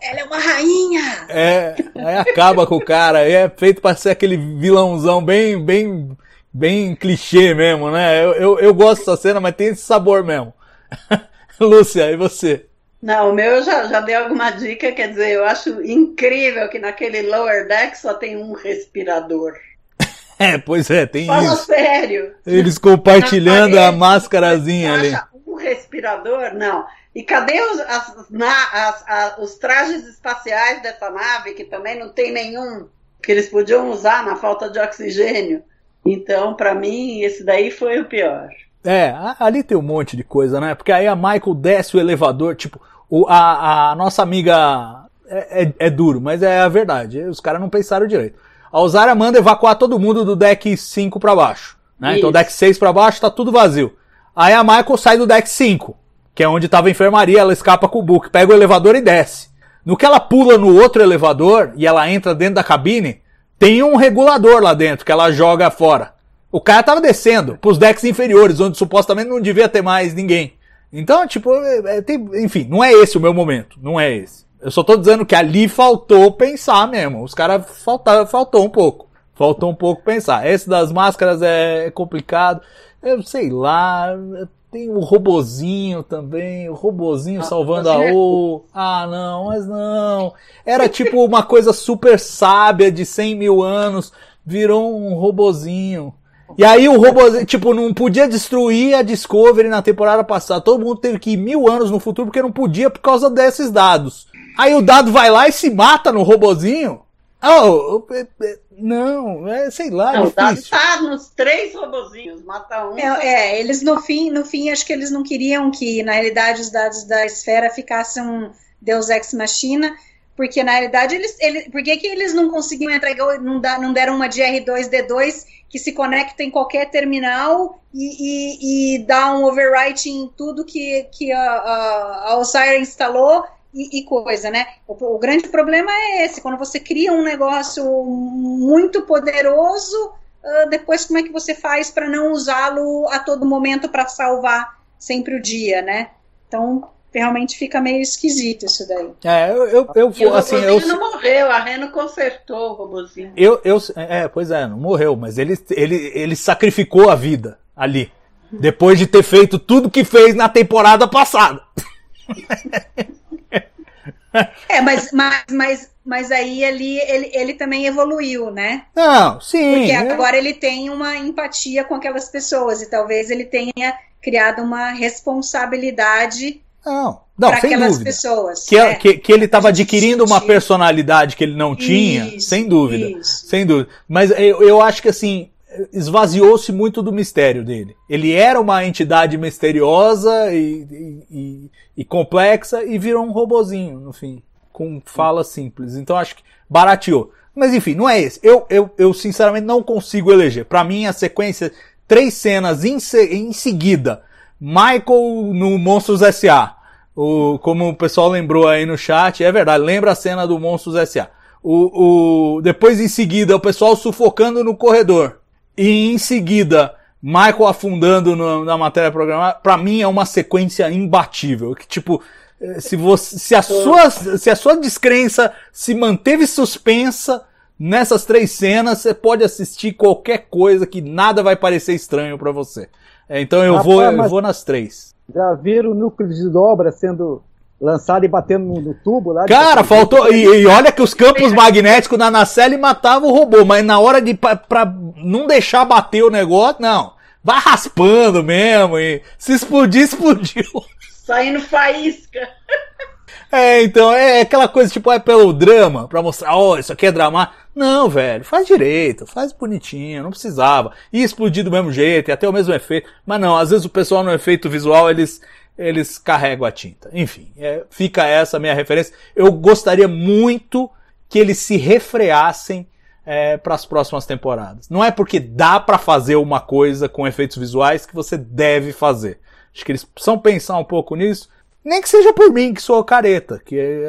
Ela é uma rainha! É, aí acaba com o cara. Aí é feito pra ser aquele vilãozão bem, bem, bem clichê mesmo, né? Eu, eu, eu gosto dessa cena, mas tem esse sabor mesmo. [LAUGHS] Lúcia, e você? Não, o meu eu já, já dei alguma dica, quer dizer, eu acho incrível que naquele lower deck só tem um respirador. [LAUGHS] É, pois é, tem Fala isso. sério. Eles [LAUGHS] compartilhando Na a parede, máscarazinha ali. Um respirador? Não. E cadê os, as- na- as- a- os trajes espaciais dessa nave, que também não tem nenhum, que eles podiam usar na falta de oxigênio? Então, pra mim, esse daí foi o pior. É, ali tem um monte de coisa, né? Porque aí a Michael desce o elevador, tipo, o, a, a nossa amiga é, é- é duro, mas é a verdade. Os caras não pensaram direito. A Osara manda evacuar todo mundo do deck 5 pra baixo. Né? Então deck 6 pra baixo tá tudo vazio. Aí a Michael sai do deck 5, que é onde tava a enfermaria, ela escapa com o Book, pega o elevador e desce. No que ela pula no outro elevador e ela entra dentro da cabine, tem um regulador lá dentro que ela joga fora. O cara tava descendo pros decks inferiores, onde supostamente não devia ter mais ninguém. Então, tipo, é- é- tem- enfim, não é esse o meu momento. Não é esse. Eu só tô dizendo que ali faltou pensar mesmo. Os caras faltaram, faltou um pouco. Faltou um pouco pensar. Esse das máscaras é complicado. Eu sei lá. Tem o robozinho também. O robozinho salvando a robozinho é O. Ah, não, mas não. Era tipo uma coisa super sábia de 100 mil anos. Virou um robozinho. E aí o robô, tipo, não podia destruir a Discovery na temporada passada. Todo mundo teve que ir mil anos no futuro porque não podia por causa desses dados. Aí o dado vai lá e se mata no robozinho. Oh, é- é- não, é, sei lá, Não, tá, tá nos três robozinhos, mata um. É, é, eles no fim, no fim, acho que eles não queriam que, na realidade, os dados da esfera ficassem um Deus Ex Machina, porque na realidade eles, eles por que, que eles não conseguiam entrar, igual- não, dá- não deram uma de R2D2 que se conecta em qualquer terminal e, e, e dá um overwrite em tudo que, que a, a, a Osira instalou e, e coisa, né? O, o grande problema é esse, quando você cria um negócio muito poderoso, ah, depois como é que você faz para não usá-lo a todo momento para salvar sempre o dia, né? Então realmente fica meio esquisito isso daí. É, eu, eu, eu, E o assim, robozinho eu, não morreu, a Reno consertou o robozinho. eu, eu, é, pois é, não morreu, mas ele, ele, ele sacrificou a vida ali. Depois de ter feito tudo que fez na temporada passada. [LAUGHS] É, mas, mas, mas, mas aí ali ele, ele também evoluiu, né? Não, sim. Porque é- agora ele tem uma empatia com aquelas pessoas e talvez ele tenha criado uma responsabilidade Não, não sem aquelas dúvida. pessoas. Que, É. que, que ele estava adquirindo uma personalidade que ele não tinha, Isso, sem dúvida. isso. Sem dúvida. Mas eu, eu acho que assim, esvaziou-se muito do mistério dele. Ele era uma entidade misteriosa e, e- e- complexa e virou um robozinho, no fim. Com fala simples. Então acho que barateou. Mas enfim, não é esse. Eu, eu, eu sinceramente não consigo eleger. Pra mim, a sequência, três cenas em, em seguida. Michael no Monstros S.A. O, como o pessoal lembrou aí no chat, é verdade, lembra a cena do Monstros S.A. O, o, depois em seguida, o pessoal sufocando no corredor. E em seguida, Michael afundando no- na matéria programada. Pra mim é uma sequência imbatível. Que tipo, eh, se você, se a sua, se a sua descrença se manteve suspensa nessas três cenas, você pode assistir qualquer coisa que nada vai parecer estranho pra você. É, Então eu Rapaz, vou, eu vou nas três. Já viram o núcleo de dobra sendo lançado e batendo no, no tubo lá? Cara, faltou. E, e olha que os campos magnéticos da nacelle matavam o robô, mas na hora de. Pra, pra não deixar bater o negócio, não. Vai raspando mesmo. E se explodir, [LAUGHS] explodiu. Saindo faísca. É, então, é aquela coisa tipo, é pelo drama, pra mostrar, ó, isso aqui é drama. Não, velho, faz direito, faz bonitinho, não precisava. Ia explodir do mesmo jeito, ia ter o mesmo efeito. Mas não, às vezes o pessoal no efeito visual, eles, eles carregam a tinta. Enfim, é, fica essa minha referência. Eu gostaria muito que eles se refreassem é, para as próximas temporadas. Não é porque dá pra fazer uma coisa com efeitos visuais que você deve fazer. Acho que eles precisam pensar um pouco nisso. Nem que seja por mim, que sou careta. Que, é,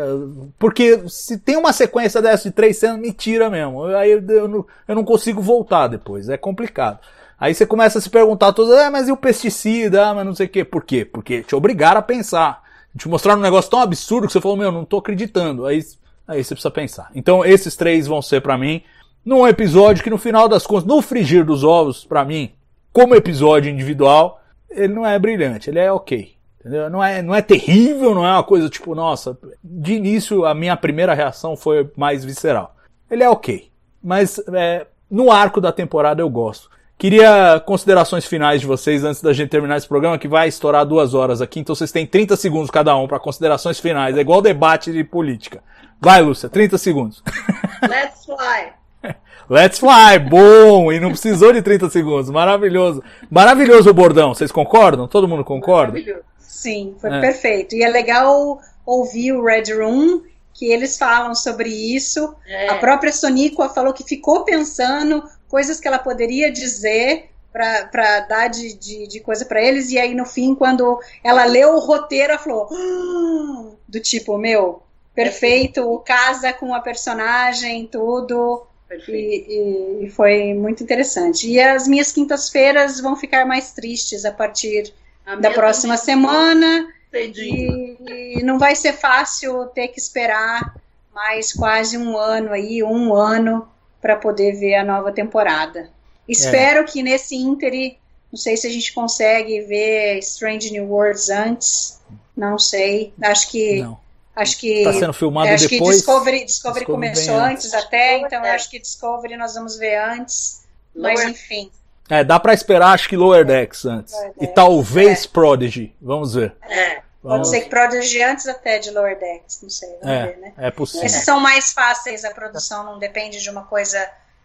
porque se tem uma sequência dessa de três cenas, me tira mesmo. Aí eu, eu eu não consigo voltar depois. É complicado. Aí você começa a se perguntar todas, ah, mas e o pesticida? Ah, mas não sei o quê. Por quê? Porque te obrigaram a pensar. Te mostraram um negócio tão absurdo que você falou, meu, não tô acreditando. Aí, aí você precisa pensar. Então esses três vão ser para mim num episódio que no final das contas, no frigir dos ovos, para mim, como episódio individual, ele não é brilhante, ele é ok. Entendeu? Não é, não é terrível, não é uma coisa tipo, nossa, de início a minha primeira reação foi mais visceral. Ele é ok. Mas é, no arco da temporada eu gosto. Queria considerações finais de vocês antes da gente terminar esse programa, que vai estourar duas horas aqui, então vocês têm 30 segundos cada um para considerações finais. É igual debate de política. Vai, Lúcia, 30 segundos. [LAUGHS] Let's fly! Let's fly! Bom! E não precisou de 30 segundos. Maravilhoso. Maravilhoso o bordão. Vocês concordam? Todo mundo concorda? Maravilhoso. Sim, foi É. perfeito. E é legal ouvir o Red Room, que eles falam sobre isso. É. A própria Soníqua falou que ficou pensando coisas que ela poderia dizer para dar de, de, de coisa para eles, e aí no fim, quando ela leu o roteiro, ela falou: "Ah", do tipo, meu, perfeito, casa com a personagem, tudo. E, e- foi muito interessante. E as minhas quintas-feiras vão ficar mais tristes a partir A da próxima também, semana. cedinho. E, e não vai ser fácil ter que esperar mais quase um ano aí, um ano, para poder ver a nova temporada. Espero que nesse íntere, não sei se a gente consegue ver Strange New Worlds antes, não sei. Acho que Não. acho que Tá sendo filmado acho depois. que Discovery, Discovery, Discovery começou vem antes. até, então É. acho que Discovery nós vamos ver antes. Mas Lower- enfim, É, dá pra esperar, acho que Lower Decks antes. Lower E Decks, talvez Prodigy. Vamos ver. É. pode Vamos- ser que Prodigy antes até de Lower Decks, não sei, vamos É, ver, né? é possível. Esses são mais fáceis, a produção não depende de uma coisa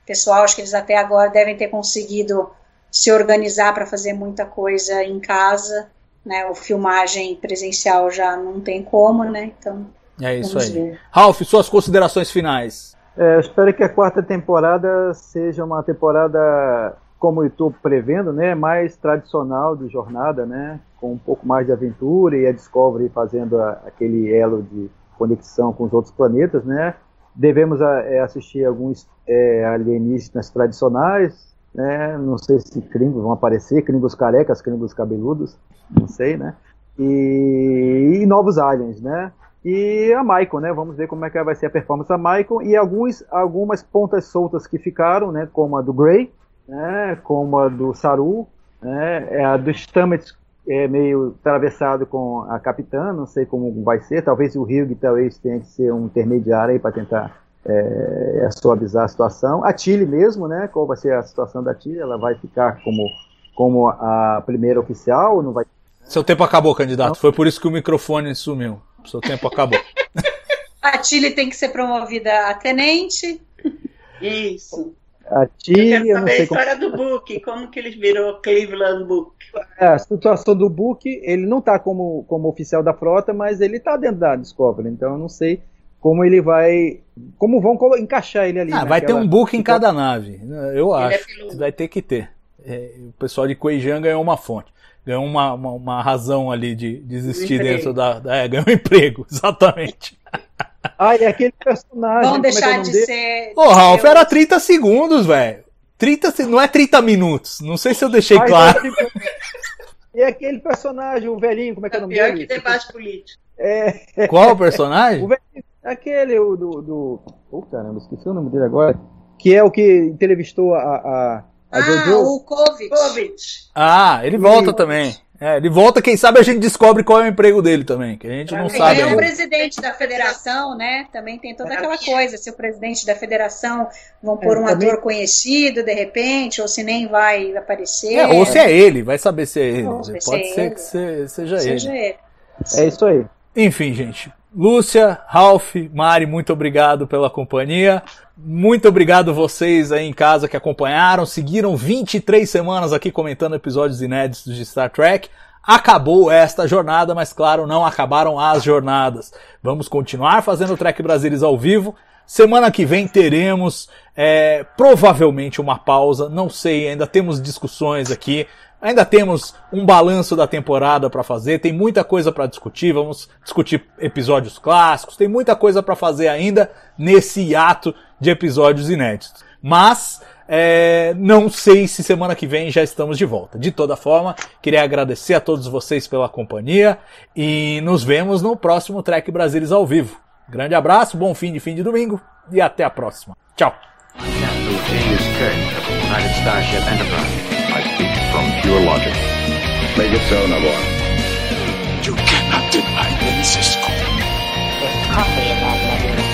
pessoal. Acho que eles até agora devem ter conseguido se organizar para fazer muita coisa em casa. Né? O filmagem presencial já não tem como, né? Então, É isso vamos aí. ver. Ralph, suas considerações finais. É, eu espero que a quarta temporada seja uma temporada, como eu estou prevendo, né, mais tradicional de jornada, né, com um pouco mais de aventura e a Discovery fazendo a- aquele elo de conexão com os outros planetas, né. Devemos a- é, assistir alguns é, alienígenas tradicionais, né, não sei se Kringos vão aparecer, Kringos carecas, Kringos cabeludos, não sei, né, e, e novos aliens, né. E a Michael, né? Vamos ver como é que vai ser a performance da Michael e alguns, algumas pontas soltas que ficaram, né? Como a do Grey, né? Como a do Saru, né? é A do Stamets é meio atravessado com a capitã, não sei como vai ser. Talvez o Hugh talvez tenha que ser um intermediário aí para tentar é, suavizar a situação. A Tilly mesmo, né? Qual vai ser a situação da Tilly? Ela vai ficar como como a primeira oficial? Não vai Seu tempo acabou, candidato. Foi por isso que o microfone sumiu. Seu tempo acabou. [LAUGHS] A Tilly tem que ser promovida a tenente. Isso. A Eu quero eu não saber a sei como história do Book, como que ele virou Cleveland Book. É, a situação do Book, ele não está como, como oficial da frota, mas ele está dentro da Discovery, então eu não sei como ele vai. Como vão encaixar ele ali. Ah, vai ter um book em cada nave. Eu Ele é acho. piloto. Vai ter que ter. É, o pessoal de Kueijan ganhou uma fonte. Ganhou uma, uma, uma razão ali de desistir dentro da. da- É, ganhou um emprego, [LAUGHS] exatamente. Ah, e aquele personagem. Vão é é deixar nome de dele? ser. Ô, Ralph, era os- 30 segundos, velho. 30, se- não é 30 minutos. Não sei se eu deixei claro. E aquele personagem, o velhinho, como é que é o É nome pior dele? que debate político. É, Qual o personagem? o velhinho, aquele o do. do oh, caramba, esqueci o nome dele agora. Que é o que entrevistou a, a, a Ah, Jojo. o Covid. Covid. Ah, ele volta também. É, ele volta, quem sabe a gente descobre qual é o emprego dele também, que a gente não Ele sabe Ele é o presidente da federação, né? Também tem toda aquela coisa. Se o presidente da federação vão pôr É, um também- ator conhecido de repente, ou se nem vai aparecer. É, ou se é ele, vai saber se é ele. Pode é ser ele. que se- seja seja ele. ele. É isso aí. Enfim, gente. Lúcia, Ralph, Mari, muito obrigado pela companhia. Muito obrigado vocês aí em casa que acompanharam, seguiram 23 semanas aqui comentando episódios inéditos de Star Trek. Acabou esta jornada, mas claro, não acabaram as jornadas. Vamos continuar fazendo o Trek Brasilis ao vivo. Semana que vem teremos é, provavelmente uma pausa, não sei, ainda temos discussões aqui. Ainda temos um balanço da temporada para fazer, tem muita coisa para discutir, vamos discutir episódios clássicos, tem muita coisa para fazer ainda nesse hiato de episódios inéditos. Mas É, não sei se semana que vem já estamos de volta. De toda forma, queria agradecer a todos vocês pela companhia e nos vemos no próximo Trek Brasilis ao vivo. Grande abraço, bom fim de fim de domingo e até a próxima. Tchau. Pure logic. Make it so, Nabor. You cannot deny me, Cisco. There's coffee in that nebula.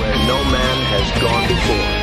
where no man has gone before.